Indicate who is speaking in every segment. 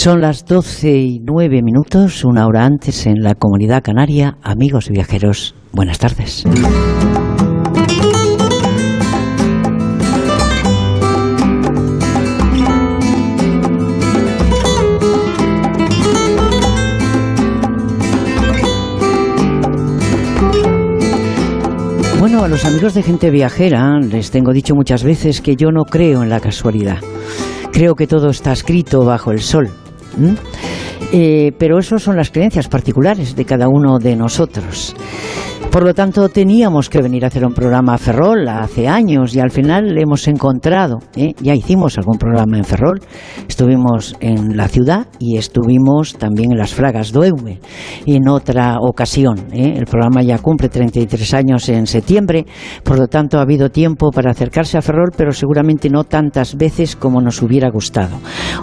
Speaker 1: Son las 12 y 9 minutos, una hora antes en la comunidad canaria. Amigos viajeros, buenas tardes. Bueno, a los amigos de gente viajera les tengo dicho muchas veces que yo no creo en la casualidad. Creo que todo está escrito bajo el sol. Eh, pero eso son las creencias particulares de cada uno de nosotros. Por lo tanto, teníamos que venir a hacer un programa a Ferrol hace años y al final hemos encontrado. ¿eh? Ya hicimos algún programa en Ferrol, estuvimos en la ciudad y estuvimos también en las Fragas Eume y en otra ocasión. ¿eh? El programa ya cumple 33 años en septiembre, por lo tanto ha habido tiempo para acercarse a Ferrol, pero seguramente no tantas veces como nos hubiera gustado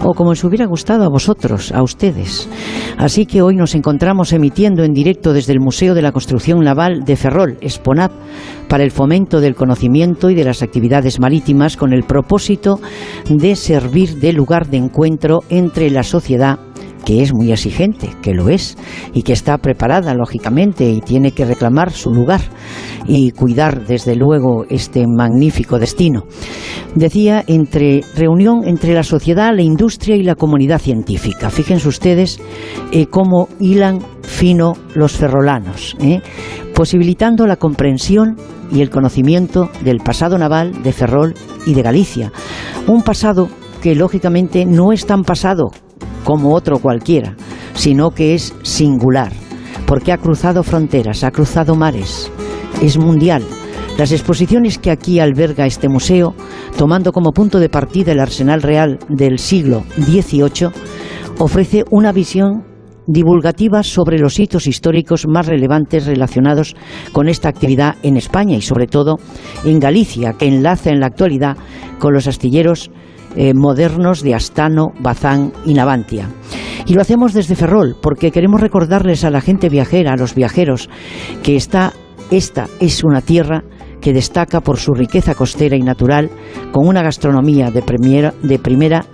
Speaker 1: o como nos hubiera gustado a vosotros, a ustedes. Así que hoy nos encontramos emitiendo en directo desde el Museo de la Construcción Naval de Ferrol, Esponap, para el fomento del conocimiento y de las actividades marítimas con el propósito de servir de lugar de encuentro entre la sociedad que es muy exigente, que lo es, y que está preparada, lógicamente, y tiene que reclamar su lugar y cuidar, desde luego, este magnífico destino. Decía, entre reunión entre la sociedad, la industria y la comunidad científica. Fíjense ustedes eh, cómo hilan fino los ferrolanos, ¿eh? posibilitando la comprensión y el conocimiento del pasado naval de Ferrol y de Galicia. Un pasado que lógicamente no es tan pasado como otro cualquiera, sino que es singular, porque ha cruzado fronteras, ha cruzado mares, es mundial. Las exposiciones que aquí alberga este museo, tomando como punto de partida el arsenal real del siglo XVIII, ofrece una visión divulgativa sobre los hitos históricos más relevantes relacionados con esta actividad en España y sobre todo en Galicia, que enlaza en la actualidad con los astilleros eh, modernos de Astano, Bazán y Navantia. Y lo hacemos desde Ferrol, porque queremos recordarles a la gente viajera, a los viajeros, que esta, esta es una tierra que destaca por su riqueza costera y natural, con una gastronomía de, de primera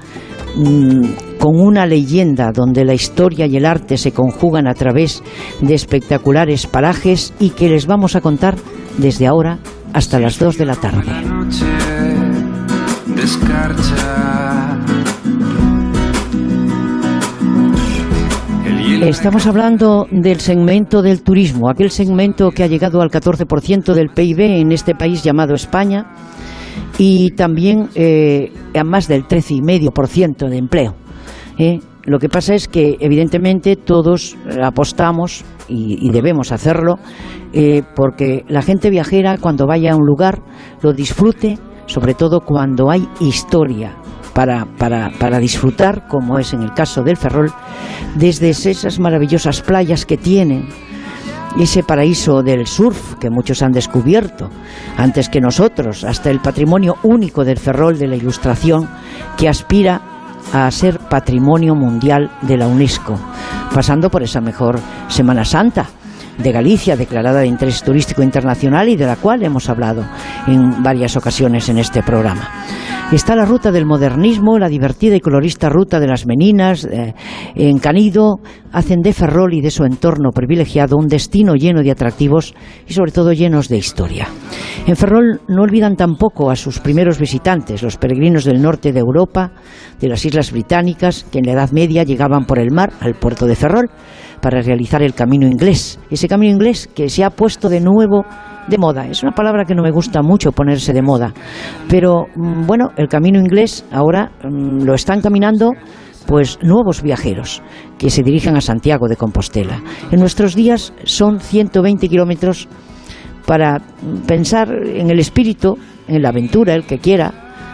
Speaker 1: Mm, con una leyenda donde la historia y el arte se conjugan a través de espectaculares parajes y que les vamos a contar desde ahora hasta las 2 de la tarde. Estamos hablando del segmento del turismo, aquel segmento que ha llegado al 14% del PIB en este país llamado España y también eh, a más del 13,5% de empleo. ¿eh? Lo que pasa es que, evidentemente, todos apostamos, y, debemos hacerlo, eh, porque la gente viajera, cuando vaya a un lugar, lo disfrute, sobre todo cuando hay historia para, para, para disfrutar, como es en el caso del Ferrol, desde esas maravillosas playas que tienen ese paraíso del surf que muchos han descubierto antes que nosotros, hasta el patrimonio único del Ferrol de la Ilustración que aspira a ser patrimonio mundial de la UNESCO, pasando por esa mejor Semana Santa de Galicia, declarada de interés turístico internacional y de la cual hemos hablado en varias ocasiones en este programa. Está la ruta del modernismo, la divertida y colorista ruta de las Meninas, eh, en Canido, hacen de Ferrol y de su entorno privilegiado un destino lleno de atractivos y sobre todo llenos de historia. En Ferrol no olvidan tampoco a sus primeros visitantes, los peregrinos del norte de Europa, de las Islas Británicas, que en la Edad Media llegaban por el mar al puerto de Ferrol para realizar el camino inglés. Ese camino inglés que se ha puesto de nuevo de moda. Es una palabra que no me gusta mucho ponerse de moda. Pero mm, bueno, el camino inglés ahora mm, lo están caminando pues nuevos viajeros que se dirigen a Santiago de Compostela. En nuestros días son 120 kilómetros para pensar en el espíritu, en la aventura, el que quiera,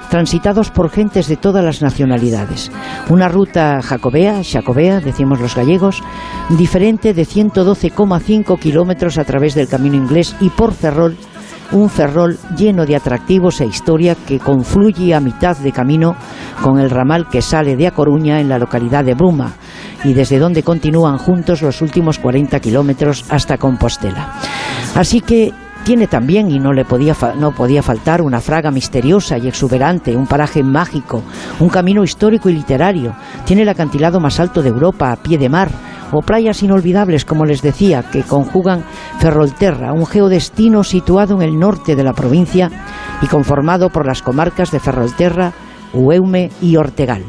Speaker 1: transitados por gentes de todas las nacionalidades. Una ruta jacobea, jacobea, decimos los gallegos, diferente de 112,5 kilómetros a través del camino inglés y por Ferrol, un Ferrol lleno de atractivos e historia que confluye a mitad de camino con el ramal que sale de A Coruña en la localidad de Bruma y desde donde continúan juntos los últimos 40 kilómetros hasta Compostela. Así que tiene también, y no le podía, no podía faltar, una fraga misteriosa y exuberante, un paraje mágico, un camino histórico y literario. Tiene el acantilado más alto de Europa, a pie de mar, o playas inolvidables, como les decía, que conjugan Ferrolterra, un geodestino situado en el norte de la provincia y conformado por las comarcas de Ferrolterra, Ueume y Ortegal.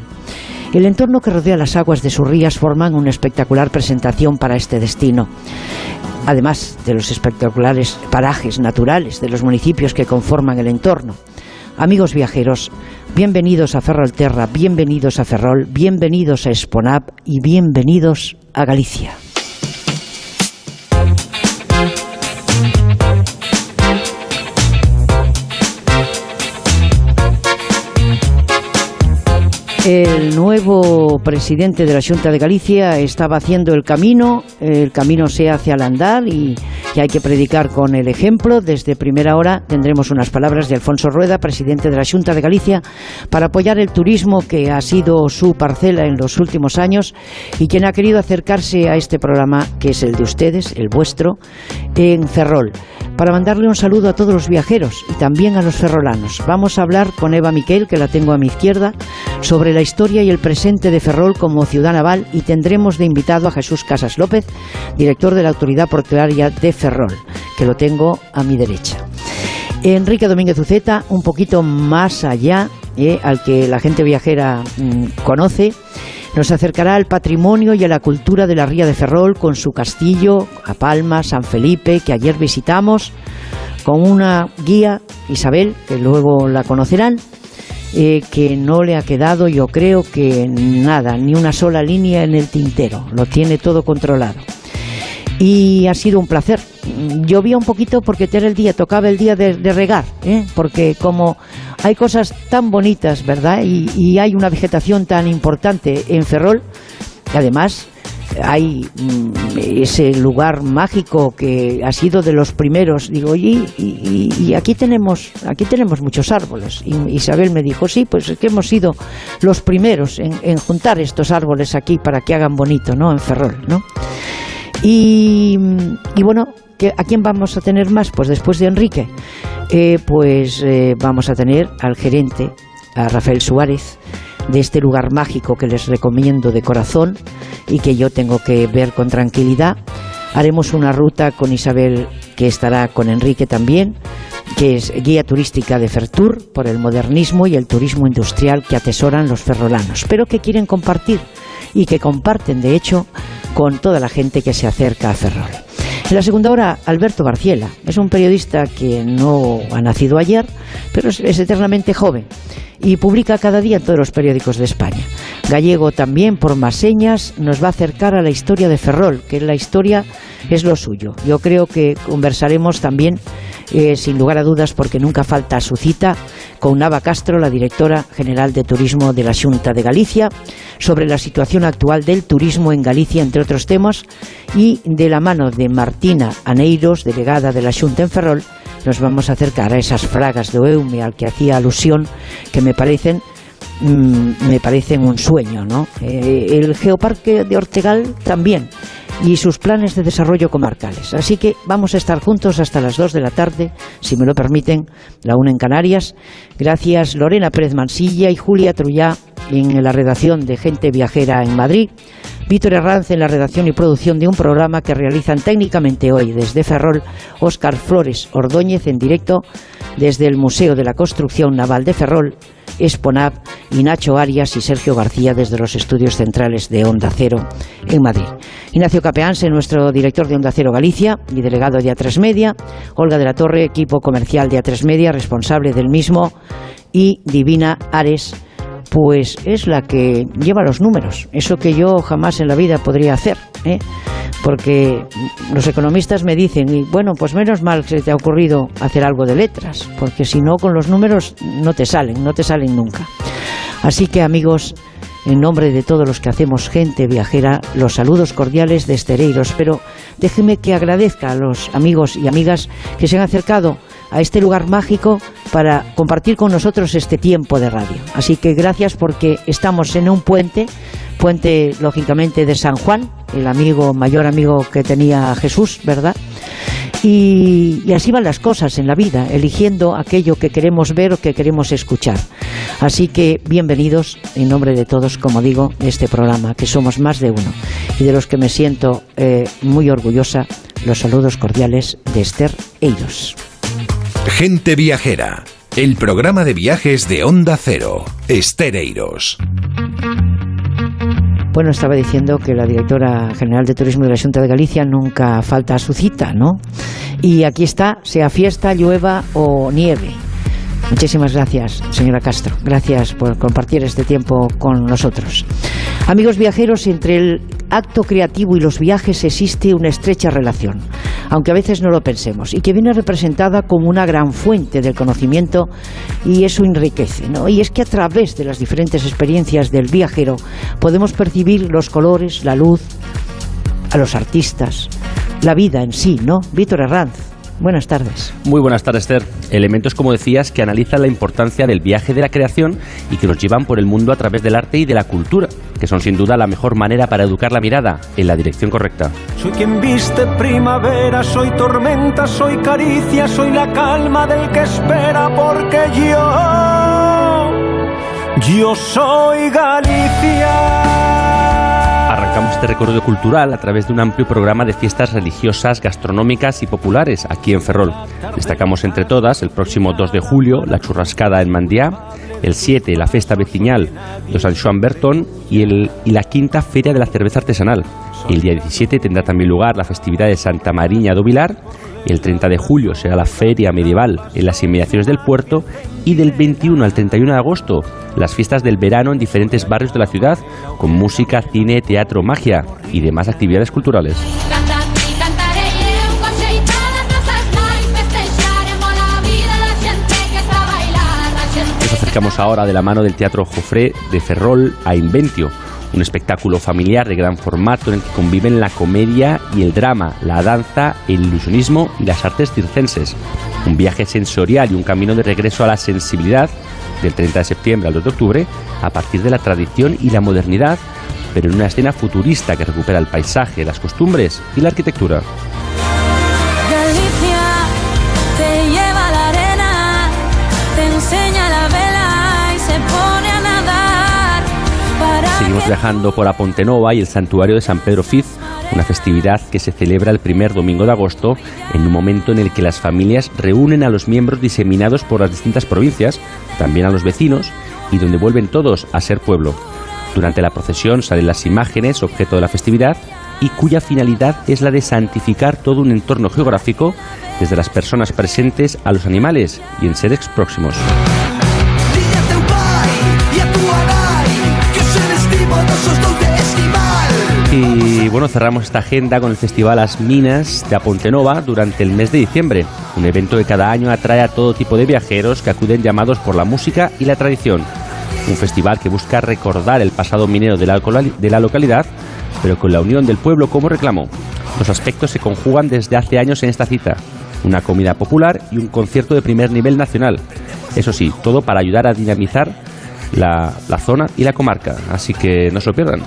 Speaker 1: El entorno que rodea las aguas de sus rías forman una espectacular presentación para este destino. Además de los espectaculares parajes naturales de los municipios que conforman el entorno. Amigos viajeros, bienvenidos a Ferrolterra, bienvenidos a Ferrol, bienvenidos a Esponap y bienvenidos a Galicia. El nuevo presidente de la Junta de Galicia estaba haciendo el camino, el camino se hace al andar y, hay que predicar con el ejemplo. Desde primera hora tendremos unas palabras de Alfonso Rueda, presidente de la Junta de Galicia, para apoyar el turismo que ha sido su parcela en los últimos años y quien ha querido acercarse a este programa que es el de ustedes, el vuestro, en Ferrol para mandarle un saludo a todos los viajeros y también a los ferrolanos. Vamos a hablar con Eva Miquel, que la tengo a mi izquierda, sobre la historia y el presente de Ferrol como ciudad naval y tendremos de invitado a Jesús Casas López, director de la Autoridad Portuaria de Ferrol, que lo tengo a mi derecha. Enrique Domínguez Uceta, un poquito más allá, eh, al que la gente viajera mm, conoce, nos acercará al patrimonio y a la cultura de la Ría de Ferrol con su castillo, a Palma, San Felipe, que ayer visitamos, con una guía, Isabel, que luego la conocerán, eh, que no le ha quedado, yo creo que nada, ni una sola línea en el tintero, lo tiene todo controlado. Y ha sido un placer. Llovía un poquito porque era el día, tocaba el día de, regar, ¿eh? porque como hay cosas tan bonitas, ¿verdad? Y, hay una vegetación tan importante en Ferrol, que además hay mm, ese lugar mágico que ha sido de los primeros. Digo, y, aquí tenemos aquí tenemos muchos árboles. Isabel me dijo, sí, pues es que hemos sido los primeros en, juntar estos árboles aquí para que hagan bonito, ¿no? En Ferrol, ¿no? Y, y bueno, ¿A quién vamos a tener más? Pues después de Enrique, eh, pues eh, vamos a tener al gerente, a Rafael Suárez, de este lugar mágico que les recomiendo de corazón y que yo tengo que ver con tranquilidad. Haremos una ruta con Isabel que estará con Enrique también, que es guía turística de Fertur por el modernismo y el turismo industrial que atesoran los ferrolanos, pero que quieren compartir y que comparten de hecho con toda la gente que se acerca a Ferrol. En la segunda hora, Alberto Barciela. Es un periodista que no ha nacido ayer, pero es, eternamente joven y publica cada día en todos los periódicos de España. Gallego también, por más señas, nos va a acercar a la historia de Ferrol, que la historia es lo suyo. Yo creo que conversaremos también, eh, sin lugar a dudas, porque nunca falta su cita, con Nava Castro, la directora general de Turismo de la Junta de Galicia, sobre la situación actual del turismo en Galicia, entre otros temas, y de la mano de Martina Aneiros, delegada de la Junta en Ferrol, nos vamos a acercar a esas fragas de Eume al que hacía alusión, que me parecen mm, me parecen un sueño, ¿no? Eh, el geoparque de Ortegal también y sus planes de desarrollo comarcales. Así que vamos a estar juntos hasta las 2 de la tarde, si me lo permiten, la una en Canarias. Gracias Lorena Pérez Mansilla y Julia Trullá en la redacción de Gente Viajera en Madrid. Víctor Herranz en la redacción y producción de un programa que realizan técnicamente hoy desde Ferrol Óscar Flores Ordóñez en directo desde el Museo de la Construcción Naval de Ferrol Esponab y Nacho Arias y Sergio García desde los estudios centrales de Onda Cero en Madrid. Ignacio Capeanse, nuestro director de Onda Cero Galicia y delegado de A3 Media, Olga de la Torre, equipo comercial de A3 Media, responsable del mismo, y Divina Ares, pues es la que lleva los números, eso que yo jamás en la vida podría hacer, ¿eh? porque los economistas me dicen, y bueno, pues menos mal que te ha ocurrido hacer algo de letras, porque si no con los números no te salen, no te salen nunca. Así que amigos, en nombre de todos los que hacemos gente viajera, los saludos cordiales de Estereiros, pero déjeme que agradezca a los amigos y amigas que se han acercado a este lugar mágico para compartir con nosotros este tiempo de radio. Así que gracias porque estamos en un puente, puente lógicamente de San Juan, el amigo, mayor amigo que tenía Jesús, ¿verdad? Y, así van las cosas en la vida, eligiendo aquello que queremos ver o que queremos escuchar. Así que bienvenidos en nombre de todos, como digo, de este programa, que somos más de uno y de los que me siento eh, muy orgullosa. Los saludos cordiales de Esther Eiros.
Speaker 2: Gente Viajera, el programa de viajes de Onda Cero. Esther Eiros.
Speaker 1: Bueno, estaba diciendo que la directora general de Turismo de la Junta de Galicia nunca falta a su cita, ¿no? Y aquí está, sea fiesta, llueva o nieve. Muchísimas gracias, señora Castro. Gracias por compartir este tiempo con nosotros. Amigos viajeros, entre el acto creativo y los viajes existe una estrecha relación, aunque a veces no lo pensemos, y que viene representada como una gran fuente del conocimiento y eso enriquece. ¿no? Y es que a través de las diferentes experiencias del viajero podemos percibir los colores, la luz, a los artistas, la vida en sí, ¿no? Víctor Herranz. Buenas tardes.
Speaker 3: Muy buenas tardes, Esther. Elementos, como decías, que analizan la importancia del viaje de la creación y que nos llevan por el mundo a través del arte y de la cultura, que son sin duda la mejor manera para educar la mirada en la dirección correcta.
Speaker 4: Soy quien viste primavera, soy tormenta, soy caricia, soy la calma del que espera, porque yo, yo soy Galicia.
Speaker 3: Arrancamos este recorrido cultural a través de un amplio programa de fiestas religiosas, gastronómicas y populares aquí en Ferrol. Destacamos entre todas el próximo 2 de julio la churrascada en Mandiá, el 7 la festa vecinal de San Juan Bertón y la quinta feria de la cerveza artesanal. El día 17 tendrá también lugar la festividad de Santa Mariña do Vilar el 30 de julio será la feria medieval en las inmediaciones del puerto y del 21 al 31 de agosto las fiestas del verano en diferentes barrios de la ciudad con música, cine, teatro, magia y demás actividades culturales. Nos acercamos ahora de la mano del Teatro Jofré de Ferrol a Inventio un espectáculo familiar de gran formato en el que conviven la comedia y el drama, la danza, el ilusionismo y las artes circenses. Un viaje sensorial y un camino de regreso a la sensibilidad del 30 de septiembre al 2 de octubre a partir de la tradición y la modernidad, pero en una escena futurista que recupera el paisaje, las costumbres y la arquitectura. Viajando por Apontenova y el santuario de San Pedro Fiz, una festividad que se celebra el primer domingo de agosto, en un momento en el que las familias reúnen a los miembros diseminados por las distintas provincias, también a los vecinos, y donde vuelven todos a ser pueblo. Durante la procesión salen las imágenes, objeto de la festividad, y cuya finalidad es la de santificar todo un entorno geográfico, desde las personas presentes a los animales y en seres próximos. Y bueno, cerramos esta agenda con el Festival Las Minas de Apontenova durante el mes de diciembre, un evento que cada año atrae a todo tipo de viajeros que acuden llamados por la música y la tradición. Un festival que busca recordar el pasado minero de la, localidad, pero con la unión del pueblo como reclamo. Los aspectos se conjugan desde hace años en esta cita. Una comida popular y un concierto de primer nivel nacional. Eso sí, todo para ayudar a dinamizar la, la zona y la comarca. Así que no se lo pierdan.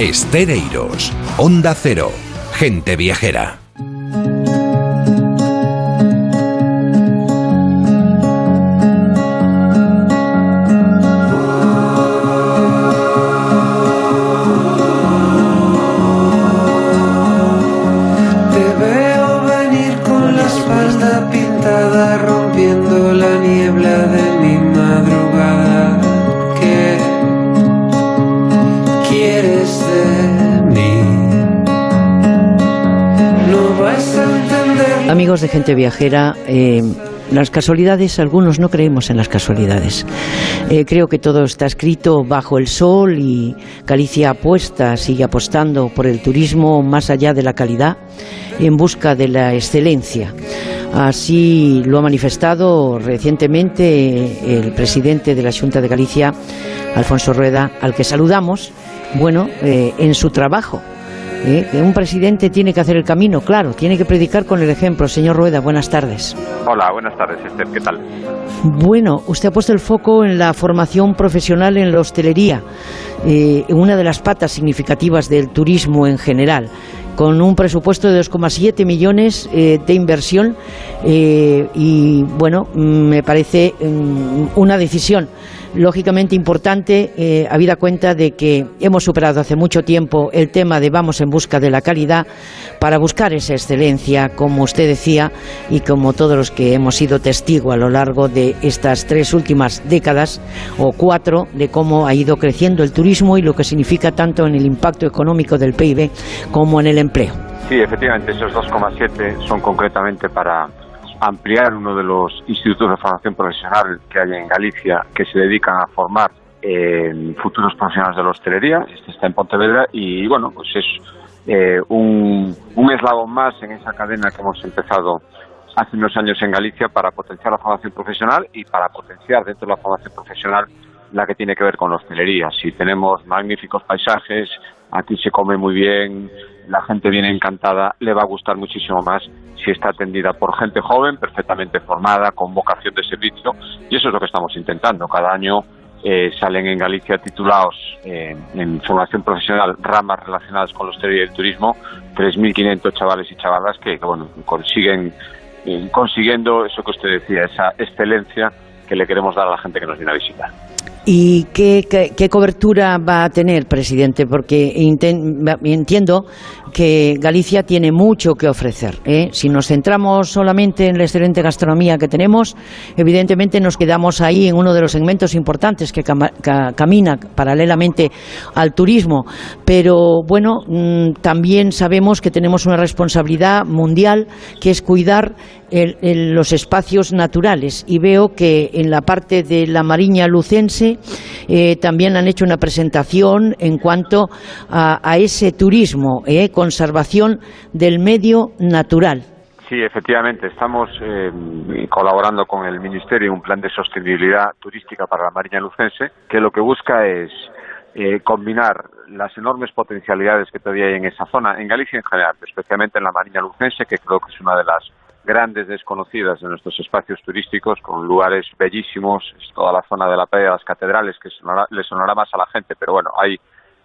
Speaker 2: Estereiros, Onda Cero, gente viajera.
Speaker 1: De gente viajera, eh, las casualidades, algunos no creemos en las casualidades. Eh, creo que todo está escrito bajo el sol y Galicia apuesta, sigue apostando por el turismo más allá de la calidad, en busca de la excelencia. Así lo ha manifestado recientemente el presidente de la Junta de Galicia, Alfonso Rueda, al que saludamos, bueno, eh, en su trabajo ¿eh? que un presidente tiene que hacer el camino, claro, tiene que predicar con el ejemplo. Señor Rueda, buenas tardes.
Speaker 5: Hola, buenas tardes, Esther, ¿qué tal?
Speaker 1: Bueno, usted ha puesto el foco en la formación profesional en la hostelería, eh, una de las patas significativas del turismo en general con un presupuesto de 2,7 millones eh, de inversión eh, y bueno, me parece mm, una decisión lógicamente importante, eh, habida cuenta de que hemos superado hace mucho tiempo el tema de vamos en busca de la calidad para buscar esa excelencia, como usted decía, y como todos los que hemos sido testigo a lo largo de estas tres últimas décadas o cuatro de cómo ha ido creciendo el turismo y lo que significa tanto en el impacto económico del PIB como en el empleo.
Speaker 5: Sí, efectivamente, esos 2,7 son concretamente para ampliar uno de los institutos de formación profesional que hay en Galicia que se dedican a formar futuros profesionales de la hostelería. Este está en Pontevedra y, bueno, pues es eh, un, un eslabón más en esa cadena que hemos empezado hace unos años en Galicia para potenciar la formación profesional y para potenciar dentro de la formación profesional la que tiene que ver con la hostelería. Si tenemos magníficos paisajes, aquí se come muy bien, la gente viene encantada, le va a gustar muchísimo más si está atendida por gente joven, perfectamente formada, con vocación de servicio, y eso es lo que estamos intentando. Cada año eh, salen en Galicia titulados eh, en formación profesional ramas relacionadas con la hostelería y el turismo, 3.500 chavales y chavalas que, bueno, consiguen eh, consiguiendo eso que usted decía, esa excelencia que le queremos dar a la gente que nos viene a visitar.
Speaker 1: ¿Y qué, cobertura va a tener, presidente? Porque entiendo que Galicia tiene mucho que ofrecer. ¿eh? Si nos centramos solamente en la excelente gastronomía que tenemos, evidentemente nos quedamos ahí en uno de los segmentos importantes que camina paralelamente al turismo. Pero bueno, mm, también sabemos que tenemos una responsabilidad mundial que es cuidar los espacios naturales. Y veo que en la parte de la Mariña Lucense eh, también han hecho una presentación en cuanto a, ese turismo, eh, conservación del medio natural.
Speaker 5: Sí, efectivamente, estamos eh, colaborando con el Ministerio en un plan de sostenibilidad turística para la Mariña Lucense, que lo que busca es combinar las enormes potencialidades que todavía hay en esa zona, en Galicia en general, especialmente en la Mariña Lucense, que creo que es una de las grandes desconocidas de nuestros espacios turísticos, con lugares bellísimos, toda la zona de la playa de las catedrales, que le sonará más a la gente, pero bueno, hay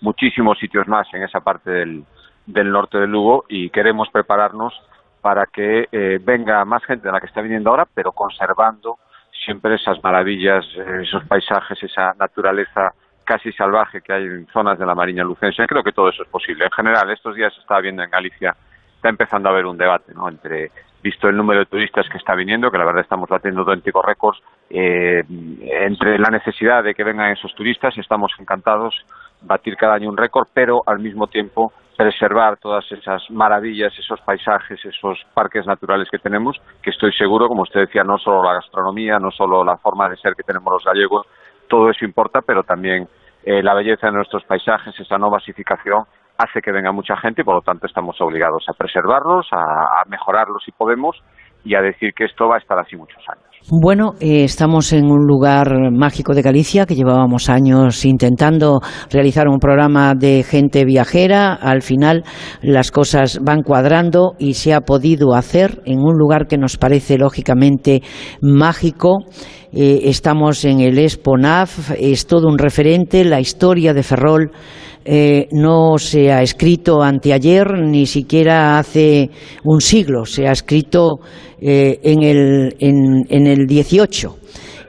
Speaker 5: muchísimos sitios más en esa parte del, del norte de Lugo y queremos prepararnos para que eh, venga más gente de la que está viniendo ahora, pero conservando siempre esas maravillas, eh, esos paisajes, esa naturaleza casi salvaje que hay en zonas de la Mariña Lucense. Creo que todo eso es posible. En general, estos días se está viendo en Galicia, está empezando a haber un debate ¿no? entre visto el número de turistas que está viniendo, que la verdad estamos batiendo auténticos récords, eh, entre la necesidad de que vengan esos turistas, estamos encantados batir cada año un récord, pero al mismo tiempo preservar todas esas maravillas, esos paisajes, esos parques naturales que tenemos, que estoy seguro, como usted decía, no solo la gastronomía, no solo la forma de ser que tenemos los gallegos, todo eso importa, pero también eh, la belleza de nuestros paisajes, esa no masificación hace que venga mucha gente y por lo tanto estamos obligados a preservarlos, a, mejorarlos si podemos y a decir que esto va a estar así muchos años.
Speaker 1: Bueno, eh, estamos en un lugar mágico de Galicia que llevábamos años intentando realizar un programa de gente viajera. Al final las cosas van cuadrando y se ha podido hacer en un lugar que nos parece lógicamente mágico. Eh, estamos en el Exponaf, es todo un referente, la historia de Ferrol eh, no se ha escrito anteayer, ni siquiera hace un siglo, se ha escrito eh, en, el, en, en el 18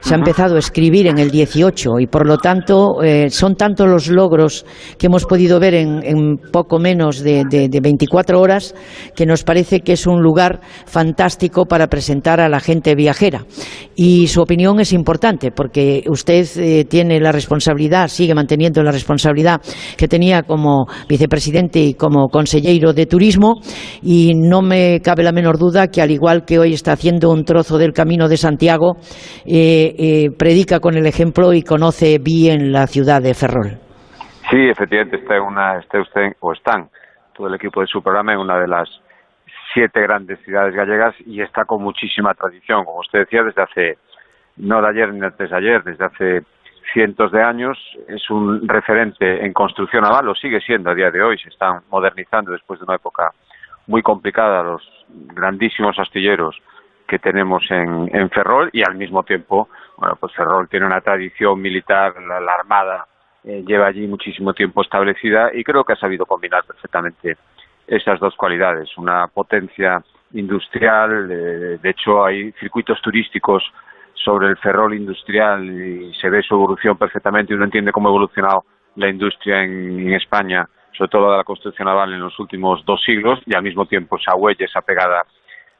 Speaker 1: se ha empezado a escribir en el 18 y por lo tanto eh, son tantos los logros que hemos podido ver en, poco menos de, 24 horas que nos parece que es un lugar fantástico para presentar a la gente viajera. Y su opinión es importante porque usted eh, tiene la responsabilidad, sigue manteniendo la responsabilidad que tenía como vicepresidente y como consejero de turismo y no me cabe la menor duda que al igual que hoy está haciendo un trozo del camino de Santiago, eh, eh, predica con el ejemplo y conoce bien la ciudad de Ferrol.
Speaker 5: Sí, efectivamente, está, una, está usted, o están todo el equipo de su programa en una de las siete grandes ciudades gallegas y está con muchísima tradición, como usted decía, desde hace, no de ayer ni antes de ayer, desde hace cientos de años, es un referente en construcción naval, lo sigue siendo a día de hoy, se están modernizando después de una época muy complicada los grandísimos astilleros que tenemos en, en Ferrol y al mismo tiempo, bueno, pues Ferrol tiene una tradición militar, la, Armada eh, lleva allí muchísimo tiempo establecida y creo que ha sabido combinar perfectamente esas dos cualidades, una potencia industrial, eh, de hecho hay circuitos turísticos sobre el ferrol industrial y se ve su evolución perfectamente y uno entiende cómo ha evolucionado la industria en, España, sobre todo la construcción naval en los últimos dos siglos y al mismo tiempo esa huella, esa pegada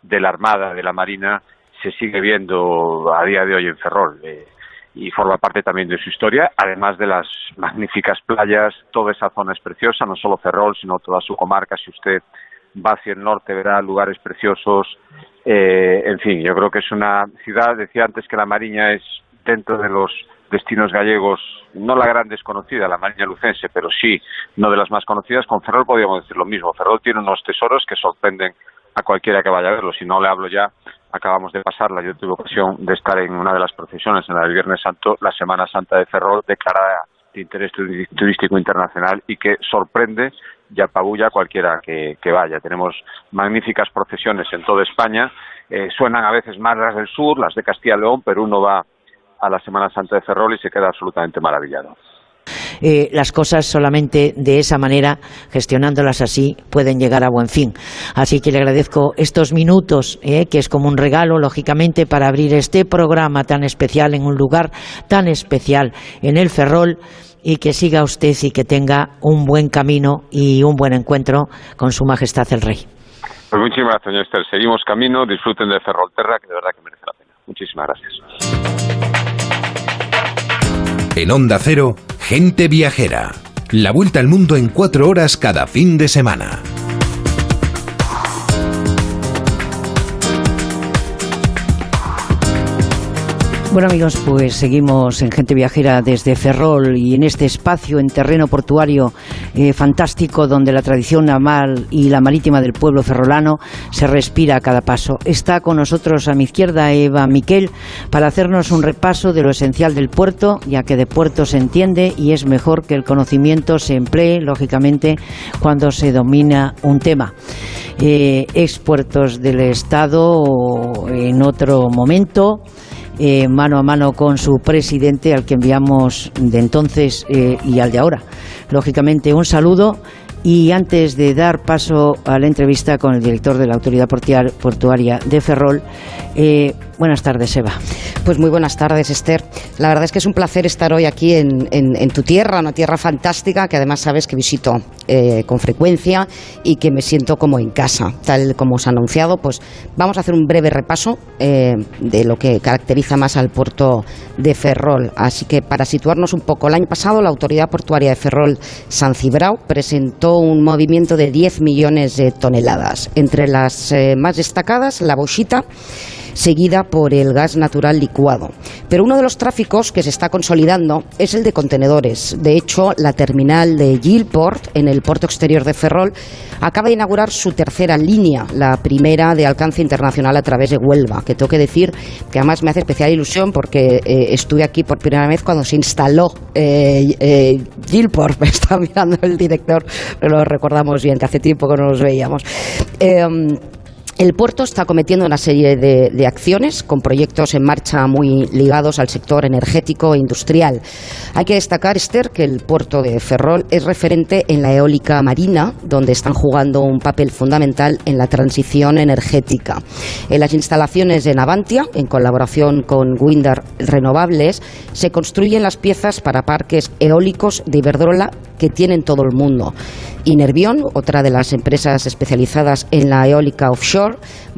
Speaker 5: de la Armada, de la Marina, se sigue viendo a día de hoy en Ferrol eh, y forma parte también de su historia, además de las magníficas playas, toda esa zona es preciosa, no solo Ferrol, sino toda su comarca, si usted va hacia el norte verá lugares preciosos, eh, en fin, yo creo que es una ciudad, decía antes que la Mariña es dentro de los destinos gallegos, no la gran desconocida, la Mariña Lucense, pero sí no de las más conocidas, con Ferrol podríamos decir lo mismo. Ferrol tiene unos tesoros que sorprenden a cualquiera que vaya a verlo. Si no le hablo ya, acabamos de pasarla. Yo tuve ocasión de estar en una de las procesiones, en la del Viernes Santo, la Semana Santa de Ferrol, declarada de interés turístico internacional y que sorprende y apabulla a cualquiera que, vaya. Tenemos magníficas procesiones en toda España. Eh, suenan a veces más las del sur, las de Castilla y León, pero uno va a la Semana Santa de Ferrol y se queda absolutamente maravillado.
Speaker 1: Eh, las cosas solamente de esa manera, gestionándolas así, pueden llegar a buen fin. Así que le agradezco estos minutos, eh, que es como un regalo, lógicamente, para abrir este programa tan especial en un lugar tan especial en el Ferrol y que siga usted y que tenga un buen camino y un buen encuentro con Su Majestad el Rey.
Speaker 5: Pues muchísimas gracias, señor Esther. Seguimos camino, disfruten de Ferrolterra, que de verdad que merece la pena. Muchísimas
Speaker 2: gracias. En Onda Cero, gente viajera. La vuelta al mundo en cuatro horas cada fin de semana.
Speaker 1: Bueno amigos, pues seguimos en Gente Viajera desde Ferrol y en este espacio en terreno portuario eh, fantástico donde la tradición naval y la marítima del pueblo ferrolano se respira a cada paso. Está con nosotros a mi izquierda Eva Miquel para hacernos un repaso de lo esencial del puerto, ya que de puerto se entiende y es mejor que el conocimiento se emplee, lógicamente, cuando se domina un tema. Eh, expuertos del Estado en otro momento. Eh, mano a mano con su presidente, al que enviamos de entonces eh, y al de ahora. Lógicamente, un saludo y antes de dar paso a la entrevista con el director de la Autoridad Portuaria de Ferrol, eh, buenas tardes, Eva.
Speaker 6: Pues muy buenas tardes, Esther. La verdad es que es un placer estar hoy aquí en, tu tierra, una tierra fantástica que además sabes que visito eh, con frecuencia y que me siento como en casa. Tal como os ha anunciado, pues vamos a hacer un breve repaso eh, de lo que caracteriza más al puerto de Ferrol. Así que para situarnos un poco, el año pasado la Autoridad Portuaria de Ferrol, San Cibrao, presentó un movimiento de 10 millones de toneladas. Entre las eh, más destacadas, la bochita seguida por el gas natural licuado. Pero uno de los tráficos que se está consolidando es el de contenedores. De hecho, la terminal de Gilport, en el puerto exterior de Ferrol, acaba de inaugurar su tercera línea, la primera de alcance internacional a través de Huelva, que tengo que decir que además me hace especial ilusión porque eh, estuve aquí por primera vez cuando se instaló eh, eh, Gilport, me está mirando el director, lo recordamos bien, que hace tiempo que no nos veíamos. El puerto está cometiendo una serie de, acciones con proyectos en marcha muy ligados al sector energético e industrial. Hay que destacar, Esther, que el puerto de Ferrol es referente en la eólica marina, donde están jugando un papel fundamental en la transición energética. En las instalaciones de Navantia, en colaboración con Windar Renovables, se construyen las piezas para parques eólicos de Iberdrola que tienen todo el mundo. Y Nervión, otra de las empresas especializadas en la eólica offshore,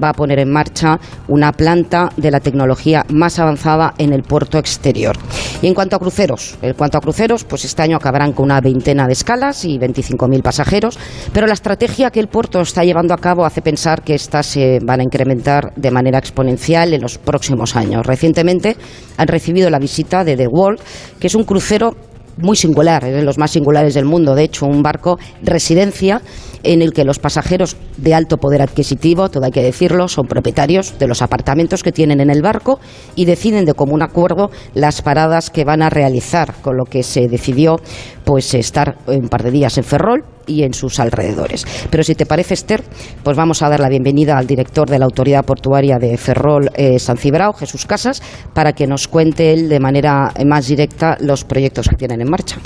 Speaker 6: va a poner en marcha una planta de la tecnología más avanzada en el puerto exterior. Y en cuanto a cruceros, en cuanto a cruceros, pues este año acabarán con una veintena de escalas y 25.000 pasajeros, pero la estrategia que el puerto está llevando a cabo hace pensar que estas se van a incrementar de manera exponencial en los próximos años. Recientemente han recibido la visita de The Wall, que es un crucero muy singular, es de los más singulares del mundo, de hecho, un barco residencia en el que los pasajeros de alto poder adquisitivo, todo hay que decirlo, son propietarios de los apartamentos que tienen en el barco y deciden de común acuerdo las paradas que van a realizar, con lo que se decidió pues estar un par de días en Ferrol y en sus alrededores. Pero si te parece, Esther, pues vamos a dar la bienvenida al director de la Autoridad Portuaria de Ferrol, eh, San Cibrao, Jesús Casas, para que nos cuente él de manera más directa los proyectos que tienen en marcha.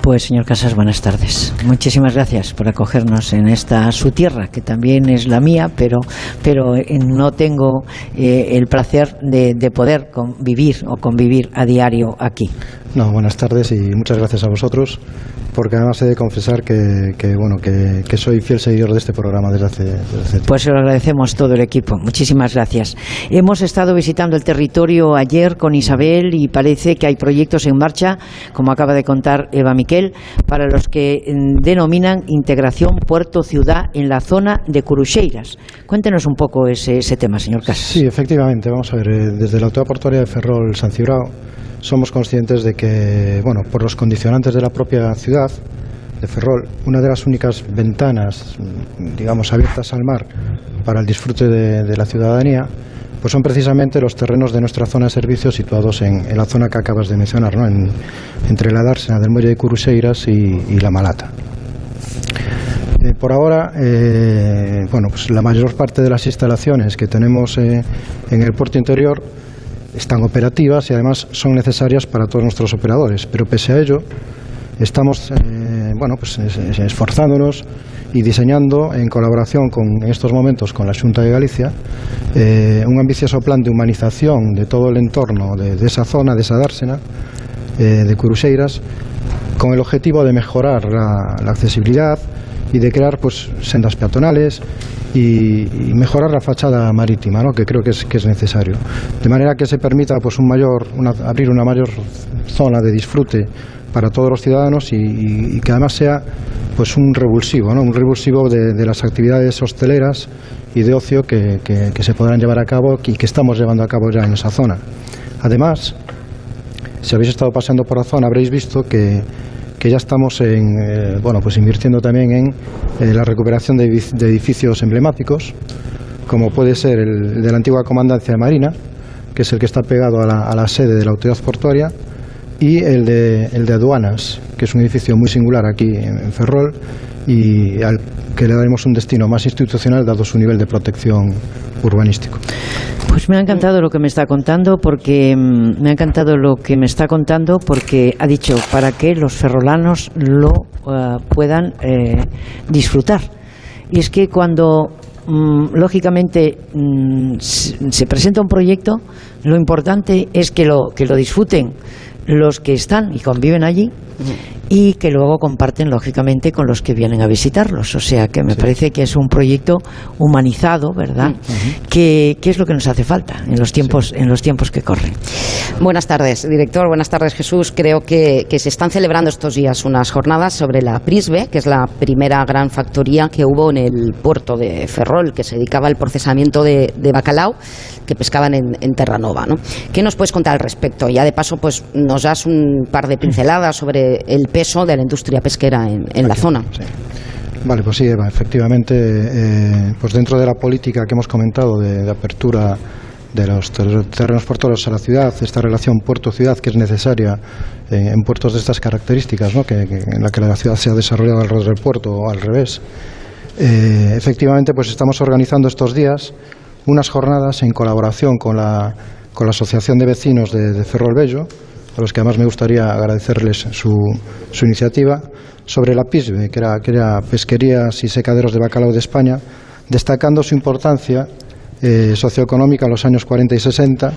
Speaker 1: Pues, señor Casas, buenas tardes. Muchísimas gracias por acogernos en esta su tierra, que también es la mía, pero, pero eh, no tengo eh, el placer de, de poder convivir o convivir a diario aquí.
Speaker 7: No, buenas tardes y muchas gracias a vosotros, porque además he de confesar que, que bueno, que, que, soy fiel seguidor de este programa desde hace, desde hace
Speaker 1: Pues se lo agradecemos todo el equipo. Muchísimas gracias. Hemos estado visitando el territorio ayer con Isabel y parece que hay proyectos en marcha, como acaba de contar Eva Miquel, para los que mm, denominan integración puerto-ciudad en la zona de Curucheiras. Cuéntenos un poco ese, ese tema, señor Casas.
Speaker 7: Sí, efectivamente. Vamos a ver, eh, desde la autoridad portuaria de Ferrol, San Cibrao, somos conscientes de que, bueno, por los condicionantes de la propia ciudad de Ferrol, una de las únicas ventanas, digamos, abiertas al mar para el disfrute de, la ciudadanía, pues son precisamente los terrenos de nuestra zona de servicios situados en, la zona que acabas de mencionar, ¿no? En, entre la dársena del muelle de Curuseiras y, y la Malata. Eh, por ahora, eh, bueno, pues la mayor parte de las instalaciones que tenemos eh, en el puerto interior están operativas y además son necesarias para todos nuestros operadores. Pero pese a ello, estamos eh, bueno, pues, es, esforzándonos y diseñando en colaboración con, en estos momentos con la Junta de Galicia eh, un ambicioso plan de humanización de todo el entorno de, esa zona, de esa dársena, eh, de Curuseiras, con el objetivo de mejorar la, la accesibilidad y de crear pues sendas peatonales y, y, mejorar la fachada marítima, ¿no? que creo que es, que es necesario. De manera que se permita pues, un mayor, una, abrir una mayor zona de disfrute para todos los ciudadanos y, y, que además sea pues, un revulsivo, ¿no? un revulsivo de, las actividades hosteleras y de ocio que, que, se podrán llevar a cabo y que estamos llevando a cabo ya en esa zona. Además, si habéis estado pasando por la zona habréis visto que que ya estamos en, eh, bueno, pues invirtiendo también en la recuperación de, de, edificios emblemáticos, como puede ser el, de la antigua Comandancia de Marina, que es el que está pegado a la, a la sede de la autoridad portuaria, y el de, el de aduanas, que es un edificio muy singular aquí en, Ferrol y al que le daremos un destino más institucional dado su nivel de protección urbanístico.
Speaker 1: Pues me ha encantado lo que me está contando porque mm, me ha encantado lo que me está contando porque ha dicho para que los ferrolanos lo uh, puedan eh, disfrutar. Y es que cuando mm, lógicamente mm, se presenta un proyecto, lo importante es que lo que lo disfruten los que están y conviven allí y que luego comparten lógicamente con los que vienen a visitarlos. O sea que me sí. parece que es un proyecto humanizado, ¿verdad? Uh -huh. que, que, es lo que nos hace falta en los tiempos, sí. en los tiempos que corren.
Speaker 6: Buenas tardes, director. Buenas tardes, Jesús. Creo que, que, se están celebrando estos días unas jornadas sobre la Prisbe, que es la primera gran factoría que hubo en el puerto de Ferrol, que se dedicaba al procesamiento de, de bacalao que pescaban en, en Terranova. ¿no? ¿Qué nos puedes contar al respecto? Ya de paso, pues nos das un par de pinceladas sobre el peso de la industria pesquera en, en la zona.
Speaker 7: Sí. Vale, pues sí, Eva, efectivamente, eh, pues dentro de la política que hemos comentado de, de apertura de los terrenos portuarios a la ciudad, esta relación puerto-ciudad que es necesaria en, en, puertos de estas características, ¿no? que, que, en la que la ciudad se ha desarrollado alrededor del puerto o al revés. Eh, efectivamente, pues estamos organizando estos días unas jornadas en colaboración con la, con la Asociación de Vecinos de, de Ferrol Bello, a los que además me gustaría agradecerles su, iniciativa, sobre la PISBE, que era, que era Pesquerías y Secaderos de Bacalao de España, destacando su importancia eh, socioeconómica en los años 40 y 60,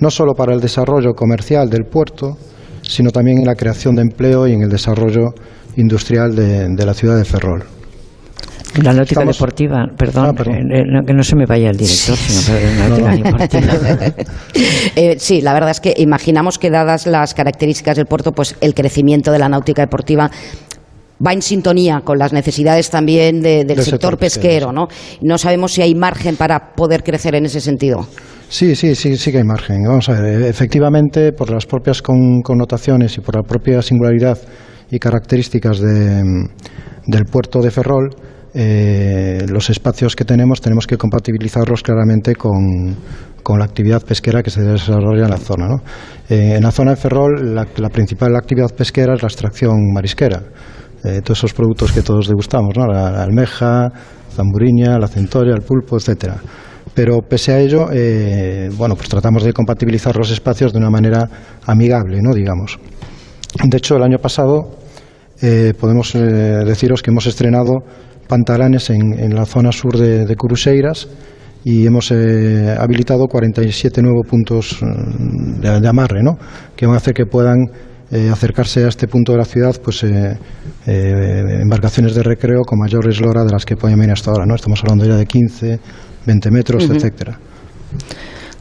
Speaker 7: no solo para el desarrollo comercial del puerto, sino también en la creación de empleo y en el desarrollo industrial de la ciudad de Ferrol.
Speaker 1: La náutica Estamos... deportiva, perdón, ah, perdón. Eh, no, que no se me vaya el director, sí. sino la náutica deportiva.
Speaker 6: eh, sí, la verdad es que imaginamos que dadas las características del puerto, pues el crecimiento de la náutica deportiva va en sintonía con las necesidades también de, del, del, sector, sector pesquero, ¿no? No sabemos si hay margen para poder crecer en ese sentido.
Speaker 7: Sí, sí, sí, sí que hay margen. Vamos a ver, efectivamente, por las propias connotaciones y por la propia singularidad y características del puerto de Ferrol, eh, los espacios que tenemos tenemos que compatibilizarlos claramente con, la actividad pesquera que se desarrolla en la zona. Eh, en la zona de Ferrol, la, principal actividad pesquera es la extracción marisquera. Eh, todos esos productos que todos degustamos, ¿no? la, almeja, zamburiña, la centoria, el pulpo, etcétera. Pero pese a ello, bueno, pues tratamos de compatibilizar los espacios de una manera amigable, ¿no? digamos. De hecho, el año pasado podemos deciros que hemos estrenado pantalanes en, la zona sur de, de Curuseiras y hemos eh, habilitado 47 nuevos puntos mm, de, amarre, ¿no? que van a hacer que puedan eh, acercarse a este punto de la ciudad pues eh, embarcaciones de recreo con mayor eslora de las que pueden venir hasta ahora. ¿no? Estamos hablando ya de 15, 20 metros, etcétera.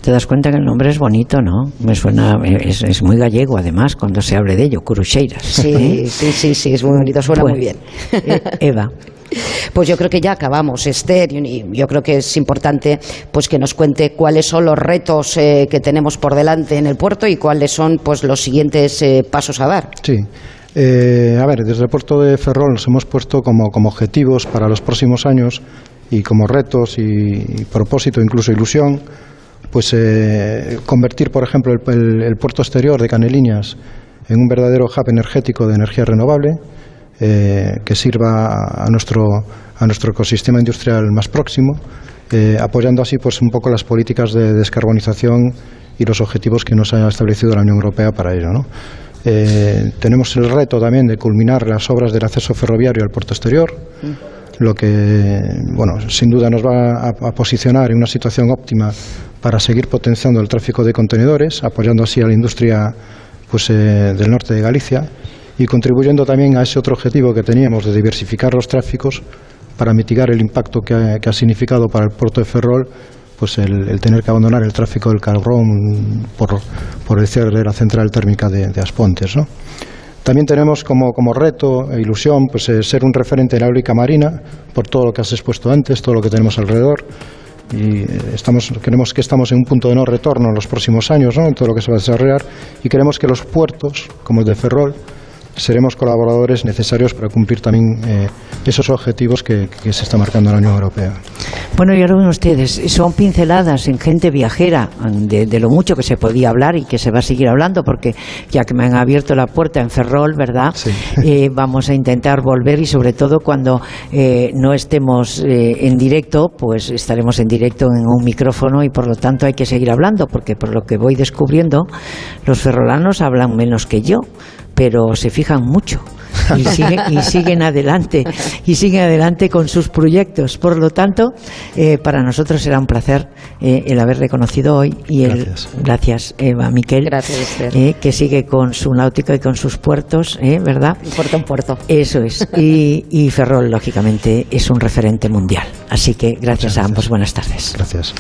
Speaker 1: Te das cuenta que el nombre es bonito, ¿no? Me suena, es, muy gallego además cuando se hable de ello, Curuseiras.
Speaker 6: Sí, sí, sí, sí, es muy bonito, suena muy bien.
Speaker 1: Eva.
Speaker 6: Pues yo creo que ya acabamos, Esther, y yo creo que es importante pues que nos cuente cuáles son los retos eh, que tenemos por delante en el puerto y cuáles son pues los siguientes eh, pasos a dar.
Speaker 7: Sí. Eh, a ver, desde el puerto de Ferrol nos hemos puesto como, objetivos para los próximos años y como retos y, propósito, incluso ilusión, pues convertir, por ejemplo, el, puerto exterior de Caneliñas en un verdadero hub energético de energía renovable eh, que sirva a nuestro, a nuestro ecosistema industrial más próximo, eh, apoyando así pues un poco las políticas de descarbonización y los objetivos que nos ha establecido la Unión Europea para ello. ¿no? Eh, tenemos el reto también de culminar las obras del acceso ferroviario al puerto exterior, lo que, bueno, sin duda nos va a, a, posicionar en una situación óptima para seguir potenciando el tráfico de contenedores, apoyando así a la industria pues, del norte de Galicia y contribuyendo también a ese otro objetivo que teníamos de diversificar los tráficos para mitigar el impacto que ha, significado para el puerto de Ferrol pues el, tener que abandonar el tráfico del carbón por, el cierre de la central térmica de, Aspontes. También tenemos como, como, reto e ilusión pues, eh, ser un referente en la eólica marina por todo lo que has expuesto antes, todo lo que tenemos alrededor. Y eh, estamos, queremos que estamos en un punto de no retorno en los próximos años, ¿no? en todo lo que se va a desarrollar, y queremos que los puertos, como el de Ferrol, seremos colaboradores necesarios para cumplir también eh, esos objetivos que, se está marcando la Unión Europea.
Speaker 1: Bueno, ya lo ven ustedes, son pinceladas en gente viajera de, lo mucho que se podía hablar y que se va a seguir hablando, porque ya que me han abierto la puerta en Ferrol, ¿verdad? Eh, vamos a intentar volver y sobre todo cuando eh, no estemos en directo, pues estaremos en directo en un micrófono y por lo tanto hay que seguir hablando, porque por lo que voy descubriendo, los ferrolanos hablan menos que yo pero se fijan mucho y siguen, adelante y siguen adelante con sus proyectos. Por lo tanto, eh, para nosotros será un placer eh, el haber reconocido hoy y el gracias, gracias Eva Miquel,
Speaker 6: gracias,
Speaker 1: eh, que sigue con su náutica y con sus puertos, ¿verdad?
Speaker 6: puerto en puerto.
Speaker 1: Eso es. Y, y, Ferrol, lógicamente, es un referente mundial. Así que gracias a ambos. Buenas tardes.
Speaker 7: Gracias.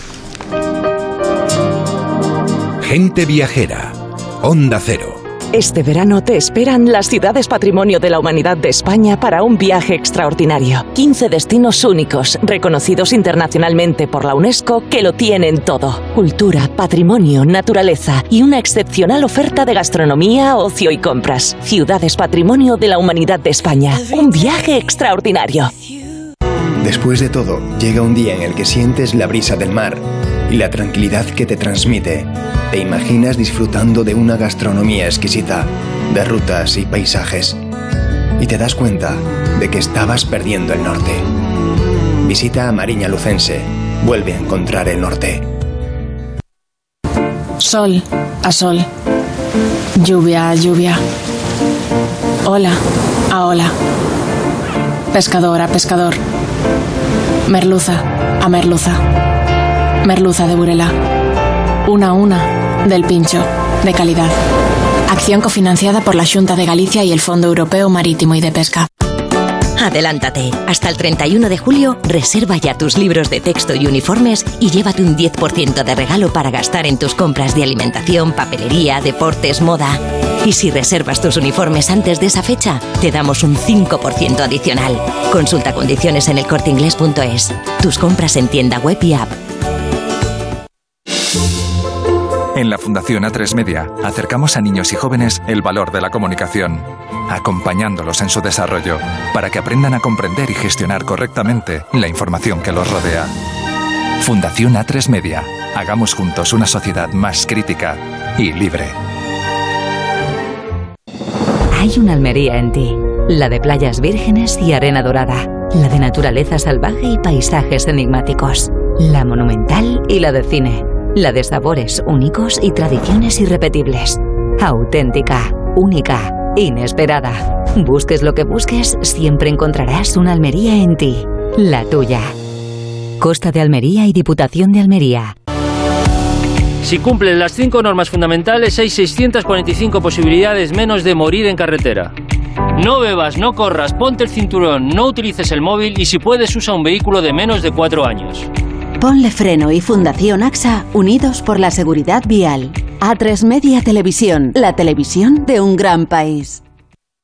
Speaker 2: Gente viajera. Onda Cero.
Speaker 8: Este verano te esperan las ciudades patrimonio de la humanidad de España para un viaje extraordinario. 15 destinos únicos, reconocidos internacionalmente por la UNESCO, que lo tienen todo. Cultura, patrimonio, naturaleza y una excepcional oferta de gastronomía, ocio y compras. Ciudades patrimonio de la humanidad de España. Un viaje extraordinario.
Speaker 9: Después de todo, llega un día en el que sientes la brisa del mar y la tranquilidad que te transmite. Te imaginas disfrutando de una gastronomía exquisita, de rutas y paisajes. Y te das cuenta de que estabas perdiendo el norte. Visita a Mariña Lucense. Vuelve a encontrar el norte.
Speaker 10: Sol a sol. Lluvia a lluvia. Hola a ola. Pescador a pescador. Merluza a merluza. Merluza de Burela. Una a una del pincho, de calidad. Acción cofinanciada por la Junta de Galicia y el Fondo Europeo Marítimo y de Pesca.
Speaker 11: Adelántate. Hasta el 31 de julio, reserva ya tus libros de texto y uniformes y llévate un 10% de regalo para gastar en tus compras de alimentación, papelería, deportes, moda. Y si reservas tus uniformes antes de esa fecha, te damos un 5% adicional. Consulta condiciones en elcorteingles.es. Tus compras en tienda web y app.
Speaker 12: En la Fundación A3 Media acercamos a niños y jóvenes el valor de la comunicación, acompañándolos en su desarrollo para que aprendan a comprender y gestionar correctamente la información que los rodea. Fundación A3 Media. Hagamos juntos una sociedad más crítica y libre.
Speaker 11: Hay una Almería en ti, la de playas vírgenes y arena dorada, la de naturaleza salvaje y paisajes enigmáticos, la monumental y la de cine, la de sabores únicos y tradiciones irrepetibles, auténtica, única, inesperada. Busques lo que busques, siempre encontrarás una Almería en ti, la tuya. Costa de Almería y Diputación de Almería.
Speaker 13: Si cumples las cinco normas fundamentales, hay 645 posibilidades menos de morir en carretera. No bebas, no corras, ponte el cinturón, no utilices el móvil y si puedes usa un vehículo de menos de cuatro años.
Speaker 14: Ponle Freno y Fundación AXA, unidos por la seguridad vial. A3 Media Televisión, la televisión de un gran país.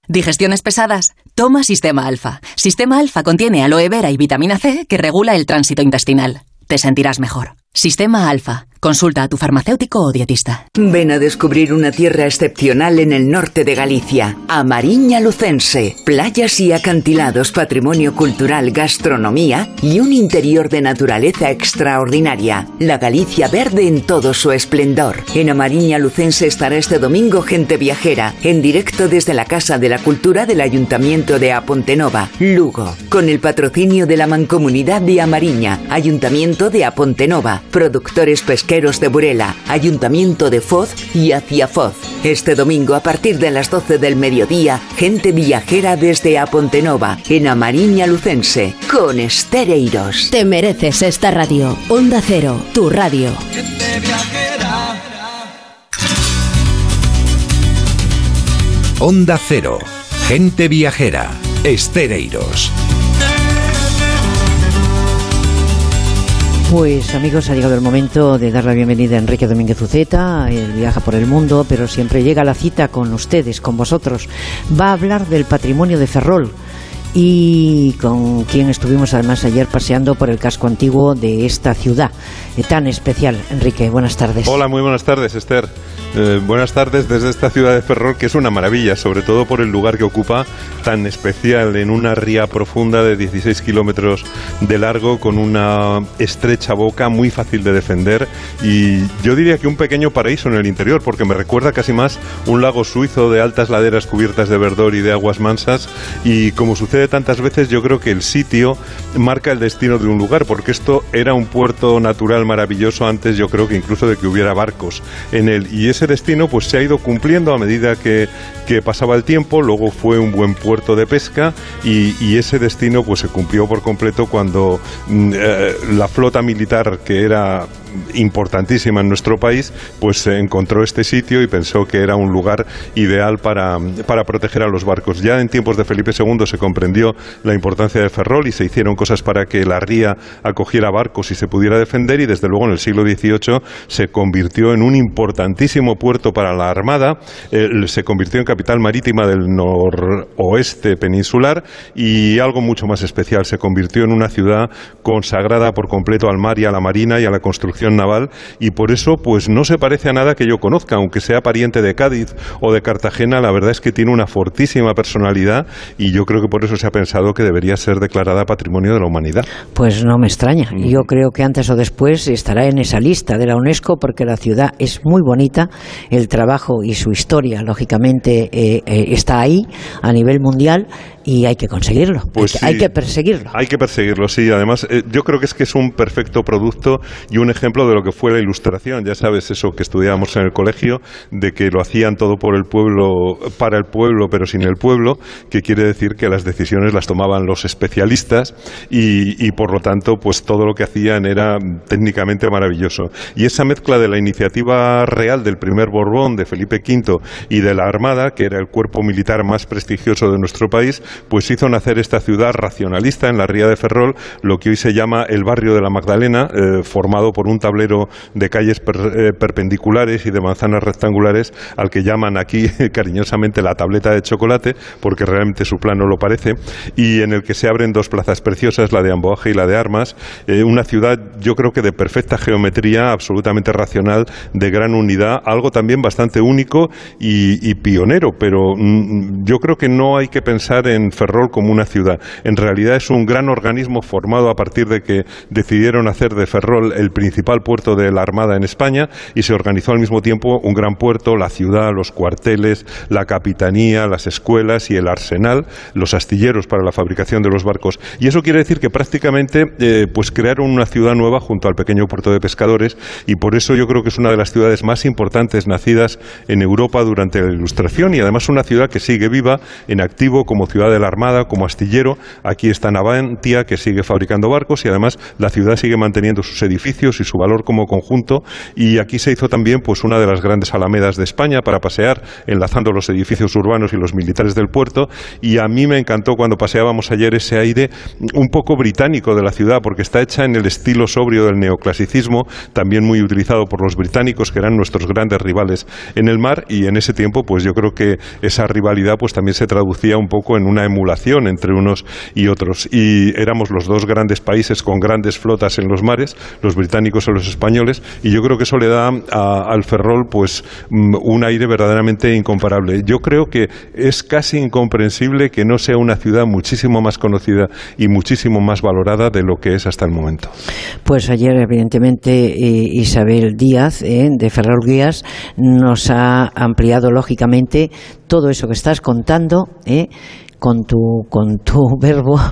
Speaker 15: Digestiones pesadas. Toma Sistema Alfa. Sistema Alfa contiene aloe vera y vitamina C que regula el tránsito intestinal. Te sentirás mejor. Sistema Alfa. Consulta a tu farmacéutico o dietista.
Speaker 16: Ven a descubrir una tierra excepcional en el norte de Galicia, Amariña Lucense. Playas y acantilados, patrimonio cultural, gastronomía y un interior de naturaleza extraordinaria. La Galicia verde en todo su esplendor. En Amariña Lucense estará este domingo Gente Viajera, en directo desde la Casa de la Cultura del Ayuntamiento de Apontenova, Lugo, con el patrocinio de la Mancomunidad de Amariña, Ayuntamiento de Apontenova, productores pesqueros de Burela, Ayuntamiento de Foz y hacia Foz. Este domingo a partir de las 12 del mediodía, gente viajera desde Apontenova, en Amariña Lucense, con Estereiros.
Speaker 14: Te mereces esta radio. Onda Cero, tu radio.
Speaker 2: Onda Cero, gente viajera, Estereiros.
Speaker 1: Pues amigos, ha llegado el momento de dar la bienvenida a Enrique Domínguez Uceta. Él viaja por el mundo, pero siempre llega a la cita con ustedes, con vosotros. Va a hablar del patrimonio de Ferrol y con quien estuvimos además ayer paseando por el casco antiguo de esta ciudad eh, tan especial. Enrique, buenas tardes.
Speaker 17: Hola, muy buenas tardes, Esther. Eh, buenas tardes desde esta ciudad de Ferrol, que es una maravilla, sobre todo por el lugar que ocupa, tan especial, en una ría profunda de 16 kilómetros de largo, con una estrecha boca, muy fácil de defender, y yo diría que un pequeño paraíso en el interior, porque me recuerda casi más un lago suizo de altas laderas cubiertas de verdor y de aguas mansas, y como sucede tantas veces, yo creo que el sitio marca el destino de un lugar, porque esto era un puerto natural maravilloso antes, yo creo que incluso de que hubiera barcos en él, y ese destino pues se ha ido cumpliendo a medida que, que pasaba el tiempo, luego fue un buen puerto de pesca y, y ese destino pues se cumplió por completo cuando mm, eh, la flota militar que era importantísima en nuestro país, pues encontró este sitio y pensó que era un lugar ideal para, para proteger a los barcos. Ya en tiempos de Felipe II se comprendió la importancia de Ferrol y se hicieron cosas para que la ría acogiera barcos y se pudiera defender y desde luego en el siglo XVIII se convirtió en un importantísimo puerto para la Armada, se convirtió en capital marítima del noroeste peninsular y algo mucho más especial, se convirtió en una ciudad consagrada por completo al mar y a la marina y a la construcción naval y por eso pues no se parece a nada que yo conozca, aunque sea pariente de Cádiz o de Cartagena, la verdad es que tiene una fortísima personalidad y yo creo que por eso se ha pensado que debería ser declarada Patrimonio de la Humanidad.
Speaker 1: Pues no me extraña. Yo creo que antes o después estará en esa lista de la UNESCO porque la ciudad es muy bonita, el trabajo y su historia, lógicamente, eh, eh, está ahí a nivel mundial y hay que conseguirlo.
Speaker 17: Pues
Speaker 1: hay, que, hay, que, perseguirlo.
Speaker 17: Hay que perseguirlo, sí. Además, eh, yo creo que es que es un perfecto producto y un ejemplo de lo que fue la ilustración. Ya sabes, eso que estudiábamos en el colegio, de que lo hacían todo por el pueblo, para el pueblo, pero sin el pueblo, que quiere decir que las decisiones las tomaban los especialistas y, y por lo tanto, pues todo lo que hacían era técnicamente maravilloso. Y esa mezcla de la iniciativa real del primer Borbón, de Felipe V, y de la Armada, que era el cuerpo militar más prestigioso de nuestro país, pues hizo nacer esta ciudad racionalista en la ría de Ferrol, lo que hoy se llama el barrio de la Magdalena, eh, formado por un tablero de calles eh, perpendiculares y de manzanas rectangulares al que llaman aquí cariñosamente la tableta de chocolate, porque realmente su plano lo parece, y en el que se abren dos plazas preciosas, la de Amboaje y la de Armas, eh, una ciudad yo creo que de perfecta geometría, absolutamente racional, de gran unidad, algo también bastante único y, pionero, pero mm, yo creo que no hay que pensar en Ferrol como una ciudad. En realidad es un gran organismo formado a partir de que decidieron hacer de Ferrol el principal puerto de la Armada en España y se organizó al mismo tiempo un gran puerto, la ciudad, los cuarteles, la capitanía, las escuelas y el arsenal, los astilleros para la fabricación de los barcos. Y eso quiere decir que prácticamente eh, pues crearon una ciudad nueva junto al pequeño puerto de pescadores y por eso yo creo que es una de las ciudades más importantes nacidas en Europa durante la Ilustración y además una ciudad que sigue viva en activo como ciudad de la Armada, como astillero. Aquí está Navantia, que sigue fabricando barcos y además la ciudad sigue manteniendo sus edificios y su valor como conjunto. Y aquí se hizo también pues una de las grandes alamedas de España para pasear, enlazando los edificios urbanos y los militares del puerto. Y a mí me encantó cuando paseábamos ayer ese aire un poco británico de la ciudad, porque está hecha en el estilo sobrio del neoclasicismo, también muy utilizado por los británicos, que eran nuestros grandes rivales en el mar. Y en ese tiempo, pues yo creo que esa rivalidad pues también se traducía un poco en una emulación entre unos y otros. Y éramos los dos grandes países con grandes flotas en los mares, los británicos o los españoles, y yo creo que eso le da al Ferrol pues mm, un aire verdaderamente incomparable. Yo creo que es casi incomprensible que no sea una ciudad muchísimo más conocida y muchísimo más valorada de lo que es hasta el momento.
Speaker 1: Pues ayer, evidentemente, eh, Isabel Díaz, eh, de Ferrol Guías, nos ha ampliado lógicamente todo eso que estás contando, ¿eh? Con tu, con tu verbo.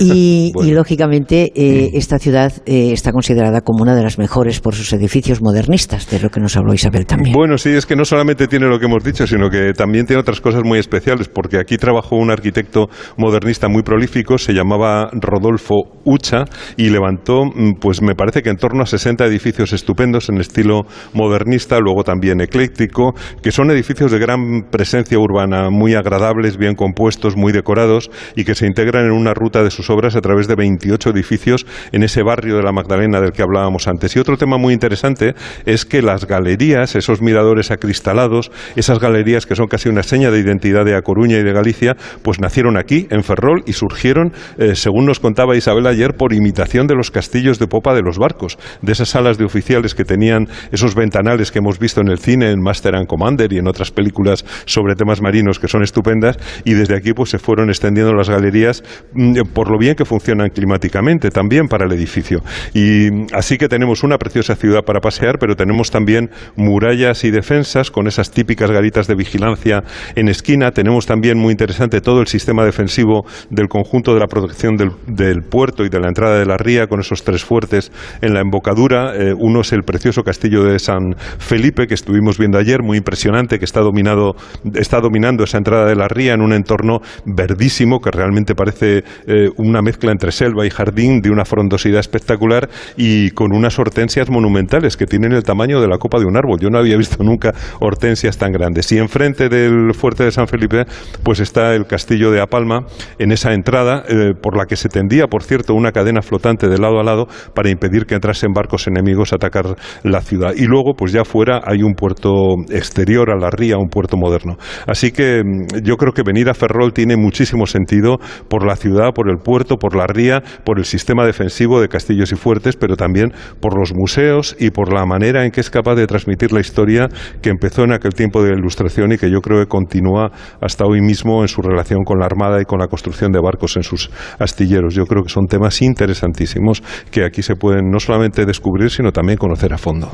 Speaker 1: Y, lógicamente eh, esta ciudad eh, está considerada como una de las mejores por sus edificios modernistas, de lo que nos habló Isabel también.
Speaker 17: Bueno, sí, es que no solamente tiene lo que hemos dicho, sino que también tiene otras cosas muy especiales, porque aquí trabajó un arquitecto modernista muy prolífico, se llamaba Rodolfo Ucha y levantó, mm, pues me parece que en torno a 60 edificios estupendos en estilo modernista, luego también ecléctico, que son edificios de gran presencia urbana, muy agradables, bien compuestos, muy decorados y que se integran en una ruta de sus obras a través de 28 edificios en ese barrio de la Magdalena del que hablábamos antes. Y otro tema muy interesante es que las galerías, esos miradores acristalados, esas galerías que son casi una seña de identidad de A Coruña y de Galicia, pues nacieron aquí, en Ferrol, y surgieron, eh, según nos contaba Isabel ayer, por imitación de los castillos de popa de los barcos, de esas salas de oficiales que tenían esos ventanales que hemos visto en el cine, en Master and Commander y en otras películas sobre temas marinos que son estupendas, y desde aquí pues se fueron extendiendo las galerías mm, por lo bien que funcionan climáticamente también para el edificio. Y así que tenemos una preciosa ciudad para pasear, pero tenemos también murallas y defensas con esas típicas garitas de vigilancia en esquina. Tenemos también muy interesante todo el sistema defensivo del conjunto de la protección del, puerto y de la entrada de la ría con esos tres fuertes en la embocadura. Eh, uno es el precioso castillo de San Felipe que estuvimos viendo ayer, muy impresionante, que está dominado, está dominando esa entrada de la ría en un entorno verdísimo que realmente parece eh, una mezcla entre selva y jardín de una frondosidad espectacular y con unas hortensias monumentales que tienen el tamaño de la copa de un árbol. Yo no había visto nunca hortensias tan grandes. Y enfrente del fuerte de San Felipe, pues está el castillo de Apalma en esa entrada eh, por la que se tendía, por cierto, una cadena flotante de lado a lado para impedir que entrasen barcos enemigos a atacar la ciudad. Y luego, pues ya fuera hay un puerto exterior a la ría, un puerto moderno. Así que mm, yo creo que venir a Ferrol tiene muchísimo sentido por la ciudad, por el puerto, por la ría, por el sistema defensivo de castillos y fuertes, pero también por los museos y por la manera en que es capaz de transmitir la historia que empezó en aquel tiempo de ilustración y que yo creo que continúa hasta hoy mismo en su relación con la Armada y con la construcción de barcos en sus astilleros. Yo creo que son temas interesantísimos que aquí se pueden no solamente descubrir, sino también conocer a fondo.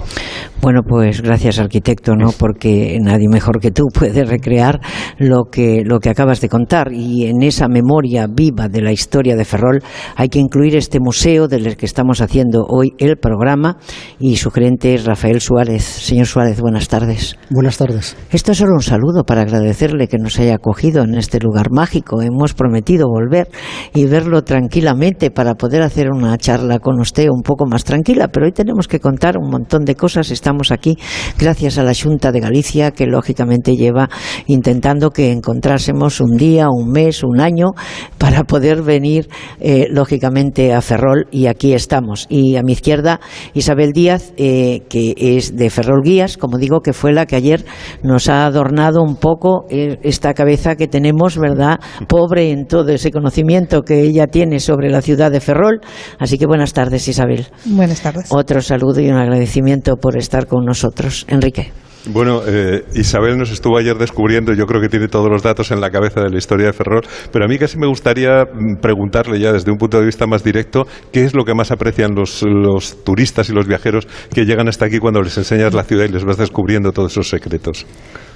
Speaker 1: Bueno, pues gracias arquitecto, ¿no? Porque nadie mejor que tú puede recrear lo que, lo que acabas de contar y en esa memoria viva de la historia de Ferrol hay que incluir este museo del que estamos haciendo hoy el programa y su gerente es Rafael Suárez. Señor Suárez, buenas tardes.
Speaker 18: Buenas tardes.
Speaker 1: Esto es solo un saludo para agradecerle que nos haya acogido en este lugar mágico. Hemos prometido volver y verlo tranquilamente para poder hacer una charla con usted un poco más tranquila, pero hoy tenemos que contar un montón de cosas. Estamos aquí gracias a la Junta de Galicia que lógicamente lleva intentando que encontrásemos un día, un mes, un año, para poder venir, eh, lógicamente, a Ferrol y aquí estamos. Y a mi izquierda, Isabel Díaz, eh, que es de Ferrol Guías, como digo, que fue la que ayer nos ha adornado un poco eh, esta cabeza que tenemos, ¿verdad? Pobre en todo ese conocimiento que ella tiene sobre la ciudad de Ferrol. Así que buenas tardes, Isabel.
Speaker 18: Buenas tardes.
Speaker 1: Otro saludo y un agradecimiento por estar con nosotros. Enrique.
Speaker 17: Bueno, eh, Isabel nos estuvo ayer descubriendo, yo creo que tiene todos los datos en la cabeza de la historia de Ferrol, pero a mí casi me gustaría mm, preguntarle ya desde un punto de vista más directo, ¿qué es lo que más aprecian los, los turistas y los viajeros que llegan hasta aquí cuando les enseñas la ciudad y les vas descubriendo todos esos secretos?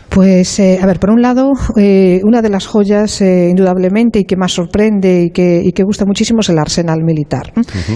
Speaker 18: Pues, eh, a ver, por un lado, eh, una de las joyas, eh, indudablemente, y que más sorprende y que, y que gusta muchísimo es el arsenal militar.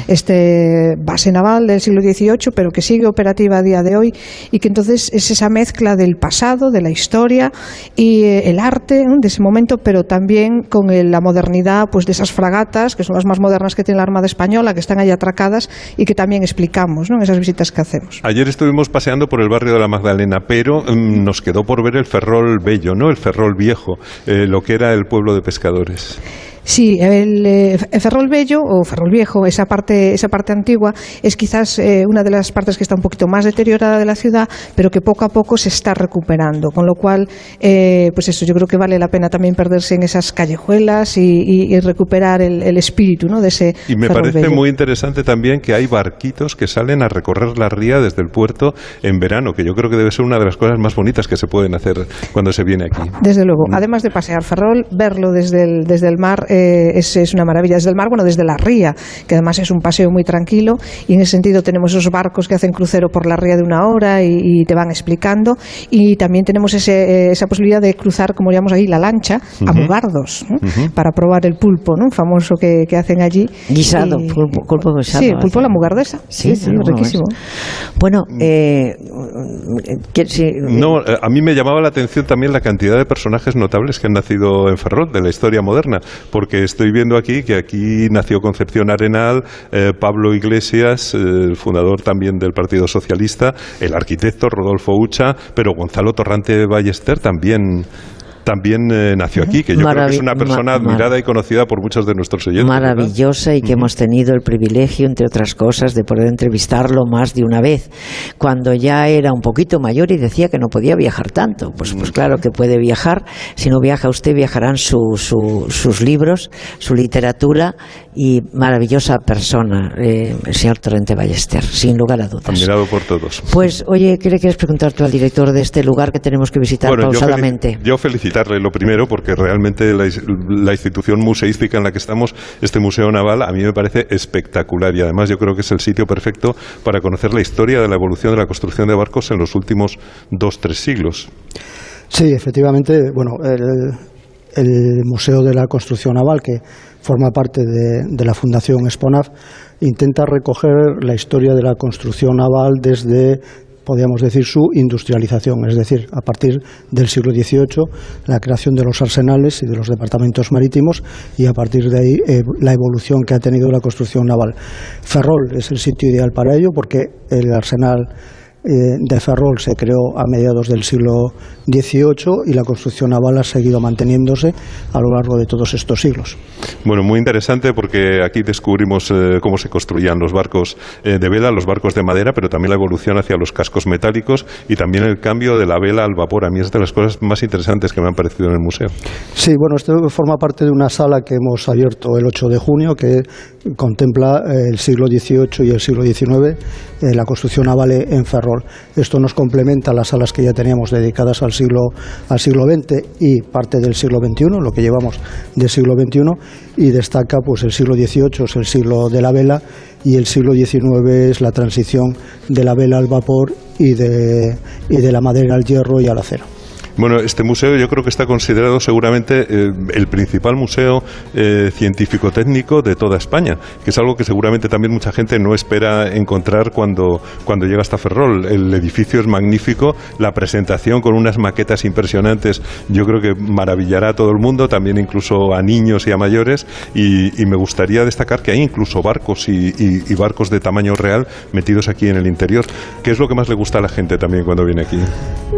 Speaker 18: Este base naval del siglo XVIII, pero que sigue operativa a día de hoy y que entonces es esa mezcla del pasado, de la historia y eh, el arte de ese momento, pero también con el- la modernidad pues de esas fragatas, que son las más modernas que tiene la Armada Española, que están ahí atracadas y que también explicamos ¿no? en esas visitas que hacemos.
Speaker 17: Ayer estuvimos paseando por el barrio de la Magdalena, pero mm, nos quedó por ver el Ferrol Bello, ¿no? El Ferrol Viejo, eh, lo que era el pueblo de pescadores.
Speaker 18: Sí, el, eh, Ferrol Bello o Ferrol Viejo, esa parte, esa parte antigua, es quizás eh, una de las partes que está un poquito más deteriorada de la ciudad, pero que poco a poco se está recuperando. Con lo cual, eh, pues eso, yo creo que vale la pena también perderse en esas callejuelas y, y- y recuperar el, el espíritu ¿no? de ese
Speaker 17: Y me
Speaker 18: Ferrol
Speaker 17: parece
Speaker 18: Bello.
Speaker 17: muy interesante también que hay barquitos que salen a recorrer la ría desde el puerto en verano, que yo creo que debe ser una de las cosas más bonitas que se pueden hacer cuando se viene aquí.
Speaker 18: Desde luego, además de pasear Ferrol, verlo desde el, desde el mar eh, es, es una maravilla. Desde el mar, bueno, desde la ría, que además es un paseo muy tranquilo y en ese sentido tenemos esos barcos que hacen crucero por la ría de una hora y, y te van explicando y también tenemos ese, eh, esa posibilidad de cruzar, como llamamos ahí, la lancha a. Mugardos para probar el pulpo, ¿no? famoso que, que hacen allí.
Speaker 1: Guisado,
Speaker 18: Y-
Speaker 1: pulpo, pulpo guisado.
Speaker 18: Sí, el pulpo a la mugardesa. Sí, sí, riquísimo.
Speaker 1: vez. Bueno, eh, que- sí,
Speaker 17: No, a mí me llamaba la atención también la cantidad de personajes notables que han nacido en Ferrol de la historia moderna, porque estoy viendo aquí que aquí nació Concepción Arenal, eh, Pablo Iglesias, eh, el fundador también del Partido Socialista, el arquitecto Rodolfo Ucha, pero Gonzalo Torrante Ballester también también eh, nació aquí, que yo creo que es una
Speaker 1: Maravi-
Speaker 17: persona admirada y conocida por muchos de nuestros oyentes. ¿verdad?
Speaker 1: maravillosa y que hemos tenido el privilegio, entre otras cosas, de poder entrevistarlo más de una vez, cuando ya era un poquito mayor y decía que no podía viajar tanto. Pues, pues claro que puede viajar. Si no viaja usted, viajarán su- su- sus libros, su literatura y maravillosa persona, eh, el señor Torrente Ballester, sin lugar a dudas.
Speaker 17: Admirado por todos.
Speaker 1: Pues, oye, ¿qué le quieres preguntar tú al director de este lugar que tenemos que visitar
Speaker 17: Bueno, yo,
Speaker 1: pausadamente?
Speaker 17: felici- yo felicitarle lo primero porque realmente la, institución museística en la que estamos, este Museo Naval, a mí me parece espectacular y además yo creo que es el sitio perfecto para conocer la historia de la evolución de la construcción de barcos en los últimos dos, tres siglos.
Speaker 19: Sí, efectivamente, bueno, el, Museo de la Construcción Naval, que forma parte de, la Fundación Exponaf, intenta recoger la historia de la construcción naval desde podríamos decir, su industrialización, es decir, a partir del siglo XVIII, la creación de los arsenales y de los departamentos marítimos y a partir de ahí eh, la evolución que ha tenido la construcción naval. Ferrol es el sitio ideal para ello porque el arsenal eh, de Ferrol se creó a mediados del siglo XVIII y la construcción naval ha seguido manteniéndose a lo largo de todos estos siglos.
Speaker 17: Bueno, muy interesante porque aquí descubrimos eh, cómo se construían los barcos eh, de vela, los barcos de madera, pero también la evolución hacia los cascos metálicos y también el cambio de la vela al vapor. A mí es de las cosas más interesantes que me han parecido en el museo.
Speaker 19: Sí, bueno, esto forma parte de una sala que hemos abierto el 8 de junio que contempla el siglo XVIII y el siglo XIX, la construcción naval en Ferrol. Esto nos complementa las salas que ya teníamos dedicadas al siglo, al siglo XX y parte del siglo XXI, lo que llevamos del siglo XXI, y destaca pues el siglo XVIII es el siglo de la vela y el siglo XIX es la transición de la vela al vapor y de, y de la madera al hierro y al acero.
Speaker 17: Bueno, este museo yo creo que está considerado seguramente eh, el principal museo eh, científico-técnico de toda España, que es algo que seguramente también mucha gente no espera encontrar cuando, cuando llega hasta Ferrol. El edificio es magnífico, la presentación con unas maquetas impresionantes yo creo que maravillará a todo el mundo, también incluso a niños y a mayores, y, me gustaría destacar que hay incluso barcos y, y- barcos de tamaño real metidos aquí en el interior. ¿Qué es lo que más le gusta a la gente también cuando viene aquí?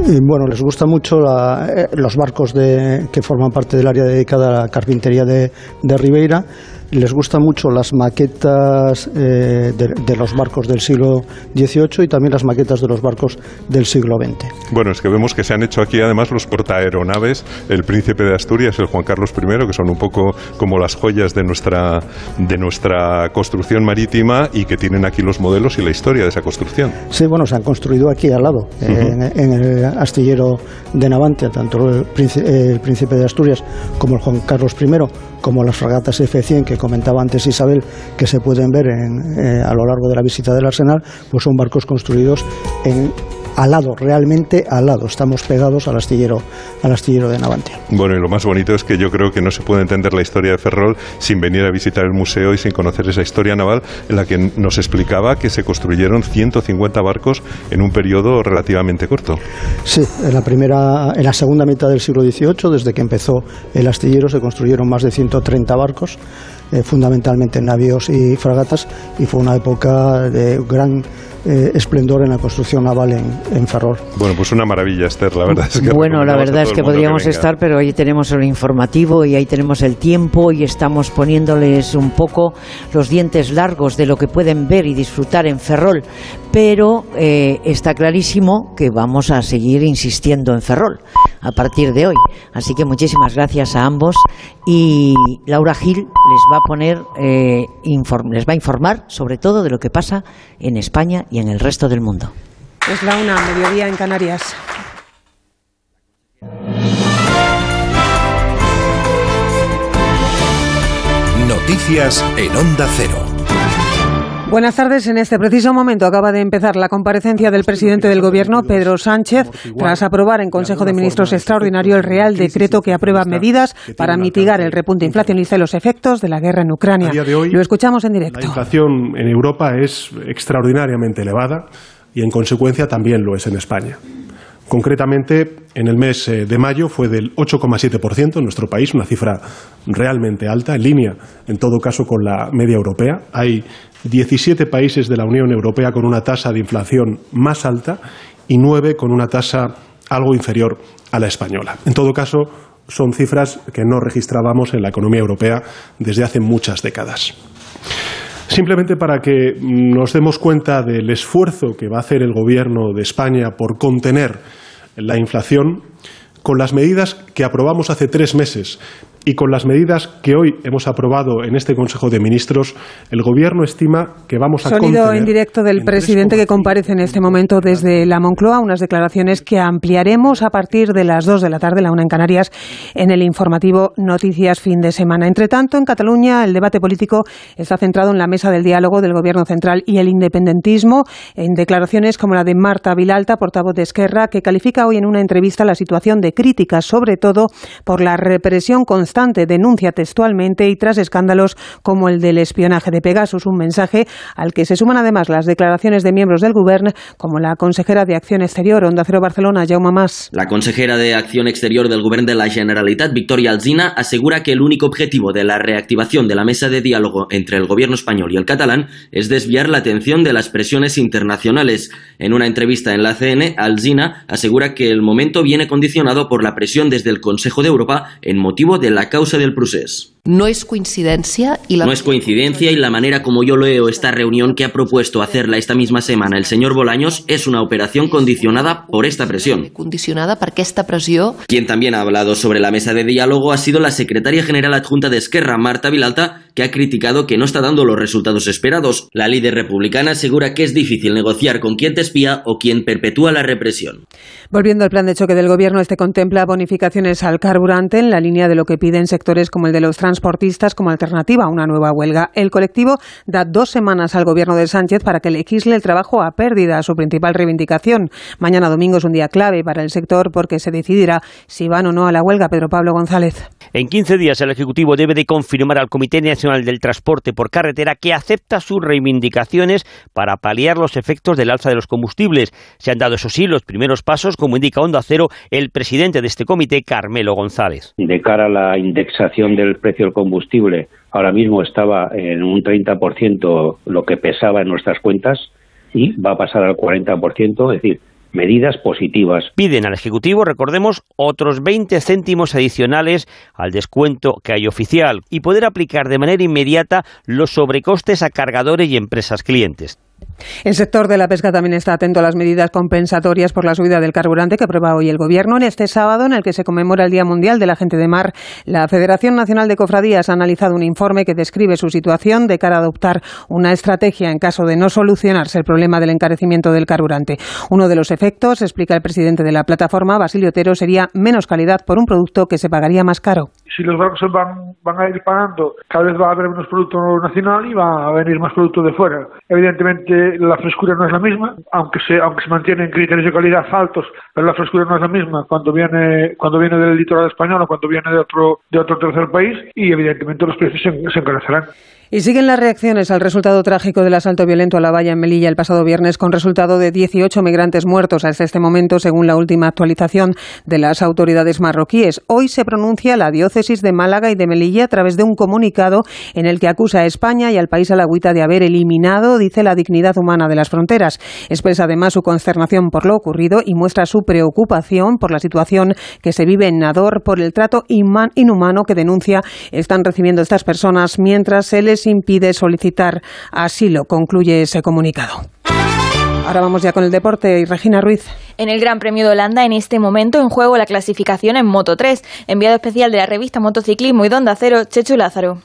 Speaker 19: Y, bueno, les gusta mucho eh, los barcos de, que forman parte del área dedicada a la carpintería de, de Ribeira les gustan mucho las maquetas eh, de, los barcos del siglo XVIII y también las maquetas de los barcos del siglo XX.
Speaker 17: Bueno, es que vemos que se han hecho aquí además los portaaeronaves, el príncipe de Asturias, el Juan Carlos I, que son un poco como las joyas de nuestra, de nuestra construcción marítima y que tienen aquí los modelos y la historia de esa construcción.
Speaker 19: Sí, bueno, se han construido aquí al lado, en, el astillero de Navantia, tanto el príncipe, el príncipe de Asturias como el Juan Carlos I como las fragatas F-100 que comentaba antes Isabel, que se pueden ver eh, a lo largo de la visita del arsenal, pues son barcos construidos en al lado, realmente al lado. Estamos pegados al astillero, al astillero de Navantia.
Speaker 17: Bueno, y lo más bonito es que yo creo que no se puede entender la historia de Ferrol sin venir a visitar el museo y sin conocer esa historia naval en la que nos explicaba que se construyeron 150 barcos en un periodo relativamente corto.
Speaker 19: Sí, en la primera, en la segunda mitad del siglo XVIII, desde que empezó el astillero, se construyeron más de 130 barcos. Eh, fundamentalmente navíos y fragatas, y fue una época de gran eh, esplendor en la construcción naval en, Ferrol.
Speaker 17: Bueno, pues una maravilla, Esther, la verdad es que...
Speaker 1: Bueno, la verdad es que podríamos estar, pero ahí tenemos el informativo y ahí tenemos el tiempo y estamos poniéndoles un poco los dientes largos de lo que pueden ver y disfrutar en Ferrol, pero eh, está clarísimo que vamos a seguir insistiendo en Ferrol a partir de hoy. Así que muchísimas gracias a ambos y Laura Gil les va a poner, eh, les va a informar sobre todo de lo que pasa en España y en el resto del mundo.
Speaker 20: Es la una, mediodía en Canarias.
Speaker 2: Noticias en Onda Cero.
Speaker 20: Buenas tardes. En este preciso momento acaba de empezar la comparecencia del presidente del Gobierno, Pedro Sánchez, tras aprobar en Consejo de Ministros extraordinario el Real Decreto que aprueba medidas para mitigar el repunte inflacionista y los efectos de la guerra en Ucrania. Lo escuchamos en directo.
Speaker 21: La inflación en Europa es extraordinariamente elevada y, en consecuencia, también lo es en España. Concretamente, en el mes eh, de mayo fue del 8,7% en nuestro país, una cifra realmente alta, en línea, en todo caso, con la media europea. Hay 17 países de la Unión Europea con una tasa de inflación más alta y 9 con una tasa algo inferior a la española. En todo caso, son cifras que no registrábamos en la economía europea desde hace muchas décadas. Simplemente para que nos demos cuenta del esfuerzo que va a hacer el Gobierno de España por contener la inflación, con las medidas que aprobamos hace tres meses y con las medidas que hoy hemos aprobado en este Consejo de Ministros, el Gobierno estima que vamos a
Speaker 20: Sonido en directo del presidente que comparece en este momento desde la Moncloa, unas declaraciones que ampliaremos a partir de las dos de la tarde, la una en Canarias, en el informativo Noticias Fin de Semana. Entre tanto, en Cataluña el debate político está centrado en la mesa del diálogo del Gobierno central y el independentismo, en declaraciones como la de Marta Vilalta, portavoz de Esquerra, que califica hoy en una entrevista la situación de crítica, sobre todo por la represión constante denuncia textualmente y tras escándalos como el del espionaje de Pegasus, un mensaje al que se suman además las declaraciones de miembros del Gobierno, como la consejera de Acción Exterior, Onda Cero Barcelona, Jaume Mas.
Speaker 22: La consejera de Acción Exterior del Gobierno de la Generalitat, Victoria Alzina, asegura que el único objetivo de la reactivación de la mesa de diálogo entre el Gobierno español y el catalán es desviar la atención de las presiones internacionales. En una entrevista en la CN, Alzina asegura que el momento viene condicionado por la presión desde el Consejo de Europa en motivo de la causa del proceso.
Speaker 23: No es coincidencia y la...
Speaker 22: No es coincidencia y la manera como yo leo esta reunión que ha propuesto hacerla esta misma semana el señor Bolaños es una operación condicionada por esta presión.
Speaker 23: Condicionada por esta presión.
Speaker 22: Quien también ha hablado sobre la mesa de diálogo ha sido la secretaria general adjunta de Esquerra, Marta Vilalta, que ha criticado que no está dando los resultados esperados. La líder republicana asegura que es difícil negociar con quien te espía o quien perpetúa la represión.
Speaker 20: Volviendo al plan de choque del gobierno, este contempla bonificaciones al carburante en la línea de lo que piden sectores como el de los transportistas como alternativa a una nueva huelga. El colectivo da dos semanas al gobierno de Sánchez para que legisle el trabajo a pérdida, su principal reivindicación. Mañana domingo es un día clave para el sector porque se decidirá si van o no a la huelga. Pedro Pablo González.
Speaker 24: En 15 días el Ejecutivo debe de confirmar al Comité Nacional del Transporte por Carretera que acepta sus reivindicaciones para paliar los efectos del alza de los combustibles. Se han dado, eso sí, los primeros pasos, como indica Onda Cero el presidente de este comité, Carmelo González.
Speaker 25: De cara a la indexación del precio del combustible, ahora mismo estaba en un 30% lo que pesaba en nuestras cuentas y va a pasar al 40%, es decir, medidas positivas.
Speaker 24: Piden al Ejecutivo, recordemos, otros 20 céntimos adicionales al descuento que hay oficial y poder aplicar de manera inmediata los sobrecostes a cargadores y empresas clientes.
Speaker 20: El sector de la pesca también está atento a las medidas compensatorias por la subida del carburante que aprueba hoy el Gobierno. En este sábado, en el que se conmemora el Día Mundial de la Gente de Mar, la Federación Nacional de Cofradías ha analizado un informe que describe su situación de cara a adoptar una estrategia en caso de no solucionarse el problema del encarecimiento del carburante. Uno de los efectos, explica el presidente de la plataforma, Basilio Otero, sería menos calidad por un producto que se pagaría más caro.
Speaker 26: Si los barcos van, van a ir pagando, cada vez va a haber menos producto nacional y va a venir más producto de fuera. Evidentemente, la frescura no es la misma, aunque se, aunque se mantienen criterios de calidad altos, pero la frescura no es la misma cuando viene, cuando viene del litoral español o cuando viene de otro, de otro tercer país y evidentemente los precios se, se encarecerán.
Speaker 20: Y siguen las reacciones al resultado trágico del asalto violento a la valla en Melilla el pasado viernes, con resultado de 18 migrantes muertos hasta este momento, según la última actualización de las autoridades marroquíes. Hoy se pronuncia la diócesis de Málaga y de Melilla a través de un comunicado en el que acusa a España y al país alagüita de haber eliminado, dice, la dignidad humana de las fronteras. Expresa además su consternación por lo ocurrido y muestra su preocupación por la situación que se vive en Nador por el trato inhumano que denuncia están recibiendo estas personas mientras se les impide solicitar asilo, concluye ese comunicado. Ahora vamos ya con el deporte y Regina Ruiz.
Speaker 27: En el Gran Premio de Holanda, en este momento en juego la clasificación en Moto 3. Enviado especial de la revista Motociclismo y Donda Cero, Chechu Lázaro.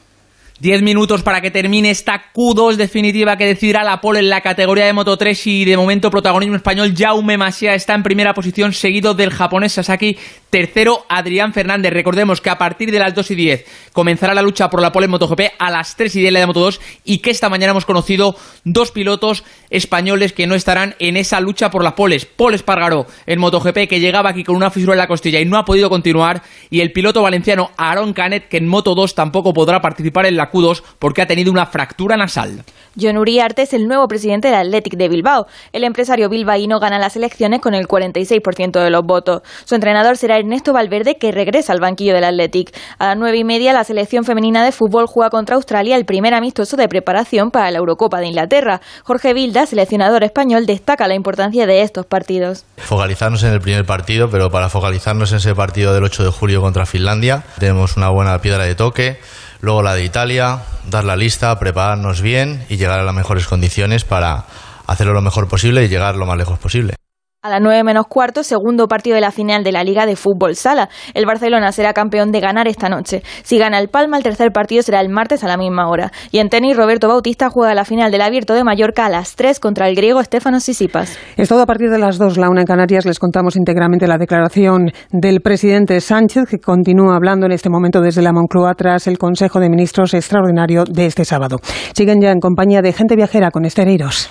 Speaker 28: 10 minutos para que termine esta Q2 definitiva que decidirá la pole en la categoría de Moto 3 y de momento protagonismo español Jaume Masia está en primera posición seguido del japonés Sasaki tercero Adrián Fernández recordemos que a partir de las 2 y 10 comenzará la lucha por la pole en MotoGP a las 3 y 10 la de Moto 2 y que esta mañana hemos conocido dos pilotos españoles que no estarán en esa lucha por las poles Paul Espargaró en MotoGP que llegaba aquí con una fisura en la costilla y no ha podido continuar y el piloto valenciano Aaron Canet que en Moto 2 tampoco podrá participar en la Q2 porque ha tenido una fractura nasal.
Speaker 27: John Uriarte es el nuevo presidente del Athletic de Bilbao. El empresario bilbaíno gana las elecciones con el 46% de los votos. Su entrenador será Ernesto Valverde, que regresa al banquillo del Athletic. A las nueve y media, la selección femenina de fútbol juega contra Australia el primer amistoso de preparación para la Eurocopa de Inglaterra. Jorge Vilda, seleccionador español, destaca la importancia de estos partidos.
Speaker 29: Focalizarnos en el primer partido, pero para focalizarnos en ese partido del 8 de julio contra Finlandia, tenemos una buena piedra de toque luego la de Italia, dar la lista, prepararnos bien y llegar a las mejores condiciones para hacerlo lo mejor posible y llegar lo más lejos posible.
Speaker 27: A las 9 menos cuarto, segundo partido de la final de la Liga de Fútbol Sala. El Barcelona será campeón de ganar esta noche. Si gana el Palma, el tercer partido será el martes a la misma hora. Y en tenis, Roberto Bautista juega la final del Abierto de Mallorca a las 3 contra el griego Estefanos Sisipas.
Speaker 20: Es todo a partir de las 2. La una en Canarias les contamos íntegramente la declaración del presidente Sánchez, que continúa hablando en este momento desde la Moncloa tras el Consejo de Ministros extraordinario de este sábado. Siguen ya en compañía de gente viajera con Estereiros.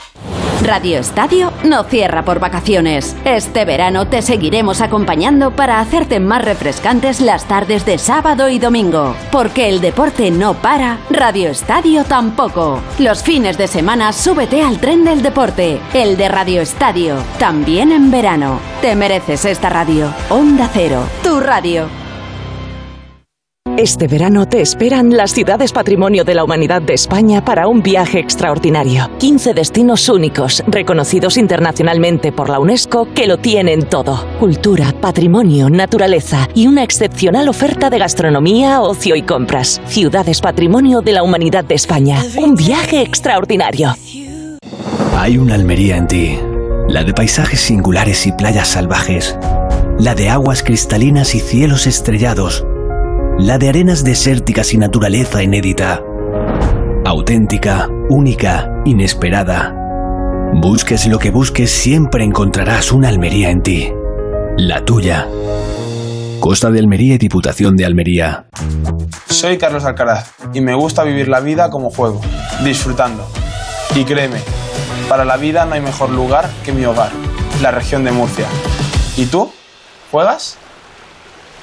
Speaker 14: Radio Estadio no cierra por vacaciones. Este verano te seguiremos acompañando para hacerte más refrescantes las tardes de sábado y domingo. Porque el deporte no para, Radio Estadio tampoco. Los fines de semana súbete al tren del deporte, el de Radio Estadio, también en verano. Te mereces esta radio. Onda Cero, tu radio.
Speaker 8: Este verano te esperan las ciudades patrimonio de la humanidad de España para un viaje extraordinario. 15 destinos únicos, reconocidos internacionalmente por la UNESCO, que lo tienen todo. Cultura, patrimonio, naturaleza y una excepcional oferta de gastronomía, ocio y compras. Ciudades patrimonio de la humanidad de España. Un viaje extraordinario.
Speaker 30: Hay una Almería en ti. La de paisajes singulares y playas salvajes. La de aguas cristalinas y cielos estrellados la de arenas desérticas y naturaleza inédita. Auténtica, única, inesperada. Busques lo que busques, siempre encontrarás una Almería en ti. La tuya. Costa de Almería y Diputación de Almería.
Speaker 31: Soy Carlos Alcaraz y me gusta vivir la vida como juego, disfrutando. Y créeme, para la vida no hay mejor lugar que mi hogar, la región de Murcia. ¿Y tú? ¿Juegas?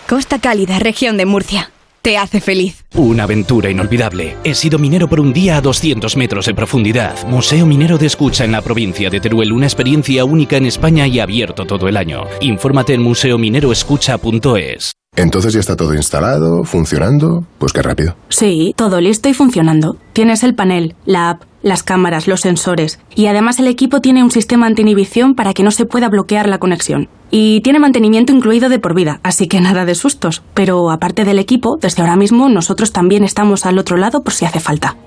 Speaker 32: Costa Cálida, región de Murcia. Te hace feliz.
Speaker 33: Una aventura inolvidable. He sido minero por un día a 200 metros de profundidad. Museo Minero de Escucha en la provincia de Teruel. Una experiencia única en España y abierto todo el año. Infórmate en museomineroescucha.es.
Speaker 34: Entonces ya está todo instalado, funcionando. Pues qué rápido.
Speaker 32: Sí, todo listo y funcionando. Tienes el panel, la app
Speaker 10: las cámaras, los sensores. Y además el equipo tiene un sistema anti-inhibición para que no se pueda bloquear la conexión. Y tiene mantenimiento incluido de por vida, así que nada de sustos. Pero aparte del equipo, desde ahora mismo nosotros también estamos al otro lado por si hace falta.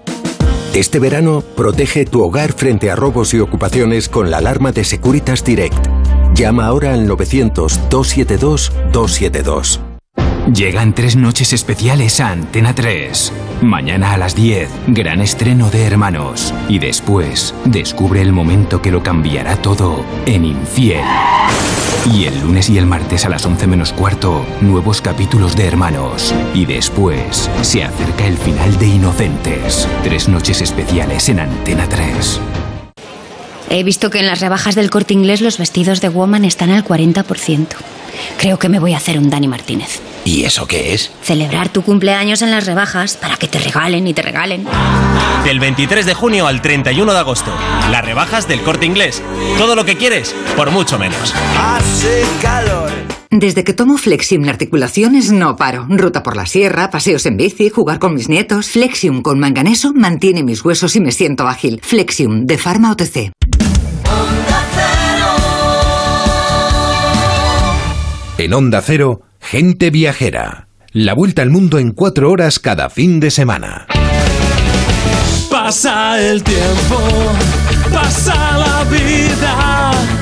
Speaker 35: Este verano, protege tu hogar frente a robos y ocupaciones con la alarma de Securitas Direct. Llama ahora al 900-272-272.
Speaker 36: Llegan tres noches especiales a Antena 3. Mañana a las 10, gran estreno de Hermanos. Y después, descubre el momento que lo cambiará todo en Infiel. Y el lunes y el martes a las 11 menos cuarto, nuevos capítulos de Hermanos. Y después, se acerca el final de Inocentes. Tres noches especiales en Antena 3.
Speaker 37: He visto que en las rebajas del corte inglés los vestidos de Woman están al 40%. Creo que me voy a hacer un Dani Martínez.
Speaker 38: ¿Y eso qué es?
Speaker 37: Celebrar tu cumpleaños en las rebajas para que te regalen y te regalen.
Speaker 39: Del 23 de junio al 31 de agosto. Las rebajas del corte inglés. Todo lo que quieres, por mucho menos.
Speaker 40: Hace calor. Desde que tomo Flexium la articulaciones no paro. Ruta por la sierra, paseos en bici, jugar con mis nietos. Flexium con manganeso mantiene mis huesos y me siento ágil. Flexium de Pharma OTC.
Speaker 2: En Onda Cero, Gente Viajera. La vuelta al mundo en cuatro horas cada fin de semana.
Speaker 41: Pasa el tiempo, pasa la vida.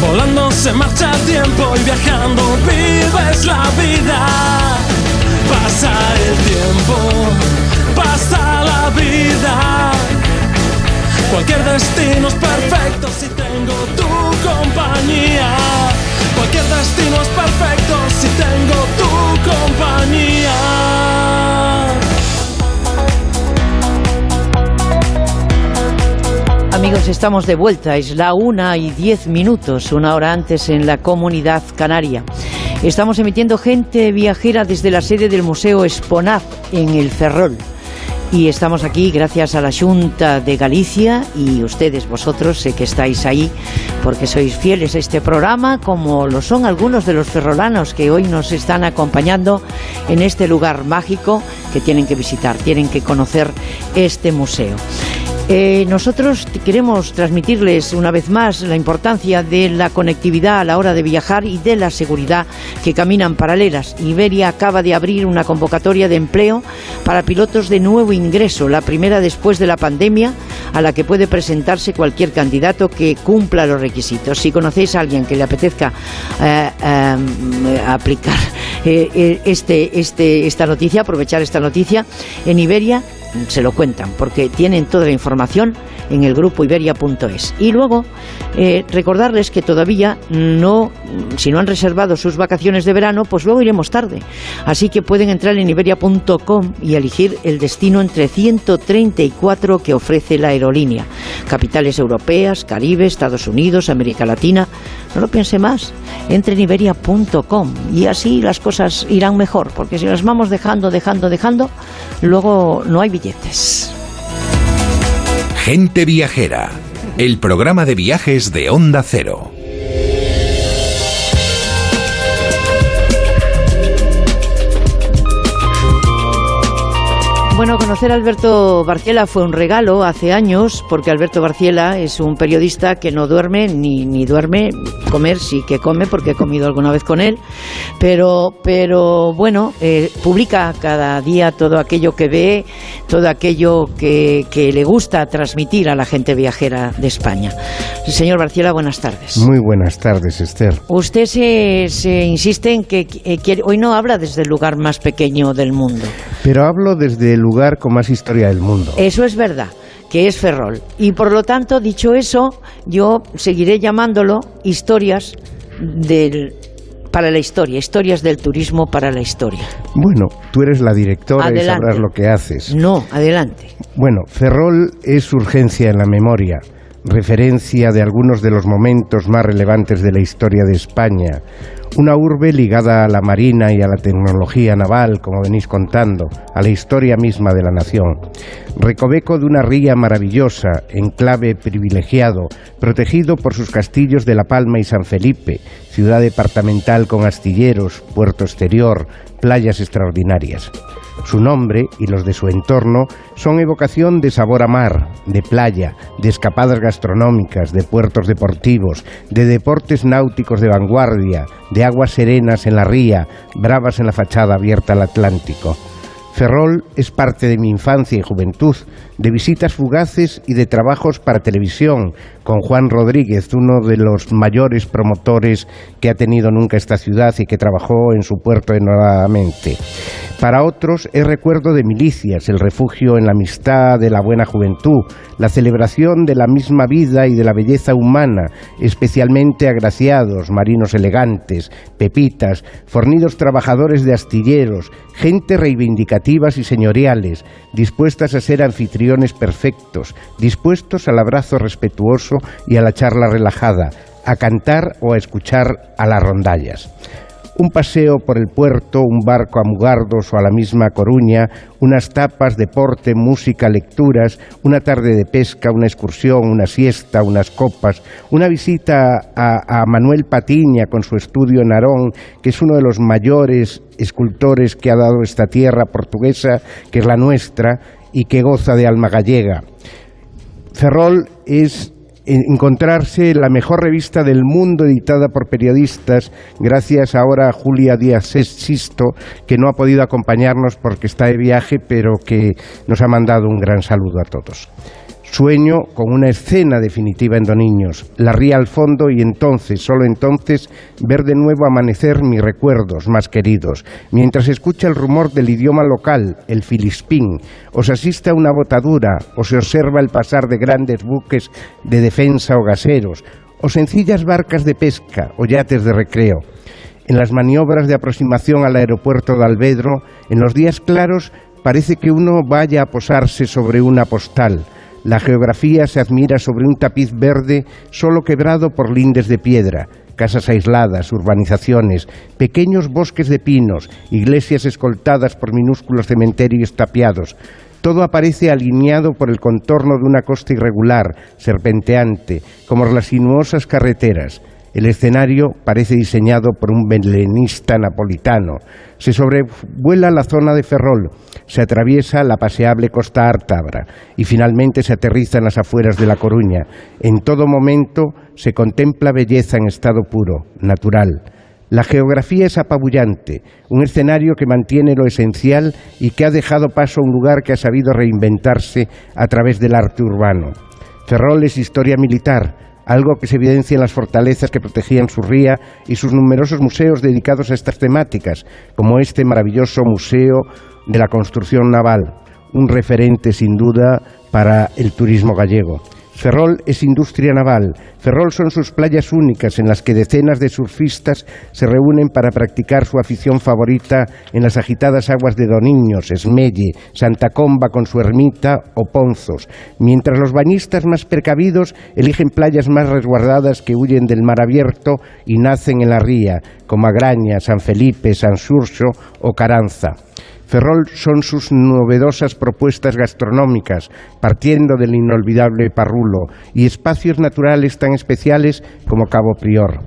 Speaker 41: Volando se marcha el tiempo y viajando vives la vida. Pasa el tiempo, pasa la vida. Cualquier destino es perfecto si tengo tu compañía. Cualquier destino es perfecto si tengo tu compañía.
Speaker 1: Amigos, estamos de vuelta. Es la una y diez minutos, una hora antes en la comunidad canaria. Estamos emitiendo gente viajera desde la sede del Museo Esponaz en el Ferrol. Y estamos aquí gracias a la Junta de Galicia y ustedes, vosotros, sé que estáis ahí porque sois fieles a este programa, como lo son algunos de los ferrolanos que hoy nos están acompañando en este lugar mágico que tienen que visitar, tienen que conocer este museo. Eh, nosotros queremos transmitirles una vez más la importancia de la conectividad a la hora de viajar y de la seguridad que caminan paralelas. Iberia acaba de abrir una convocatoria de empleo para pilotos de nuevo ingreso, la primera después de la pandemia, a la que puede presentarse cualquier candidato que cumpla los requisitos. Si conocéis a alguien que le apetezca eh, eh, aplicar este, este, esta noticia, aprovechar esta noticia, en Iberia se lo cuentan, porque tienen toda la información en el grupo iberia.es. Y luego, eh, recordarles que todavía no, si no han reservado sus vacaciones de verano, pues luego iremos tarde. Así que pueden entrar en iberia.com y elegir el destino entre 134 que ofrece la aerolínea. Capitales europeas, Caribe, Estados Unidos, América Latina. No lo piense más. Entre en y así las cosas irán mejor, porque si las vamos dejando, dejando, dejando, luego no hay billetes.
Speaker 2: Gente Viajera, el programa de viajes de Onda Cero.
Speaker 1: Bueno, conocer a Alberto Barciela fue un regalo hace años, porque Alberto Barciela es un periodista que no duerme, ni, ni duerme, comer sí que come, porque he comido alguna vez con él, pero, pero bueno, eh, publica cada día todo aquello que ve, todo aquello que, que le gusta transmitir a la gente viajera de España. Señor Barciela, buenas tardes.
Speaker 42: Muy buenas tardes, Esther.
Speaker 1: Usted se, se insiste en que eh, quiere, hoy no habla desde el lugar más pequeño del mundo.
Speaker 42: Pero hablo desde el lugar con más historia del mundo.
Speaker 1: Eso es verdad que es Ferrol. Y por lo tanto, dicho eso, yo seguiré llamándolo historias del para la historia, historias del turismo para la historia.
Speaker 42: Bueno, tú eres la directora
Speaker 1: Adelante.
Speaker 42: y sabrás lo que haces.
Speaker 1: No, adelante.
Speaker 42: Bueno, Ferrol es urgencia en la memoria, referencia de algunos de los momentos más relevantes de la historia de España. Una urbe ligada a la marina y a la tecnología naval, como venís contando, a la historia misma de la nación. Recoveco de una ría maravillosa, enclave privilegiado, protegido por sus castillos de La Palma y San Felipe, ciudad departamental con astilleros, puerto exterior, playas extraordinarias. Su nombre y los de su entorno son evocación de sabor a mar, de playa, de escapadas gastronómicas, de puertos deportivos, de deportes náuticos de vanguardia, de aguas serenas en la ría, bravas en la fachada abierta al Atlántico. Ferrol es parte de mi infancia y juventud, de visitas fugaces y de trabajos para televisión, con Juan Rodríguez, uno de los mayores promotores que ha tenido nunca esta ciudad y que trabajó en su puerto enormemente. Para otros es recuerdo de milicias, el refugio en la amistad de la buena juventud, la celebración de la misma vida y de la belleza humana, especialmente agraciados, marinos elegantes, pepitas, fornidos trabajadores de astilleros, gente reivindicativas y señoriales, dispuestas a ser anfitriones perfectos, dispuestos al abrazo respetuoso y a la charla relajada, a cantar o a escuchar a las rondallas. Un paseo por el puerto, un barco a Mugardos o a la misma Coruña, unas tapas, deporte, música, lecturas, una tarde de pesca, una excursión, una siesta, unas copas, una visita a, a Manuel Patiña con su estudio en Arón, que es uno de los mayores escultores que ha dado esta tierra portuguesa, que es la nuestra, y que goza de alma gallega. Ferrol es encontrarse la mejor revista del mundo editada por periodistas, gracias ahora a Julia Díaz Sisto, que no ha podido acompañarnos porque está de viaje, pero que nos ha mandado un gran saludo a todos. Sueño con una escena definitiva en Doniños, la ría al fondo y entonces, solo entonces, ver de nuevo amanecer mis recuerdos más queridos, mientras escucha el rumor del idioma local, el filispín, o se asiste a una botadura, o se observa el pasar de grandes buques de defensa o gaseros, o sencillas barcas de pesca o yates de recreo. En las maniobras de aproximación al aeropuerto de Alvedro, en los días claros, parece que uno vaya a posarse sobre una postal, la geografía se admira sobre un tapiz verde solo quebrado por lindes de piedra, casas aisladas, urbanizaciones, pequeños bosques de pinos, iglesias escoltadas por minúsculos cementerios tapiados. Todo aparece alineado por el contorno de una costa irregular, serpenteante, como las sinuosas carreteras. El escenario parece diseñado por un belenista napolitano. Se sobrevuela la zona de Ferrol, se atraviesa la paseable costa Ártabra y finalmente se aterriza en las afueras de La Coruña. En todo momento se contempla belleza en estado puro, natural. La geografía es apabullante, un escenario que mantiene lo esencial y que ha dejado paso a un lugar que ha sabido reinventarse a través del arte urbano. Ferrol es historia militar, algo que se evidencia en las fortalezas que protegían su ría y sus numerosos museos dedicados a estas temáticas, como este maravilloso Museo de la Construcción Naval, un referente sin duda para el turismo gallego. Ferrol es industria naval. Ferrol son sus playas únicas en las que decenas de surfistas se reúnen para practicar su afición favorita en las agitadas aguas de Doniños, Esmelle, Santa Comba con su ermita o Ponzos, mientras los bañistas más precavidos eligen playas más resguardadas que huyen del mar abierto y nacen en la ría, como Agraña, San Felipe, San Surso o Caranza. Ferrol son sus novedosas propuestas gastronómicas, partiendo del inolvidable Parrulo, y espacios naturales tan especiales como Cabo Prior.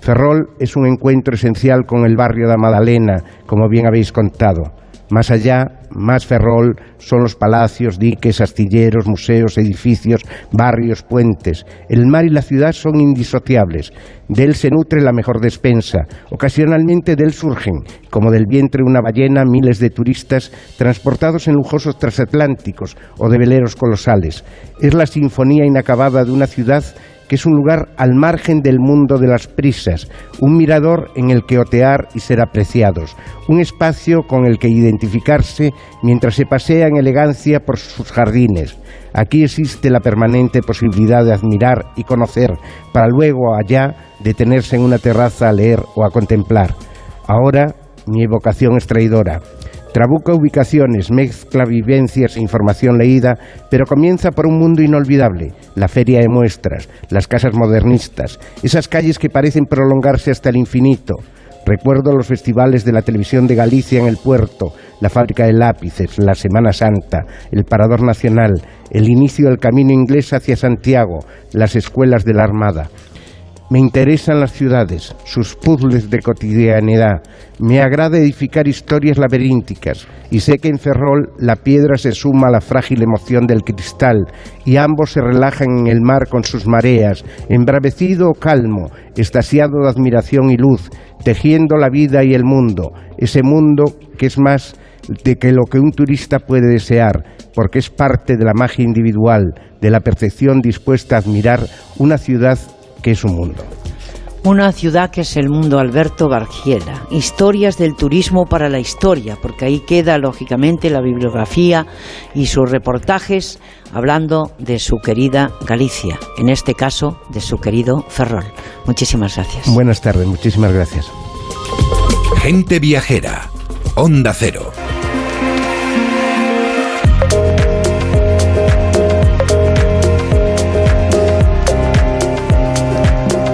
Speaker 42: Ferrol es un encuentro esencial con el barrio de Madalena, como bien habéis contado. Más allá, más Ferrol son los palacios, diques, astilleros, museos, edificios, barrios, puentes. El mar y la ciudad son indisociables. De él se nutre la mejor despensa. Ocasionalmente de él surgen, como del vientre una ballena, miles de turistas transportados en lujosos transatlánticos o de veleros colosales. Es la sinfonía inacabada de una ciudad que es un lugar al margen del mundo de las prisas, un mirador en el que otear y ser apreciados, un espacio con el que identificarse mientras se pasea en elegancia por sus jardines. Aquí existe la permanente posibilidad de admirar y conocer, para luego allá detenerse en una terraza a leer o a contemplar. Ahora mi evocación es traidora. Trabuca ubicaciones, mezcla vivencias e información leída, pero comienza por un mundo inolvidable, la feria de muestras, las casas modernistas, esas calles que parecen prolongarse hasta el infinito. Recuerdo los festivales de la televisión de Galicia en el puerto, la fábrica de lápices, la Semana Santa, el Parador Nacional, el inicio del camino inglés hacia Santiago, las escuelas de la Armada. Me interesan las ciudades, sus puzzles de cotidianidad. Me agrada edificar historias laberínticas y sé que en Ferrol la piedra se suma a la frágil emoción del cristal y ambos se relajan en el mar con sus mareas, embravecido o calmo, estasiado de admiración y luz, tejiendo la vida y el mundo, ese mundo que es más de que lo que un turista puede desear, porque es parte de la magia individual, de la percepción dispuesta a admirar una ciudad que es un mundo.
Speaker 1: Una ciudad que es el mundo Alberto Bargiela. Historias del turismo para la historia, porque ahí queda lógicamente la bibliografía y sus reportajes hablando de su querida Galicia, en este caso de su querido Ferrol. Muchísimas gracias.
Speaker 42: Buenas tardes, muchísimas gracias.
Speaker 2: Gente viajera. Onda Cero.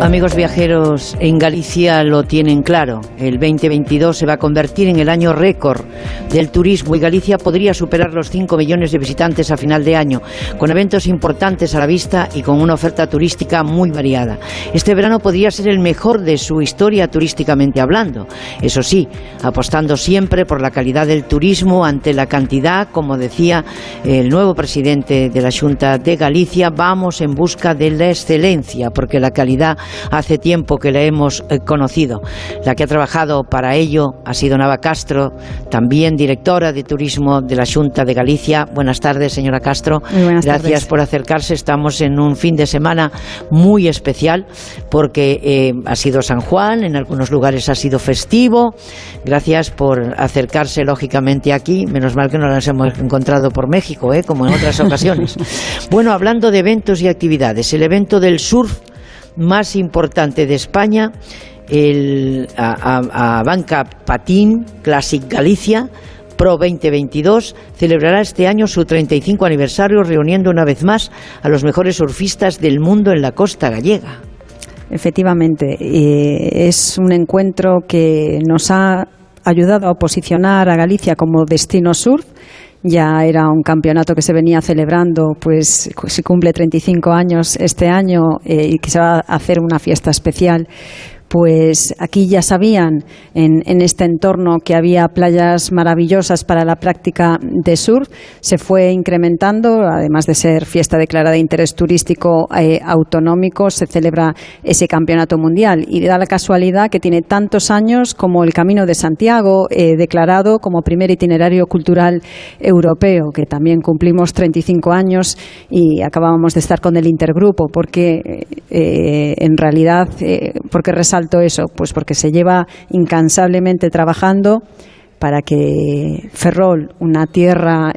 Speaker 1: Amigos viajeros, en Galicia lo tienen claro. El 2022 se va a convertir en el año récord del turismo y Galicia podría superar los 5 millones de visitantes a final de año, con eventos importantes a la vista y con una oferta turística muy variada. Este verano podría ser el mejor de su historia turísticamente hablando. Eso sí, apostando siempre por la calidad del turismo ante la cantidad, como decía el nuevo presidente de la Junta de Galicia, vamos en busca de la excelencia, porque la calidad hace tiempo que la hemos eh, conocido. La que ha trabajado para ello ha sido Nava Castro, también directora de turismo de la Junta de Galicia. Buenas tardes, señora Castro. Gracias por acercarse. Estamos en un fin de semana muy especial porque eh, ha sido San Juan, en algunos lugares ha sido festivo. Gracias por acercarse lógicamente aquí. Menos mal que no las hemos encontrado por México, ¿eh? como en otras ocasiones. bueno, hablando de eventos y actividades, el evento del surf más importante de España, el, a, Banca Patín Classic Galicia, Pro 2022 celebrará este año su 35 aniversario reuniendo una vez más a los mejores surfistas del mundo en la costa gallega.
Speaker 43: Efectivamente, es un encuentro que nos ha ayudado a posicionar a Galicia como destino surf ya era un campeonato que se venía celebrando, pues se cumple 35 años este año eh, y que se va a hacer una fiesta especial pues aquí ya sabían en, este entorno que había playas maravillosas para la práctica de surf. Se fue incrementando, además de ser fiesta declarada de interés turístico eh, autonómico, se celebra ese campeonato mundial. Y da la casualidad que tiene tantos años como el Camino de Santiago, eh, declarado como primer itinerario cultural europeo, que también cumplimos 35 años y acabábamos de estar con el intergrupo, porque eh, en realidad, porque resalta eso? Pues porque se lleva incansablemente trabajando para que Ferrol, una tierra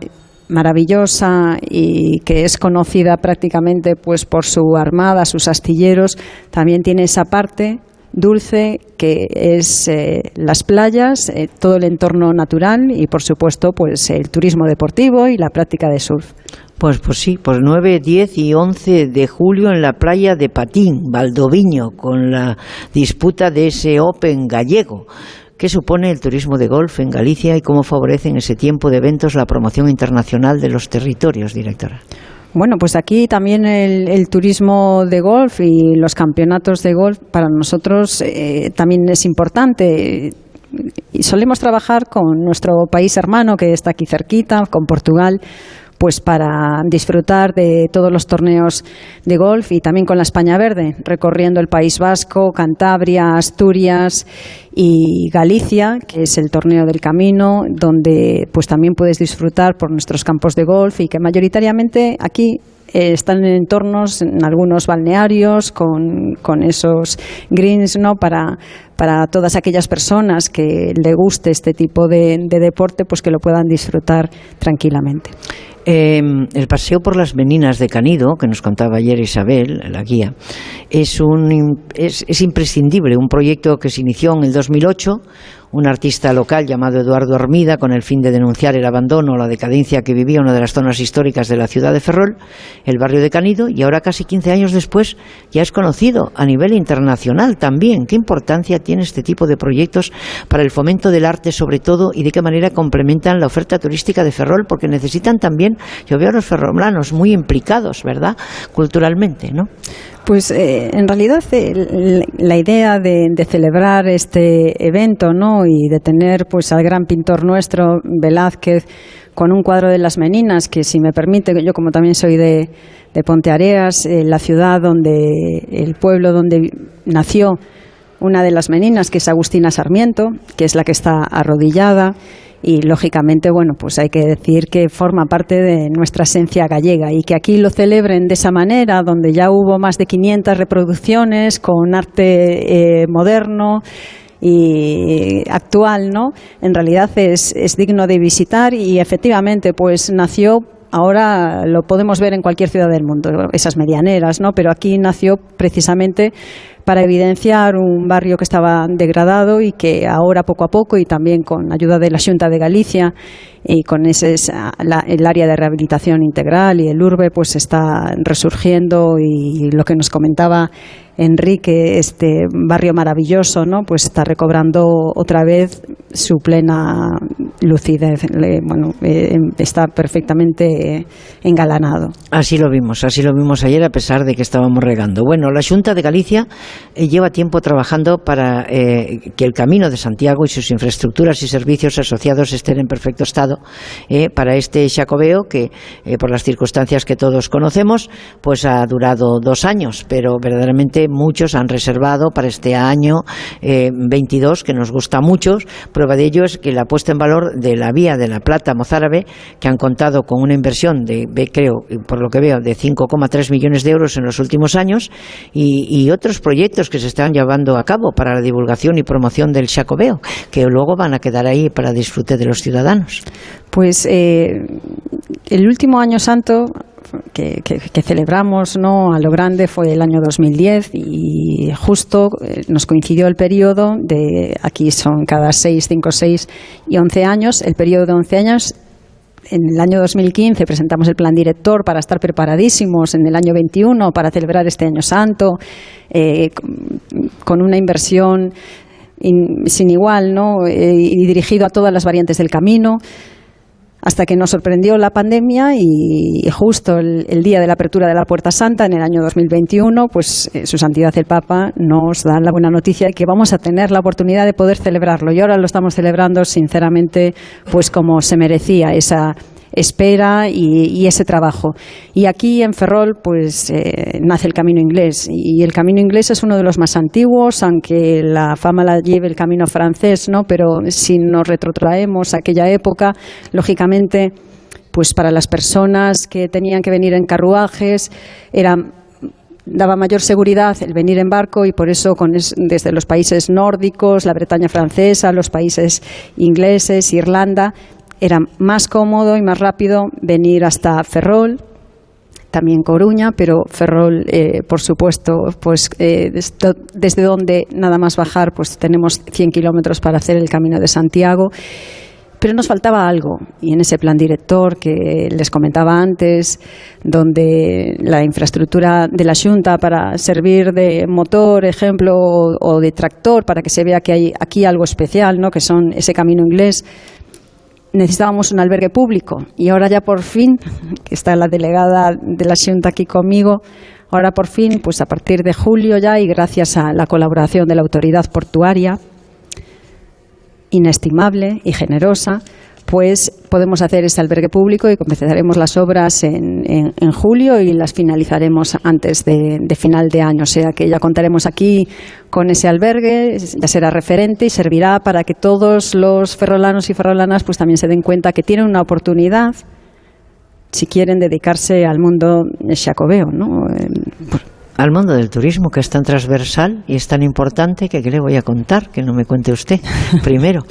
Speaker 43: maravillosa y que es conocida prácticamente pues por su armada, sus astilleros, también tiene esa parte dulce que es eh, las playas, eh, todo el entorno natural y por supuesto pues el turismo deportivo y la práctica de surf.
Speaker 1: Pues, pues sí, pues 9, 10 y 11 de julio en la playa de Patín, Valdoviño, con la disputa de ese Open gallego. ¿Qué supone el turismo de golf en Galicia y cómo favorece en ese tiempo de eventos la promoción internacional de los territorios, directora?
Speaker 43: Bueno, pues aquí también el, turismo de golf y los campeonatos de golf para nosotros eh, también es importante. Y solemos trabajar con nuestro país hermano que está aquí cerquita, con Portugal, pues para disfrutar de todos los torneos de golf y también con la España Verde, recorriendo el País Vasco, Cantabria, Asturias y Galicia, que es el torneo del camino, donde pues también puedes disfrutar por nuestros campos de golf y que mayoritariamente aquí eh, están en entornos, en algunos balnearios, con, con esos greens, ¿no? Para, para todas aquellas personas que le guste este tipo de, de deporte, pues que lo puedan disfrutar tranquilamente.
Speaker 1: Em, el paseo por las meninas de Canido, que nos contaba ayer Isabel, la guía, es, un, es, es imprescindible, un proyecto que se inició en el 2008 un artista local llamado Eduardo Armida, con el fin de denunciar el abandono o la decadencia que vivía una de las zonas históricas de la ciudad de Ferrol, el barrio de Canido, y ahora casi 15 años después ya es conocido a nivel internacional también. ¿Qué importancia tiene este tipo de proyectos para el fomento del arte sobre todo y de qué manera complementan la oferta turística de Ferrol? Porque necesitan también, yo veo a los ferrolanos muy implicados, ¿verdad? Culturalmente, ¿no?
Speaker 43: Pues eh, en realidad eh, la idea de, celebrar este evento, ¿no? Y de tener pues al gran pintor nuestro Velázquez con un cuadro de las Meninas, que si me permite, yo como también soy de, Ponteareas, eh, la ciudad donde el pueblo donde nació una de las Meninas, que es Agustina Sarmiento, que es la que está arrodillada y lógicamente, bueno, pues hay que decir que forma parte de nuestra esencia gallega y que aquí lo celebren de esa manera, donde ya hubo más de 500 reproducciones con arte eh, moderno y actual, ¿no? En realidad es, es digno de visitar y efectivamente, pues nació ahora lo podemos ver en cualquier ciudad del mundo, esas medianeras, ¿no? Pero aquí nació precisamente para evidenciar un barrio que estaba degradado y que ahora poco a poco y también con ayuda de la Junta de Galicia y con ese el área de rehabilitación integral y el urbe pues está resurgiendo y lo que nos comentaba Enrique, este barrio maravilloso, ¿no? Pues está recobrando otra vez su plena lucidez. bueno, eh, está perfectamente engalanado.
Speaker 1: Así lo vimos, así lo vimos ayer a pesar de que estábamos regando. Bueno, la Junta de Galicia eh, lleva tiempo trabajando para eh, que el Camino de Santiago y sus infraestructuras y servicios asociados estén en perfecto estado para este Xacobeo que por las circunstancias que todos conocemos, pues ha durado dos años, pero verdaderamente muchos han reservado para este año 22, eh, que nos gusta a muchos. Prueba de ello es que la puesta en valor de la vía de la Plata Mozárabe, que han contado con una inversión de, creo, por lo que veo, de 5,3 millones de euros en los últimos años y, otros proyectos que se están llevando a cabo para la divulgación y promoción del Chacobeo, que luego van a quedar ahí para disfrute de los ciudadanos.
Speaker 43: Pues eh, el último año santo que, celebramos ¿no? a lo grande fue el año 2010 y justo eh, nos coincidió el periodo de, aquí son cada 6, 5, 6 y 11 años, el periodo de 11 años en el año 2015 presentamos el plan director para estar preparadísimos en el año 21 para celebrar este año santo, eh, con una inversión sin igual ¿no? Eh, y dirigido a todas las variantes del camino hasta que nos sorprendió la pandemia y, justo el, día de la apertura de la Puerta Santa en el año 2021, pues eh, su santidad el Papa nos da la buena noticia de que vamos a tener la oportunidad de poder celebrarlo. Y ahora lo estamos celebrando sinceramente pues como se merecía esa espera y, ese trabajo. Y aquí en Ferrol pues eh, nace el camino inglés y el camino inglés es uno de los más antiguos, aunque la fama la lleve el camino francés, ¿no? Pero si nos retrotraemos a aquella época, lógicamente pues para las personas que tenían que venir en carruajes era daba mayor seguridad el venir en barco y por eso con desde los países nórdicos, la Bretaña francesa, los países ingleses, Irlanda, era más cómodo y más rápido venir hasta Ferrol, también Coruña, pero Ferrol, eh, por supuesto, pues eh, desde donde nada más bajar, pues tenemos 100 kilómetros para hacer el Camino de Santiago. Pero nos faltaba algo, y en ese plan director que les comentaba antes, donde la infraestructura de la Junta para servir de motor, ejemplo, o de tractor, para que se vea que hay aquí algo especial, ¿no? que son ese camino inglés, necesitábamos un albergue público. Y ahora ya por fin, que está la delegada de la Junta aquí conmigo, ahora por fin, pues a partir de julio ya y gracias a la colaboración de la autoridad portuaria, inestimable y generosa, pues podemos hacer ese albergue público y comenzaremos las obras en, julio y las finalizaremos antes de, final de año. O sea que ya contaremos aquí con ese albergue, ya será referente y servirá para que todos los ferrolanos y ferrolanas pues también se den cuenta que tienen una oportunidad si quieren dedicarse al mundo jacobeo, ¿no?
Speaker 1: Al mundo del turismo, que es tan transversal y es tan importante que, ¿qué le voy a contar? Que no me cuente usted primero.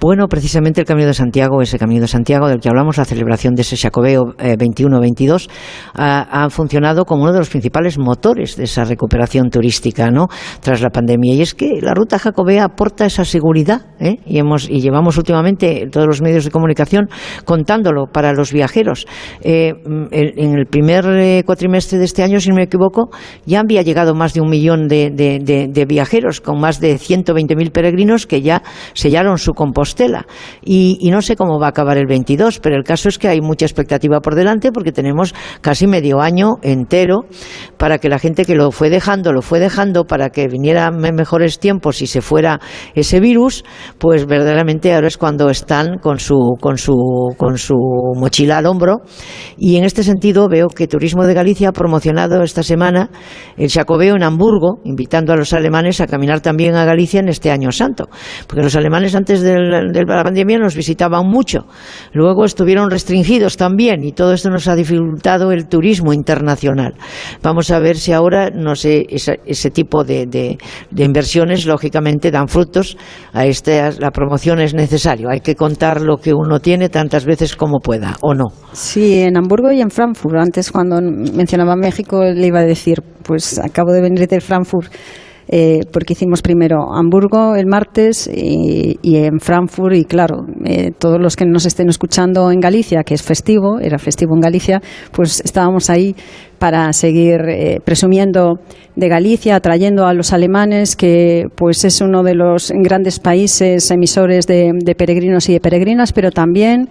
Speaker 1: Bueno, precisamente el Camino de Santiago, ese Camino de Santiago del que hablamos, la celebración de ese Jacobeo 21-22, eh, ha, funcionado como uno de los principales motores de esa recuperación turística ¿no? tras la pandemia. Y es que la ruta jacobea aporta esa seguridad ¿eh? y, hemos, y llevamos últimamente todos los medios de comunicación contándolo para los viajeros. Eh, en el primer cuatrimestre de este año, si no me equivoco, ya había llegado más de un millón de, viajeros, con más de 120.000 peregrinos que ya sellaron su Compostela. Y, y no sé cómo va a acabar el 22, pero el caso es que hay mucha expectativa por delante porque tenemos casi medio año entero para que la gente que lo fue dejando, lo fue dejando para que vinieran mejores tiempos y se fuera ese virus, pues verdaderamente ahora es cuando están con su, con su, con su mochila al hombro. Y en este sentido veo que Turismo de Galicia ha promocionado esta semana el Jacobeo en Hamburgo, invitando a los alemanes a caminar también a Galicia en este año santo. Porque los alemanes antes de la pandemia nos visitaban mucho. Luego estuvieron restringidos también y todo esto nos ha dificultado el turismo internacional. Vamos a ver si ahora, no sé, ese, tipo de, de, inversiones lógicamente dan frutos. A este, la promoción es necesario. Hay que contar lo que uno tiene tantas veces como pueda, ¿o no?
Speaker 43: Sí, en Hamburgo y en Frankfurt. Antes, cuando mencionaba México, le iba a decir, pues acabo de venir de Frankfurt eh, porque hicimos primero Hamburgo el martes y, en Frankfurt y claro, eh, todos los que nos estén escuchando en Galicia, que es festivo, era festivo en Galicia, pues estábamos ahí para seguir eh, presumiendo de Galicia, atrayendo a los alemanes, que pues es uno de los grandes países emisores de, peregrinos y de peregrinas, pero también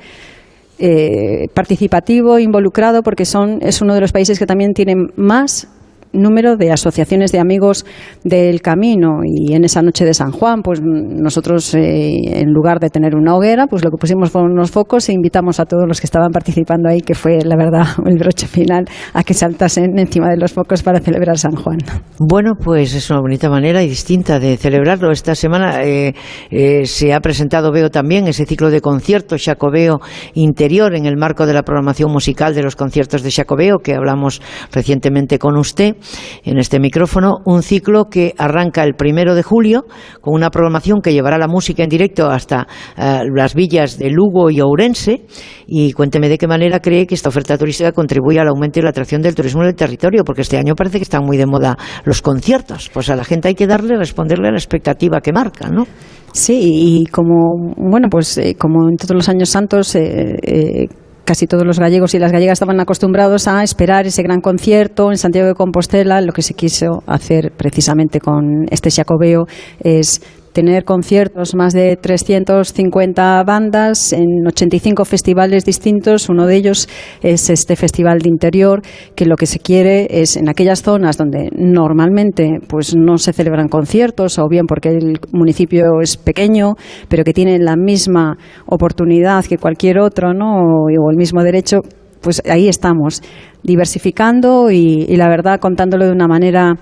Speaker 43: participativo, involucrado, porque son, es uno de los países que también tienen más número de asociaciones de amigos del camino y en esa noche de San Juan, pues nosotros eh, en lugar de tener una hoguera, pues lo que pusimos fueron unos focos e invitamos a todos los que estaban participando ahí, que fue la verdad el broche final, a que saltasen encima de los focos para celebrar San Juan.
Speaker 1: Bueno, pues es una bonita manera y distinta de celebrarlo. Esta semana eh, eh, se ha presentado, veo también, ese ciclo de conciertos Jacobeo Interior en el marco de la programación musical de los conciertos de Jacobeo que hablamos recientemente con usted en este micrófono un ciclo que arranca el primero de julio con una programación que llevará la música en directo hasta eh, las villas de Lugo y Ourense. Y cuénteme de qué manera cree que esta oferta turística contribuye al aumento y la atracción del turismo en el territorio, porque este año parece que están muy de moda los conciertos. Pues a la gente hay que darle, responderle a la expectativa que marca, ¿no?
Speaker 43: Sí, y como, bueno, pues eh, como en todos los años santos, eh, casi todos los gallegos y las gallegas estaban acostumbrados a esperar ese gran concierto en Santiago de Compostela. Lo que se quiso hacer precisamente con este Jacobeo es tener conciertos, más de 350 bandas en 85 festivales distintos. Uno de ellos es este Festival de Interior, que lo que se quiere es en aquellas zonas donde normalmente pues no se celebran conciertos, o bien porque el municipio es pequeño, pero que tienen la misma oportunidad que cualquier otro, ¿no? o el mismo derecho, pues ahí estamos, diversificando y, y, la verdad contándolo de una manera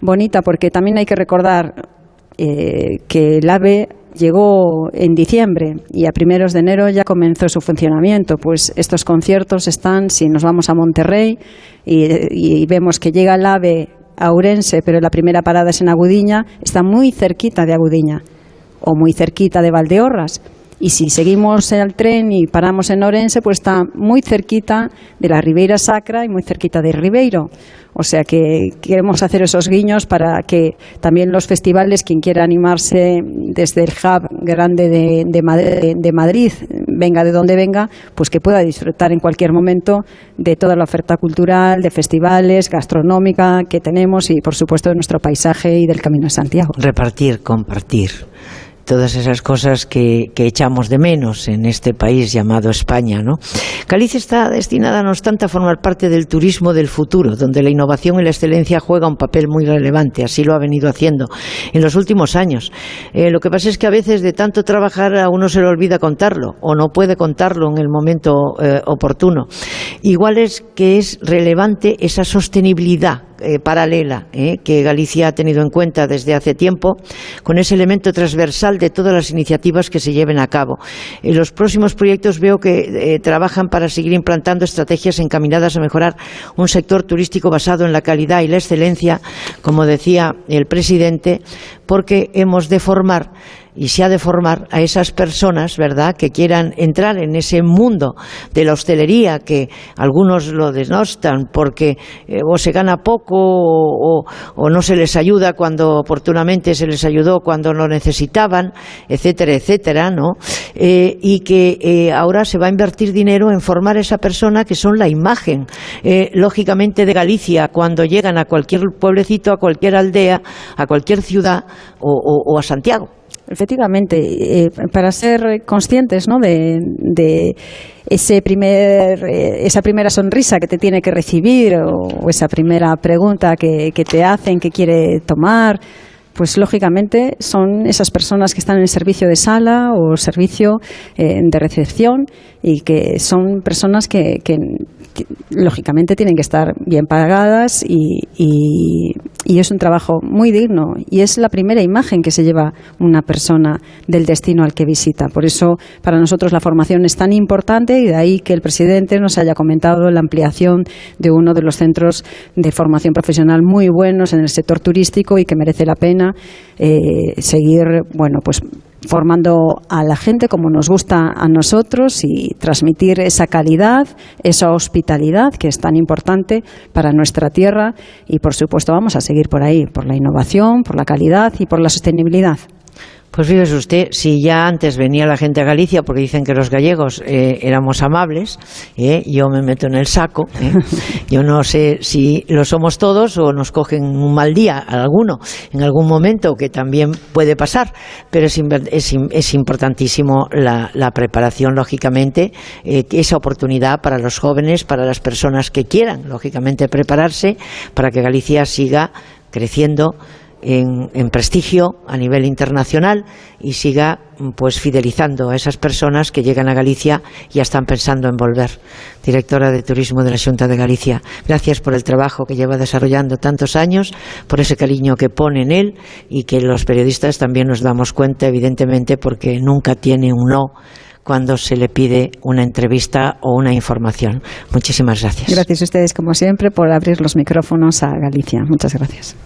Speaker 43: bonita, porque también hay que recordar eh, que el AVE llegó en diciembre y a primeros de enero ya comenzó su funcionamiento. Pues estos conciertos están, si nos vamos a Monterrey y, vemos que llega el AVE a Urense, pero la primera parada es en Agudiña, está muy cerquita de Agudiña o muy cerquita de Valdeorras. Y si seguimos el tren y paramos en Orense, pues está muy cerquita de la Ribeira Sacra y muy cerquita de Ribeiro. O sea que queremos hacer esos guiños para que también los festivales, quien quiera animarse desde el hub grande de, de, Madrid, venga de donde venga, pues que pueda disfrutar en cualquier momento de toda la oferta cultural, de festivales, gastronómica que tenemos y, por supuesto, de nuestro paisaje y del Camino de Santiago.
Speaker 1: Repartir, compartir todas esas cosas que, echamos de menos en este país llamado España. ¿no? Galicia está destinada, no obstante, a formar parte del turismo del futuro, donde la innovación y la excelencia juega un papel muy relevante. Así lo ha venido haciendo en los últimos años. Eh, lo que pasa es que a veces de tanto trabajar a uno se le olvida contarlo o no puede contarlo en el momento eh, oportuno. Igual es que es relevante esa sostenibilidad eh, paralela eh, que Galicia ha tenido en cuenta desde hace tiempo, con ese elemento transversal de todas las iniciativas que se lleven a cabo. En los próximos proyectos veo que eh, trabajan para seguir implantando estrategias encaminadas a mejorar un sector turístico basado en la calidad y la excelencia, como decía el presidente, porque hemos de formar y se ha de formar a esas personas, ¿verdad?, que quieran entrar en ese mundo de la hostelería, que algunos lo denostan porque eh, o se gana poco o, no se les ayuda cuando oportunamente se les ayudó cuando lo necesitaban, etcétera, etcétera, ¿no? Eh, y que eh, ahora se va a invertir dinero en formar a esa persona que son la imagen, lógicamente, de Galicia cuando llegan a cualquier pueblecito, a cualquier aldea, a cualquier ciudad o a Santiago.
Speaker 43: Efectivamente, eh, para ser conscientes ¿no? de, ese primer, eh, esa primera sonrisa que te tiene que recibir o, esa primera pregunta que, que te hacen, que quiere tomar, pues lógicamente son esas personas que están en el servicio de sala o servicio eh, de recepción y que son personas que, lógicamente tienen que estar bien pagadas y, es un trabajo muy digno y es la primera imagen que se lleva una persona del destino al que visita. Por eso para nosotros la formación es tan importante y de ahí que el presidente nos haya comentado la ampliación de uno de los centros de formación profesional muy buenos en el sector turístico y que merece la pena eh, seguir, bueno, pues formando a la gente como nos gusta a nosotros y transmitir esa calidad, esa hospitalidad que es tan importante para nuestra tierra y por supuesto vamos a seguir por ahí, por la innovación, por la calidad y por la sostenibilidad.
Speaker 1: Pues fíjese usted, si ya antes venía la gente a Galicia porque dicen que los gallegos eh, éramos amables, eh, yo me meto en el saco. Eh. Yo no sé si lo somos todos o nos cogen un mal día alguno en algún momento, que también puede pasar, pero es, es, importantísimo la, la, preparación, lógicamente, esa oportunidad para los jóvenes, para las personas que quieran, lógicamente, prepararse para que Galicia siga creciendo en, prestigio a nivel internacional y siga pues fidelizando a esas personas que llegan a Galicia y ya están pensando en volver. Directora de Turismo de la Junta de Galicia, gracias por el trabajo que lleva desarrollando tantos años, por ese cariño que pone en él y que los periodistas también nos damos cuenta, evidentemente, porque nunca tiene un no cuando se le pide una entrevista o una información. Muchísimas gracias.
Speaker 43: Gracias a ustedes, como siempre, por abrir los micrófonos a Galicia. Muchas gracias.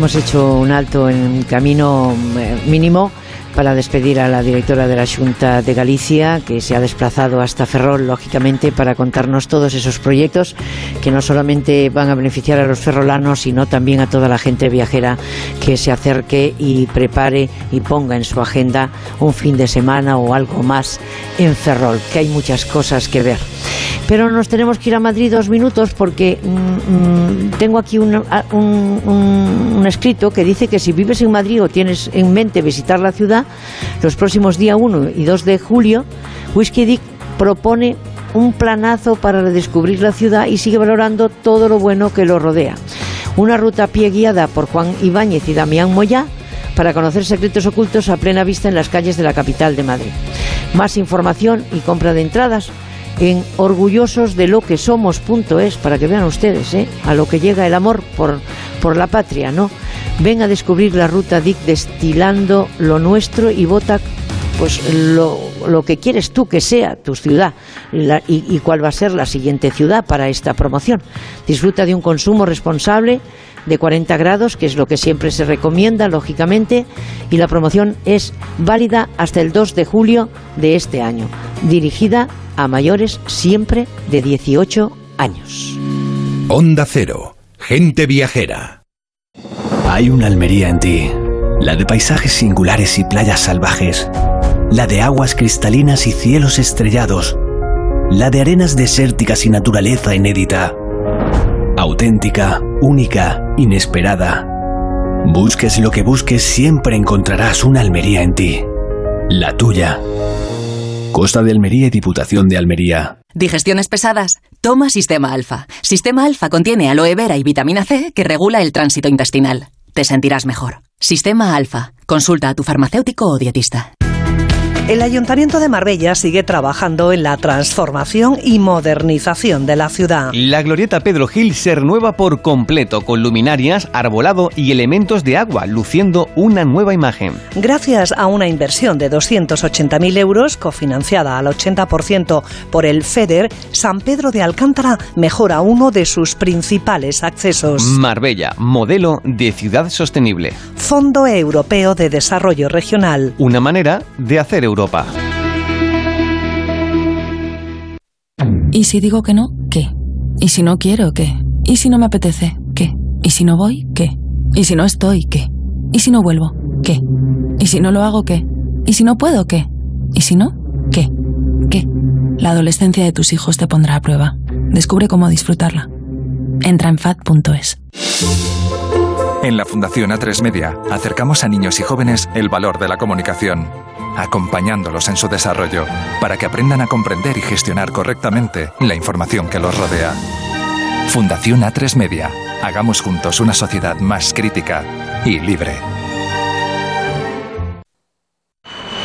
Speaker 1: Hemos hecho un alto en camino eh, mínimo para despedir a la directora de la Junta de Galicia, que se ha desplazado hasta Ferrol, lógicamente, para contarnos todos esos proyectos que no solamente van a beneficiar a los ferrolanos, sino también a toda la gente viajera que se acerque y prepare y ponga en su agenda un fin de semana o algo más en Ferrol, que hay muchas cosas que ver. Pero nos tenemos que ir a Madrid dos minutos porque mm, mm, tengo aquí un, un escrito que dice que si vives en Madrid o tienes en mente visitar la ciudad, los próximos días 1 y 2 de julio, Whisky Dick propone un planazo para redescubrir la ciudad y sigue valorando todo lo bueno que lo rodea. Una ruta a pie guiada por Juan Ibáñez y Damián Moyá para conocer secretos ocultos a plena vista en las calles de la capital de Madrid. Más información y compra de entradas en orgullosos de lo que somos.es para que vean ustedes ¿eh? a lo que llega el amor por, por la patria, ¿no? Ven a descubrir la ruta DIC destilando lo nuestro y vota pues lo, lo que quieres tú que sea tu ciudad la- y, y cuál va a ser la siguiente ciudad para esta promoción. Disfruta de un consumo responsable de 40 grados, que es lo que siempre se recomienda, lógicamente, y la promoción es válida hasta el 2 de julio de este año, dirigida a mayores siempre de 18 años.
Speaker 2: Onda Cero, gente viajera.
Speaker 30: Hay una Almería en ti, la de paisajes singulares y playas salvajes, la de aguas cristalinas y cielos estrellados, la de arenas desérticas y naturaleza inédita. Auténtica, única, inesperada. Busques lo que busques, siempre encontrarás una Almería en ti. La tuya. Costa de Almería y Diputación de Almería.
Speaker 44: Digestiones pesadas. Toma Sistema Alfa. Sistema Alfa contiene aloe vera y vitamina C que regula el tránsito intestinal. Te sentirás mejor. Sistema Alfa. Consulta a tu farmacéutico o dietista.
Speaker 38: El Ayuntamiento de Marbella sigue trabajando en la transformación y modernización de la ciudad.
Speaker 4: La glorieta Pedro Gil se renueva por completo con luminarias, arbolado y elementos de agua, luciendo una nueva imagen.
Speaker 38: Gracias a una inversión de 280.000 euros, cofinanciada al 80% por el FEDER, San Pedro de Alcántara mejora uno de sus principales accesos.
Speaker 4: Marbella, modelo de ciudad sostenible.
Speaker 38: Fondo Europeo de Desarrollo Regional.
Speaker 4: Una manera de hacer Europa.
Speaker 45: ¿Y si digo que no? ¿Qué? ¿Y si no quiero? ¿Qué? ¿Y si no me apetece? ¿Qué? ¿Y si no voy? ¿Qué? ¿Y si no estoy? ¿Qué? ¿Y si no vuelvo? ¿Qué? ¿Y si no lo hago? ¿Qué? ¿Y si no puedo? ¿Qué? ¿Y si no? ¿Qué? ¿Qué? La adolescencia de tus hijos te pondrá a prueba. Descubre cómo disfrutarla. Entra en fat.es.
Speaker 46: En la Fundación A3 Media acercamos a niños y jóvenes el valor de la comunicación, acompañándolos en su desarrollo para que aprendan a comprender y gestionar correctamente la información que los rodea. Fundación A3 Media. Hagamos juntos una sociedad más crítica y libre.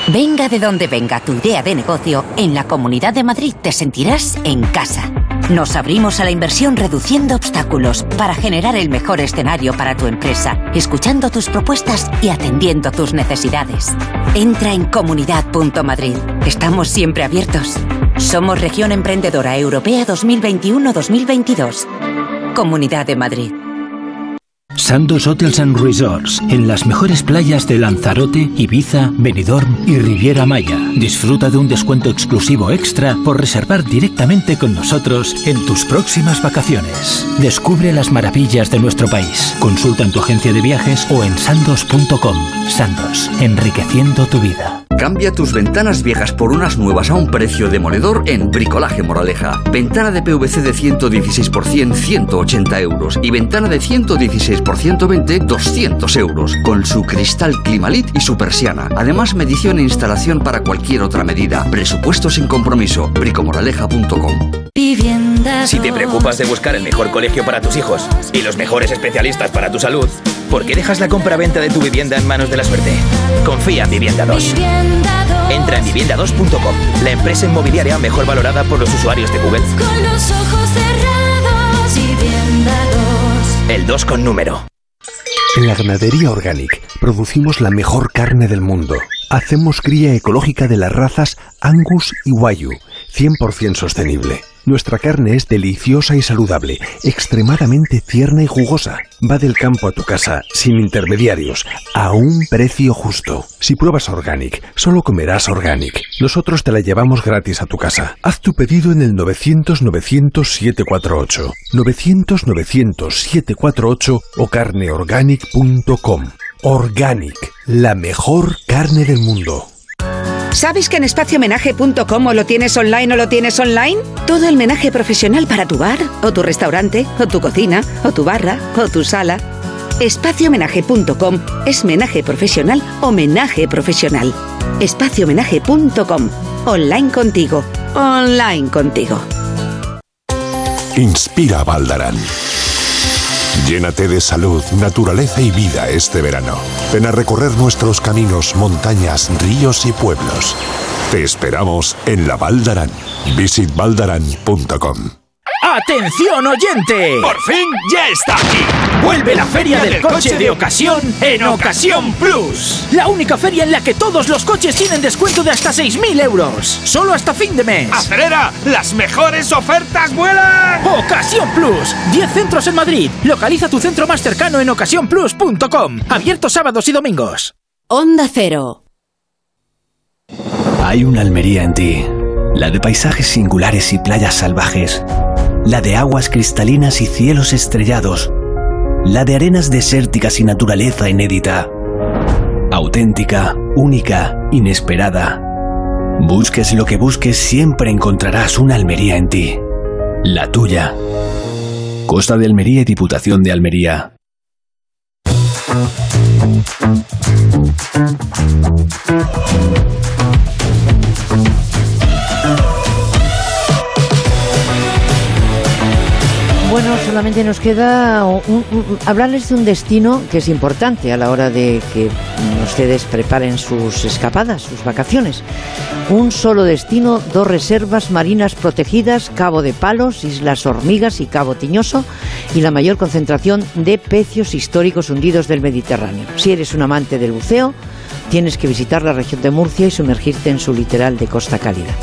Speaker 11: Venga de donde venga tu idea de negocio, en la Comunidad de Madrid te sentirás en casa. Nos abrimos a la inversión reduciendo obstáculos para generar el mejor escenario para tu empresa, escuchando tus propuestas y atendiendo tus necesidades. Entra en comunidad.madrid. Estamos siempre abiertos. Somos Región Emprendedora Europea 2021-2022. Comunidad de Madrid.
Speaker 30: Sandos Hotels and Resorts, en las mejores playas de Lanzarote, Ibiza, Benidorm y Riviera Maya. Disfruta de un descuento exclusivo extra por reservar directamente con nosotros en tus próximas vacaciones. Descubre las maravillas de nuestro país. Consulta en tu agencia de viajes o en sandos.com. Sandos, enriqueciendo tu vida.
Speaker 47: Cambia tus ventanas viejas por unas nuevas a un precio demoledor en Bricolaje Moraleja. Ventana de PVC de 116 por 100, 180 euros. Y ventana de 116 por 120, 200 euros. Con su cristal Climalit y su persiana. Además, medición e instalación para cualquier otra medida. Presupuesto sin compromiso. bricomoraleja.com
Speaker 48: Si te preocupas de buscar el mejor colegio para tus hijos y los mejores especialistas para tu salud, ¿por qué dejas la compra-venta de tu vivienda en manos de la suerte? Confía en Vivienda 2. Entra en vivienda2.com, la empresa inmobiliaria mejor valorada por los usuarios de Google.
Speaker 49: Con los ojos cerrados, vivienda 2.
Speaker 48: El 2 con número.
Speaker 36: En la ganadería Organic producimos la mejor carne del mundo. Hacemos cría ecológica de las razas Angus y Wayu, 100% sostenible. Nuestra carne es deliciosa y saludable, extremadamente tierna y jugosa. Va del campo a tu casa, sin intermediarios, a un precio justo. Si pruebas Organic, solo comerás Organic. Nosotros te la llevamos gratis a tu casa. Haz tu pedido en el 900-900-748, 900-900-748 o carneorganic.com. Organic, la mejor carne del mundo.
Speaker 50: ¿Sabes que en espaciomenaje.com lo tienes online o lo tienes online? Todo el menaje profesional para tu bar, o tu restaurante, o tu cocina, o tu barra, o tu sala. Espaciomenaje.com es menaje profesional o menaje profesional. Espaciomenaje.com. Online contigo.
Speaker 34: online contigo.
Speaker 51: Inspira Valdarán. Llénate de salud, naturaleza y vida este verano. Ven a recorrer nuestros caminos, montañas, ríos y pueblos. Te esperamos en la Valdarán. Visitvaldarán.com.
Speaker 52: ¡Atención oyente!
Speaker 53: ¡Por fin ya está aquí!
Speaker 52: Vuelve la feria del coche de ocasión en Ocasión Plus. La única feria en la que todos los coches tienen descuento de hasta 6.000 euros. Solo hasta fin de mes.
Speaker 53: ¡Acelera! ¡Las mejores ofertas vuelan!
Speaker 52: Ocasión Plus. 10 centros en Madrid. Localiza tu centro más cercano en ocasiónplus.com. Abierto sábados y domingos.
Speaker 54: Onda Cero.
Speaker 30: Hay una Almería en ti. La de paisajes singulares y playas salvajes la de aguas cristalinas y cielos estrellados, la de arenas desérticas y naturaleza inédita. Auténtica, única, inesperada. Busques lo que busques, siempre encontrarás una Almería en ti. La tuya. Costa de Almería y Diputación de Almería.
Speaker 1: Bueno, solamente nos queda hablarles de un destino que es importante a la hora de que ustedes preparen sus escapadas, sus vacaciones. Un solo destino, dos reservas marinas protegidas, Cabo de Palos, Islas Hormigas y Cabo Tiñoso, y la mayor concentración de pecios históricos hundidos del Mediterráneo. Si eres un amante del buceo, tienes que visitar la región de Murcia y sumergirte en su literal de costa cálida.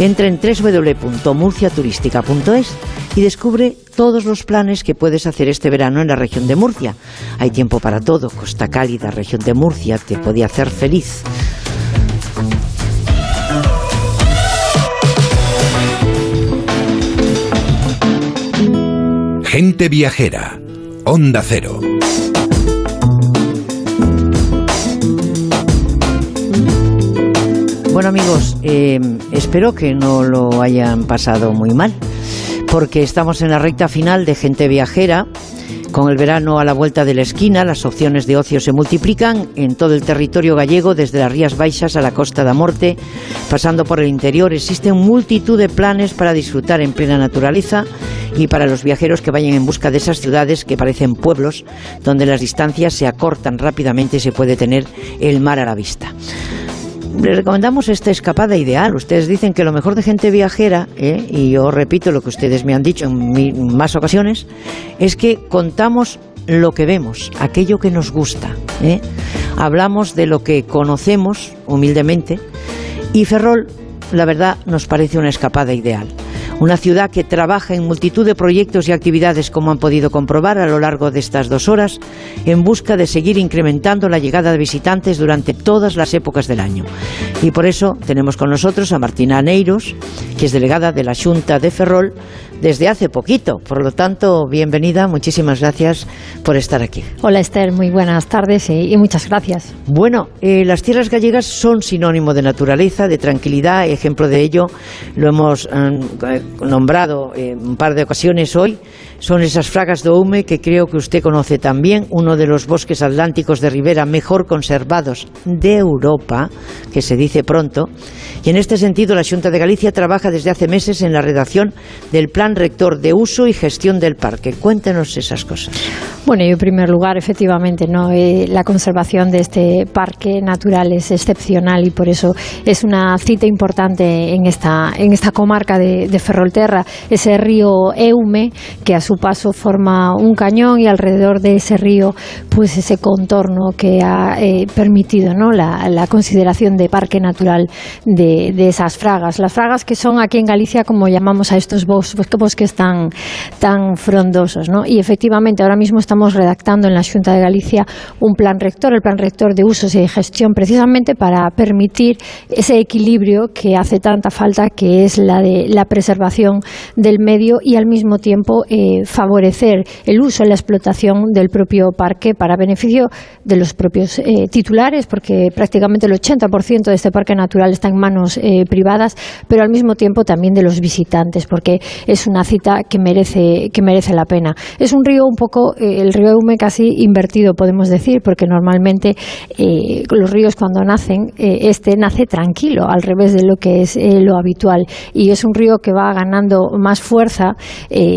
Speaker 1: Entra en www.murciaturística.es y descubre todos los planes que puedes hacer este verano en la región de Murcia. Hay tiempo para todo. Costa Cálida, región de Murcia, te podía hacer feliz.
Speaker 2: Gente viajera. Onda Cero.
Speaker 1: Bueno amigos, eh, espero que no lo hayan pasado muy mal, porque estamos en la recta final de Gente Viajera. Con el verano a la vuelta de la esquina, las opciones de ocio se multiplican en todo el territorio gallego, desde las Rías Baixas a la Costa da Morte, pasando por el interior. Existen multitud de planes para disfrutar en plena naturaleza y para los viajeros que vayan en busca de esas ciudades que parecen pueblos, donde las distancias se acortan rápidamente y se puede tener el mar a la vista les recomendamos esta escapada ideal. Ustedes dicen que lo mejor de gente viajera, ¿eh? y yo repito lo que ustedes me han dicho en más ocasiones, es que contamos lo que vemos, aquello que nos gusta. ¿eh? Hablamos de lo que conocemos humildemente y Ferrol, la verdad, nos parece una escapada ideal. Una ciudad que trabaja en multitud de proyectos y actividades, como han podido comprobar a lo largo de estas dos horas, en busca de seguir incrementando la llegada de visitantes durante todas las épocas del año. Y por eso tenemos con nosotros a Martina Neiros, que es delegada de la Junta de Ferrol desde hace poquito. Por lo tanto, bienvenida, muchísimas gracias por estar aquí.
Speaker 55: Hola Esther, muy buenas tardes y, muchas gracias.
Speaker 1: Bueno, eh, las tierras gallegas son sinónimo de naturaleza, de tranquilidad, ejemplo de ello lo hemos eh, nombrado en un par de ocasiones hoy, son esas fragas de Oume que creo que usted conoce también, uno de los bosques atlánticos de ribera mejor conservados de Europa, que se dice pronto. Y en este sentido, la Junta de Galicia trabaja desde hace meses en la redacción del Plan Rector de Uso y Gestión del Parque. Cuéntenos esas cosas.
Speaker 55: Bueno, y en primer lugar, efectivamente, no eh, la conservación de este parque natural es excepcional y por eso es una cita importante en esta, en esta comarca de, de Ferrolterra, ese río Eume que a su paso forma un cañón y alrededor de ese río pues ese contorno que ha eh, permitido ¿no? la, consideración de parque natural de, esas fragas. Las fragas que son aquí en Galicia como llamamos a estos bosques tan, tan frondosos. ¿no? Y efectivamente ahora mismo estamos redactando en la Junta de Galicia un plan rector, el plan rector de usos y gestión precisamente para permitir ese equilibrio que hace tanta falta que es la de la preservación del medio y al mismo tiempo eh, favorecer el uso y la explotación del propio parque para beneficio de los propios eh, titulares, porque prácticamente el 80% de este parque natural está en manos eh, privadas, pero al mismo tiempo también de los visitantes, porque es una cita que merece, que merece la pena. Es un río un poco, eh, el río Eume casi invertido, podemos decir, porque normalmente eh, los ríos cuando nacen, este nace tranquilo, al revés de lo que es lo habitual. Y es un río que va ganando más fuerza,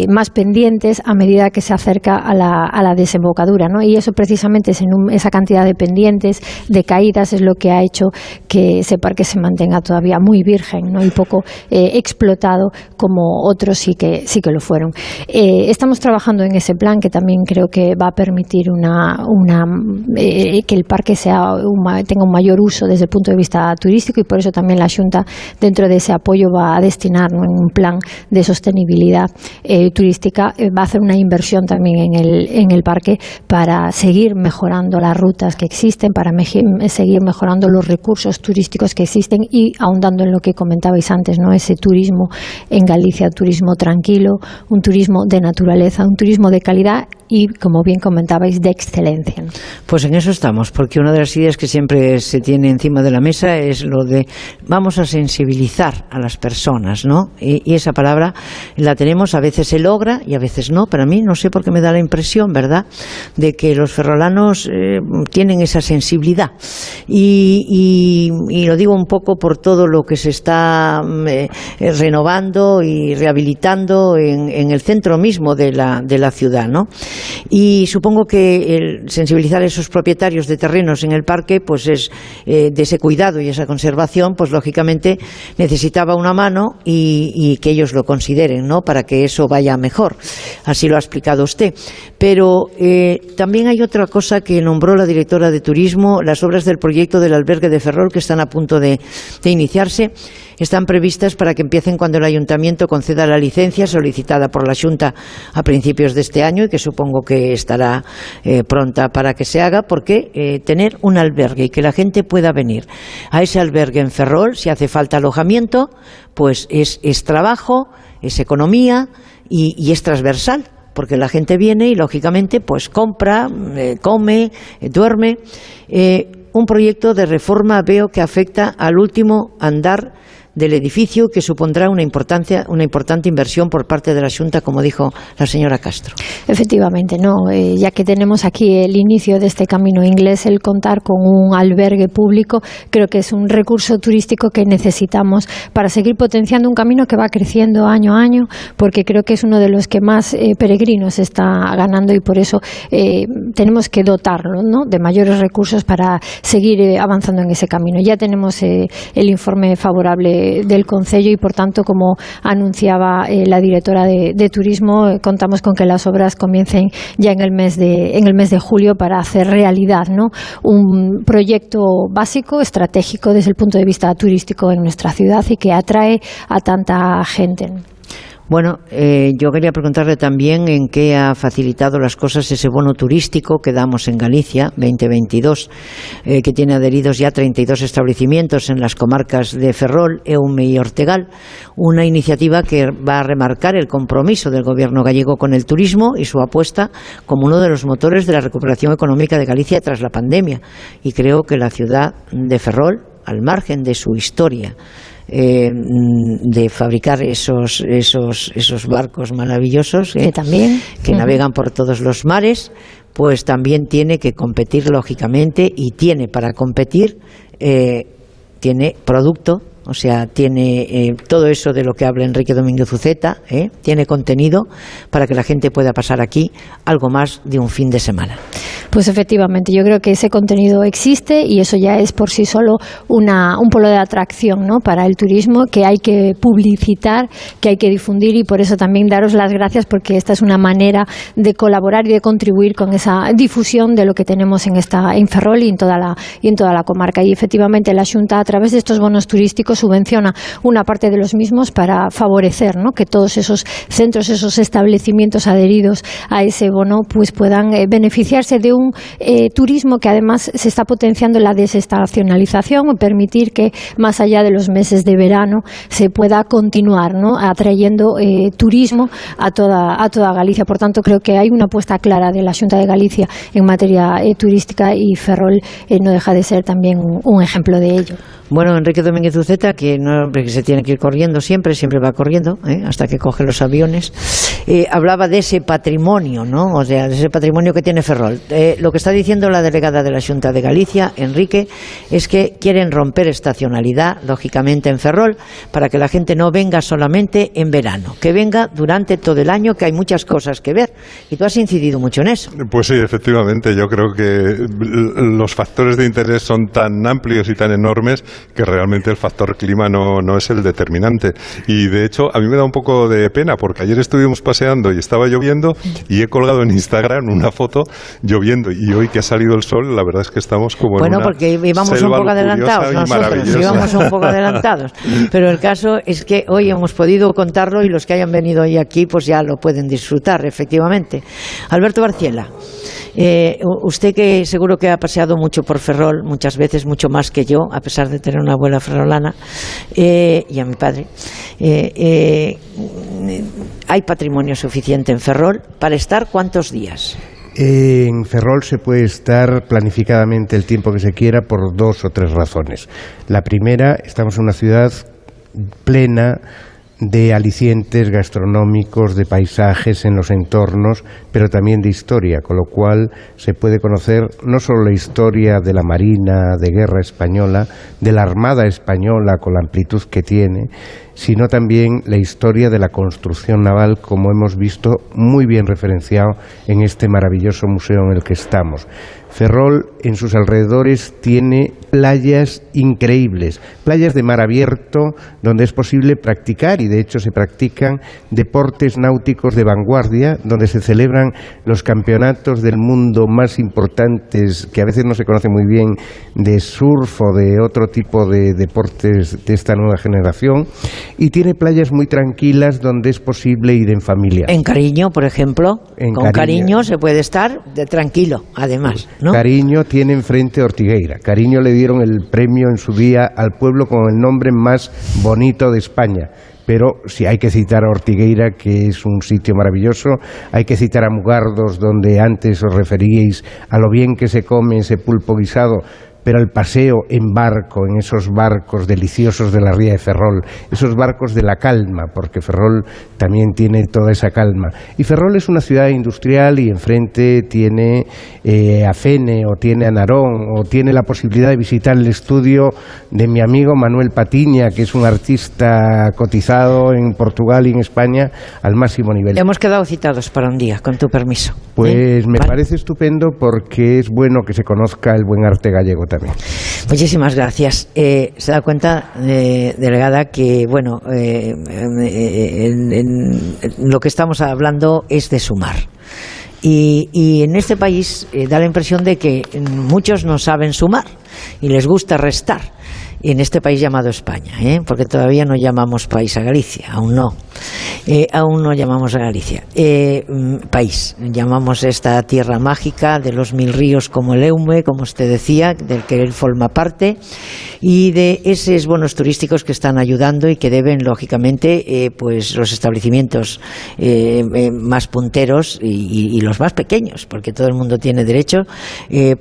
Speaker 55: más pendientes a medida que se acerca a la, a la desembocadura. ¿no? Y eso precisamente es en esa cantidad de pendientes, de caídas, es lo que ha hecho que ese parque se mantenga todavía muy virgen ¿no? y poco explotado como otros sí que, sí que lo fueron. Eh, estamos trabajando en ese plan que también creo que va a permitir eh, que el parque tenga un mayor uso desde el punto de vista turístico y por eso también la Junta dentro de ese apoyo va a destinar en un plan de sostenibilidad eh, turística, va a hacer una inversión también en el, en el parque para seguir mejorando las rutas que existen, para seguir mejorando los recursos turísticos que existen y ahondando en lo que comentabais antes, ¿no? ese turismo en Galicia, turismo tranquilo, un turismo de naturaleza, un turismo de calidad y, como bien comentabais, de excelencia.
Speaker 1: Pues en eso estamos, porque una de las ideas que siempre se tiene encima de la mesa es lo de vamos a sensibilizar a las personas, ¿no? Y, esa palabra la tenemos, a veces se logra y a veces no. Para mí, no sé por qué me da la impresión, ¿verdad?, de que los ferrolanos eh, tienen esa sensibilidad. Y, lo digo un poco por todo lo que se está mm, eh, renovando y rehabilitando en, en el centro mismo de la, de la ciudad, ¿no? Y supongo que el sensibilizar a esos propietarios de terrenos en el parque, pues es eh, de ese cuidado y esa conservación, pues lógicamente necesitaba una mano y, que ellos lo consideren, ¿no? Para que eso vaya mejor. Así lo ha explicado usted. Pero eh, también hay otra cosa que nombró la directora de turismo, las obras del proyecto del albergue de Ferrol que están a punto de iniciarse están previstas para que empiecen cuando el ayuntamiento conceda la licencia solicitada por la Junta a principios de este año y que supongo que estará eh, pronta para que se haga, porque eh, tener un albergue y que la gente pueda venir a ese albergue en Ferrol, si hace falta alojamiento, pues es, trabajo, es economía y, es transversal porque la gente viene y lógicamente pues compra, eh, come, duerme. un proyecto de reforma veo que afecta al último andar del edificio que supondrá una, importancia, una importante inversión por parte de la Junta, como dijo la señora Castro.
Speaker 55: Efectivamente, no. Eh, ya que tenemos aquí el inicio de este camino inglés, el contar con un albergue público, creo que es un recurso turístico que necesitamos para seguir potenciando un camino que va creciendo año a año, porque creo que es uno de los que más eh, peregrinos está ganando y por eso eh, tenemos que dotarlo ¿no? de mayores recursos para seguir avanzando en ese camino. Ya tenemos el informe favorable del Concello y, por tanto, como anunciaba eh, la directora de, Turismo, eh, contamos con que las obras comiencen ya en el mes de, en el mes de julio para hacer realidad ¿no? un proyecto básico, estratégico desde el punto de vista turístico en nuestra ciudad y que atrae a tanta gente.
Speaker 1: Bueno, eh, yo quería preguntarle también en qué ha facilitado las cosas ese bono turístico que damos en Galicia 2022, eh, que tiene adheridos ya 32 establecimientos en las comarcas de Ferrol, Eume y Ortegal, una iniciativa que va a remarcar el compromiso del gobierno gallego con el turismo y su apuesta como uno de los motores de la recuperación económica de Galicia tras la pandemia. Y creo que la ciudad de Ferrol, al margen de su historia, eh, de fabricar esos, esos, esos barcos maravillosos
Speaker 55: que, también.
Speaker 1: que navegan por todos los mares, pues también tiene que competir lógicamente y tiene para competir, eh, tiene producto o sea, tiene eh, todo eso de lo que habla Enrique Domínguez Uceta, ¿eh? tiene contenido para que la gente pueda pasar aquí algo más de un fin de semana.
Speaker 55: Pues efectivamente, yo creo que ese contenido existe y eso ya es por sí solo una, un polo de atracción ¿no? para el turismo que hay que publicitar, que hay que difundir y por eso también daros las gracias porque esta es una manera de colaborar y de contribuir con esa difusión de lo que tenemos en esta en y en toda la y en toda la comarca. Y efectivamente la Junta a través de estos bonos turísticos subvenciona una parte de los mismos para favorecer que todos esos centros, esos establecimientos adheridos a ese bono, pues puedan eh, beneficiarse de un eh, turismo que además se está potenciando la desestacionalización o permitir que más allá de los meses de verano se pueda continuar ¿no? atrayendo eh, turismo a toda, a toda Galicia. Por tanto, creo que hay una apuesta clara de la Junta de Galicia en materia turística y Ferrol no deja de ser también un, ejemplo de ello.
Speaker 1: Bueno, Enrique Domínguez Uceta, que no se tiene que ir corriendo siempre, siempre va corriendo, hasta que coge los aviones, hablaba de ese patrimonio, ¿no? O sea, de ese patrimonio que tiene Ferrol. lo que está diciendo la delegada de la Junta de Galicia, Enrique, es que quieren romper estacionalidad, lógicamente, en Ferrol, para que la gente no venga solamente en verano, que venga durante todo el año, que hay muchas cosas que ver. Y tú has incidido mucho en eso.
Speaker 56: Pues sí, efectivamente. Yo creo que los factores de interés son tan amplios y tan enormes que realmente el factor clima no, no es el determinante. Y de hecho, a mí me da un poco de pena porque ayer estuvimos paseando y estaba lloviendo y he colgado en Instagram una foto lloviendo y hoy que ha salido el sol, la verdad es que estamos como
Speaker 1: bueno,
Speaker 56: en
Speaker 1: una porque íbamos un poco adelantados nosotros, íbamos un poco adelantados. Pero el caso es que hoy hemos podido contarlo y los que hayan venido hoy aquí pues ya lo pueden disfrutar, efectivamente. Alberto Barciela, eh, usted que seguro que ha paseado mucho por Ferrol, muchas veces, mucho más que yo, a pesar de tener una abuela ferrolana, eh, y a mi padre, eh, ¿hay patrimonio suficiente en Ferrol para estar cuántos días?
Speaker 42: En Ferrol se puede estar planificadamente el tiempo que se quiera por dos o tres razones. La primera, estamos en una ciudad plena de alicientes gastronómicos, de paisajes en los entornos, pero también de historia, con lo cual se puede conocer no solo la historia de la Marina de Guerra española, de la Armada española con la amplitud que tiene, sino también la historia de la construcción naval, como hemos visto muy bien referenciado en este maravilloso museo en el que estamos. Ferrol en sus alrededores tiene playas increíbles, playas de mar abierto donde es posible practicar y de hecho se practican deportes náuticos de vanguardia, donde se celebran los campeonatos del mundo más importantes que a veces no se conoce muy bien de surf o de otro tipo de deportes de esta nueva generación y tiene playas muy tranquilas donde es posible ir en familia.
Speaker 1: En Cariño, por ejemplo, con cariño. se puede estar de tranquilo, además.
Speaker 42: Cariño tiene enfrente Ortigueira. Cariño le dieron el premio en su día al pueblo con el nombre más bonito de España pero si hay que citar a Ortigueira, que es un sitio maravilloso, hay que citar a Mugardos, donde antes os referíais a lo bien que se come ese pulpo guisado, pero el paseo en barco, en esos barcos deliciosos de la ría de Ferrol, esos barcos de la calma, porque Ferrol también tiene toda esa calma. Y Ferrol es una ciudad industrial y enfrente tiene eh, a Fene o tiene a Narón o tiene la posibilidad de visitar el estudio de mi amigo Manuel Patiña, que es un artista cotizado en Portugal y en España al máximo nivel.
Speaker 1: Hemos quedado citados para un día, con tu permiso.
Speaker 42: Pues ¿Eh? me parece estupendo porque es bueno que se conozca el buen arte gallego
Speaker 1: Muchísimas gracias. Eh, se da cuenta, eh, delegada, que bueno, eh, lo que estamos hablando es de sumar. Y, y en este país da la impresión de que muchos no saben sumar y les gusta restar en este país llamado España, ¿eh? porque todavía no llamamos país a Galicia, aún no, eh, aún no llamamos a Galicia eh, mm, país, llamamos esta tierra mágica de los mil ríos como el Eume, como usted decía, del que él forma parte, y de esos bonos turísticos que están ayudando y que deben, lógicamente, pues los establecimientos más punteros y, y, los más pequeños, porque todo el mundo tiene derecho,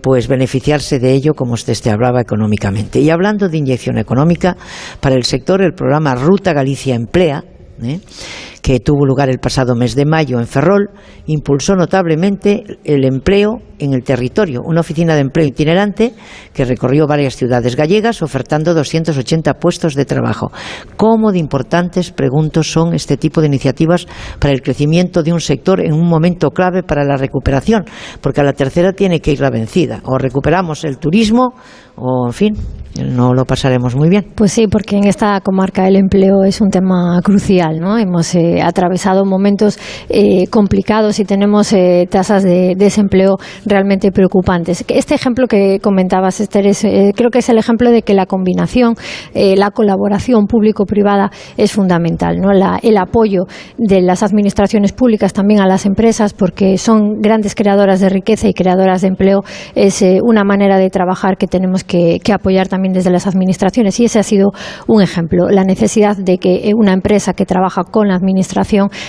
Speaker 1: pues beneficiarse de ello, como usted te hablaba económicamente. Y hablando de inyección económica para el sector, el programa Ruta Galicia Emplea, ¿eh? Que tuvo lugar el pasado mes de mayo en Ferrol, impulsó notablemente el empleo en el territorio. Una oficina de empleo itinerante que recorrió varias ciudades gallegas ofertando 280 puestos de trabajo. ¿Cómo de importantes, pregunto, son este tipo de iniciativas para el crecimiento de un sector en un momento clave para la recuperación? Porque a la tercera tiene que ir la vencida. O recuperamos el turismo o, en fin, no lo pasaremos muy bien.
Speaker 55: Pues sí, porque en esta comarca el empleo es un tema crucial, ¿no? Hemos eh, atravesado momentos eh, complicados y tenemos eh, tasas de desempleo realmente preocupantes. Este ejemplo que comentabas, Esther, es, creo que es el ejemplo de que la combinación, la colaboración público-privada es fundamental, ¿no? el apoyo de las administraciones públicas también a las empresas, porque son grandes creadoras de riqueza y creadoras de empleo, es una manera de trabajar que tenemos que, que apoyar también desde las administraciones. Y ese ha sido un ejemplo, la necesidad de que una empresa que trabaja con la administración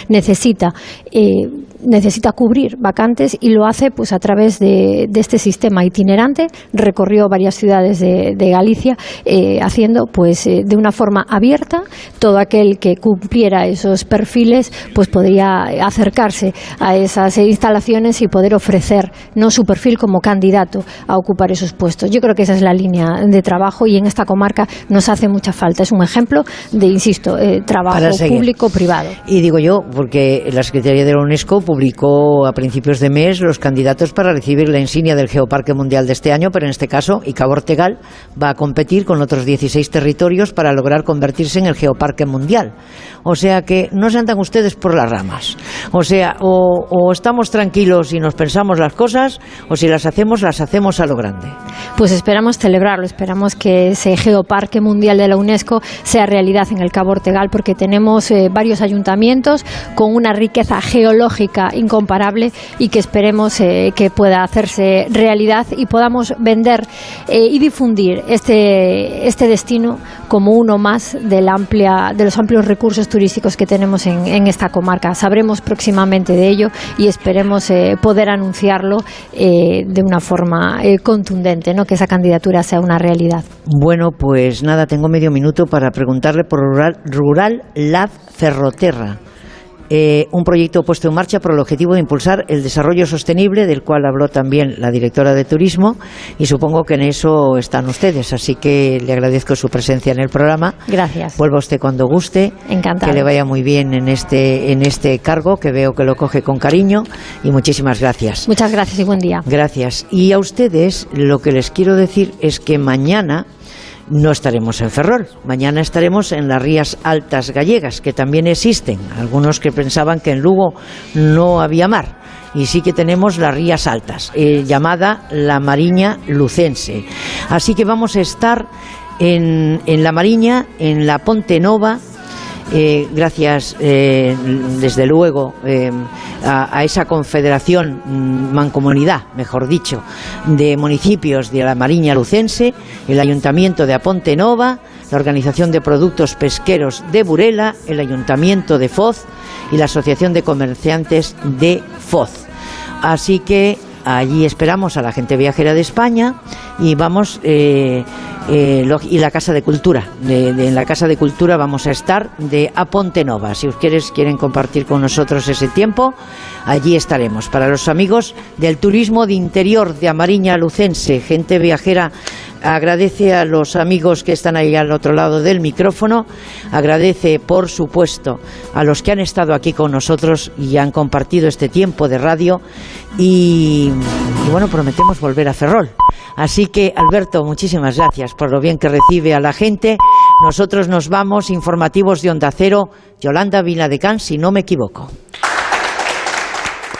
Speaker 55: necesita eh, necesita cubrir vacantes y lo hace pues a través de, este sistema itinerante. Recorrió varias ciudades de, Galicia eh, haciendo pues eh, de una forma abierta. Todo aquel que cumpliera esos perfiles pues podría acercarse a esas instalaciones y poder ofrecer no su perfil como candidato a ocupar esos puestos. Yo creo que esa es la línea de trabajo y en esta comarca nos hace mucha falta. Es un ejemplo de insisto trabajo público privado
Speaker 1: y digo yo porque la Secretaría de la UNESCO publicó a principios de mes los candidatos para recibir la insignia del Geoparque Mundial de este año, pero en este caso Icabor Ortegal va a competir con otros 16 territorios para lograr convertirse en el Geoparque Mundial. O sea que no se andan ustedes por las ramas. O sea, o, estamos tranquilos y nos pensamos las cosas, o si las hacemos, las hacemos a lo grande.
Speaker 55: Pues esperamos celebrarlo, esperamos que ese Geoparque Mundial de la UNESCO sea realidad en el Cabo Ortegal, porque tenemos eh, varios ayuntamientos con una riqueza geológica incomparable y que esperemos eh, que pueda hacerse realidad y podamos vender eh, y difundir este, este destino como uno más de, la amplia, de los amplios recursos turísticos que tenemos en, esta comarca. Sabremos próximamente de ello y esperemos eh, poder anunciarlo de una forma contundente, ¿no? que esa candidatura sea una realidad.
Speaker 1: Bueno, pues nada, tengo medio minuto para preguntarle por Rural, Rural Lab Ferroterra. Eh, un proyecto puesto en marcha por el objetivo de impulsar el desarrollo sostenible, del cual habló también la directora de turismo, y supongo que en eso están ustedes. Así que le agradezco su presencia en el programa.
Speaker 55: Gracias.
Speaker 1: Vuelva usted cuando guste.
Speaker 55: Encantado.
Speaker 1: Que le vaya muy bien en este, en este cargo, que veo que lo coge con cariño. Y muchísimas gracias.
Speaker 55: Muchas gracias y buen día.
Speaker 1: Gracias. Y a ustedes lo que les quiero decir es que mañana no estaremos en Ferrol. Mañana estaremos en las Rías Altas Gallegas, que también existen. Algunos que pensaban que en Lugo no había mar. Y sí que tenemos las Rías Altas, eh, llamada la Mariña Lucense. Así que vamos a estar en, en la Mariña, en la Ponte Nova, eh, gracias eh, desde luego eh, a, esa confederación, mm, mancomunidad, mejor dicho, de municipios de la Mariña Lucense, el Ayuntamiento de Aponte Nova, la Organización de Productos Pesqueros de Burela, el Ayuntamiento de Foz y la Asociación de Comerciantes de Foz. Así que allí esperamos a la gente viajera de España y vamos y la Casa de Cultura. De, en la Casa de Cultura vamos a estar de Aponte Nova. Si ustedes quieren compartir con nosotros ese tiempo, allí estaremos. Para los amigos del turismo de interior de Amariña Lucense, gente viajera agradece a los amigos que están ahí al otro lado del micrófono, agradece por supuesto a los que han estado aquí con nosotros y han compartido este tiempo de radio y, bueno, prometemos volver a Ferrol. Así que Alberto, muchísimas gracias por lo bien que recibe a la gente. Nosotros nos vamos, informativos de Onda Cero, Yolanda Can, si no me equivoco.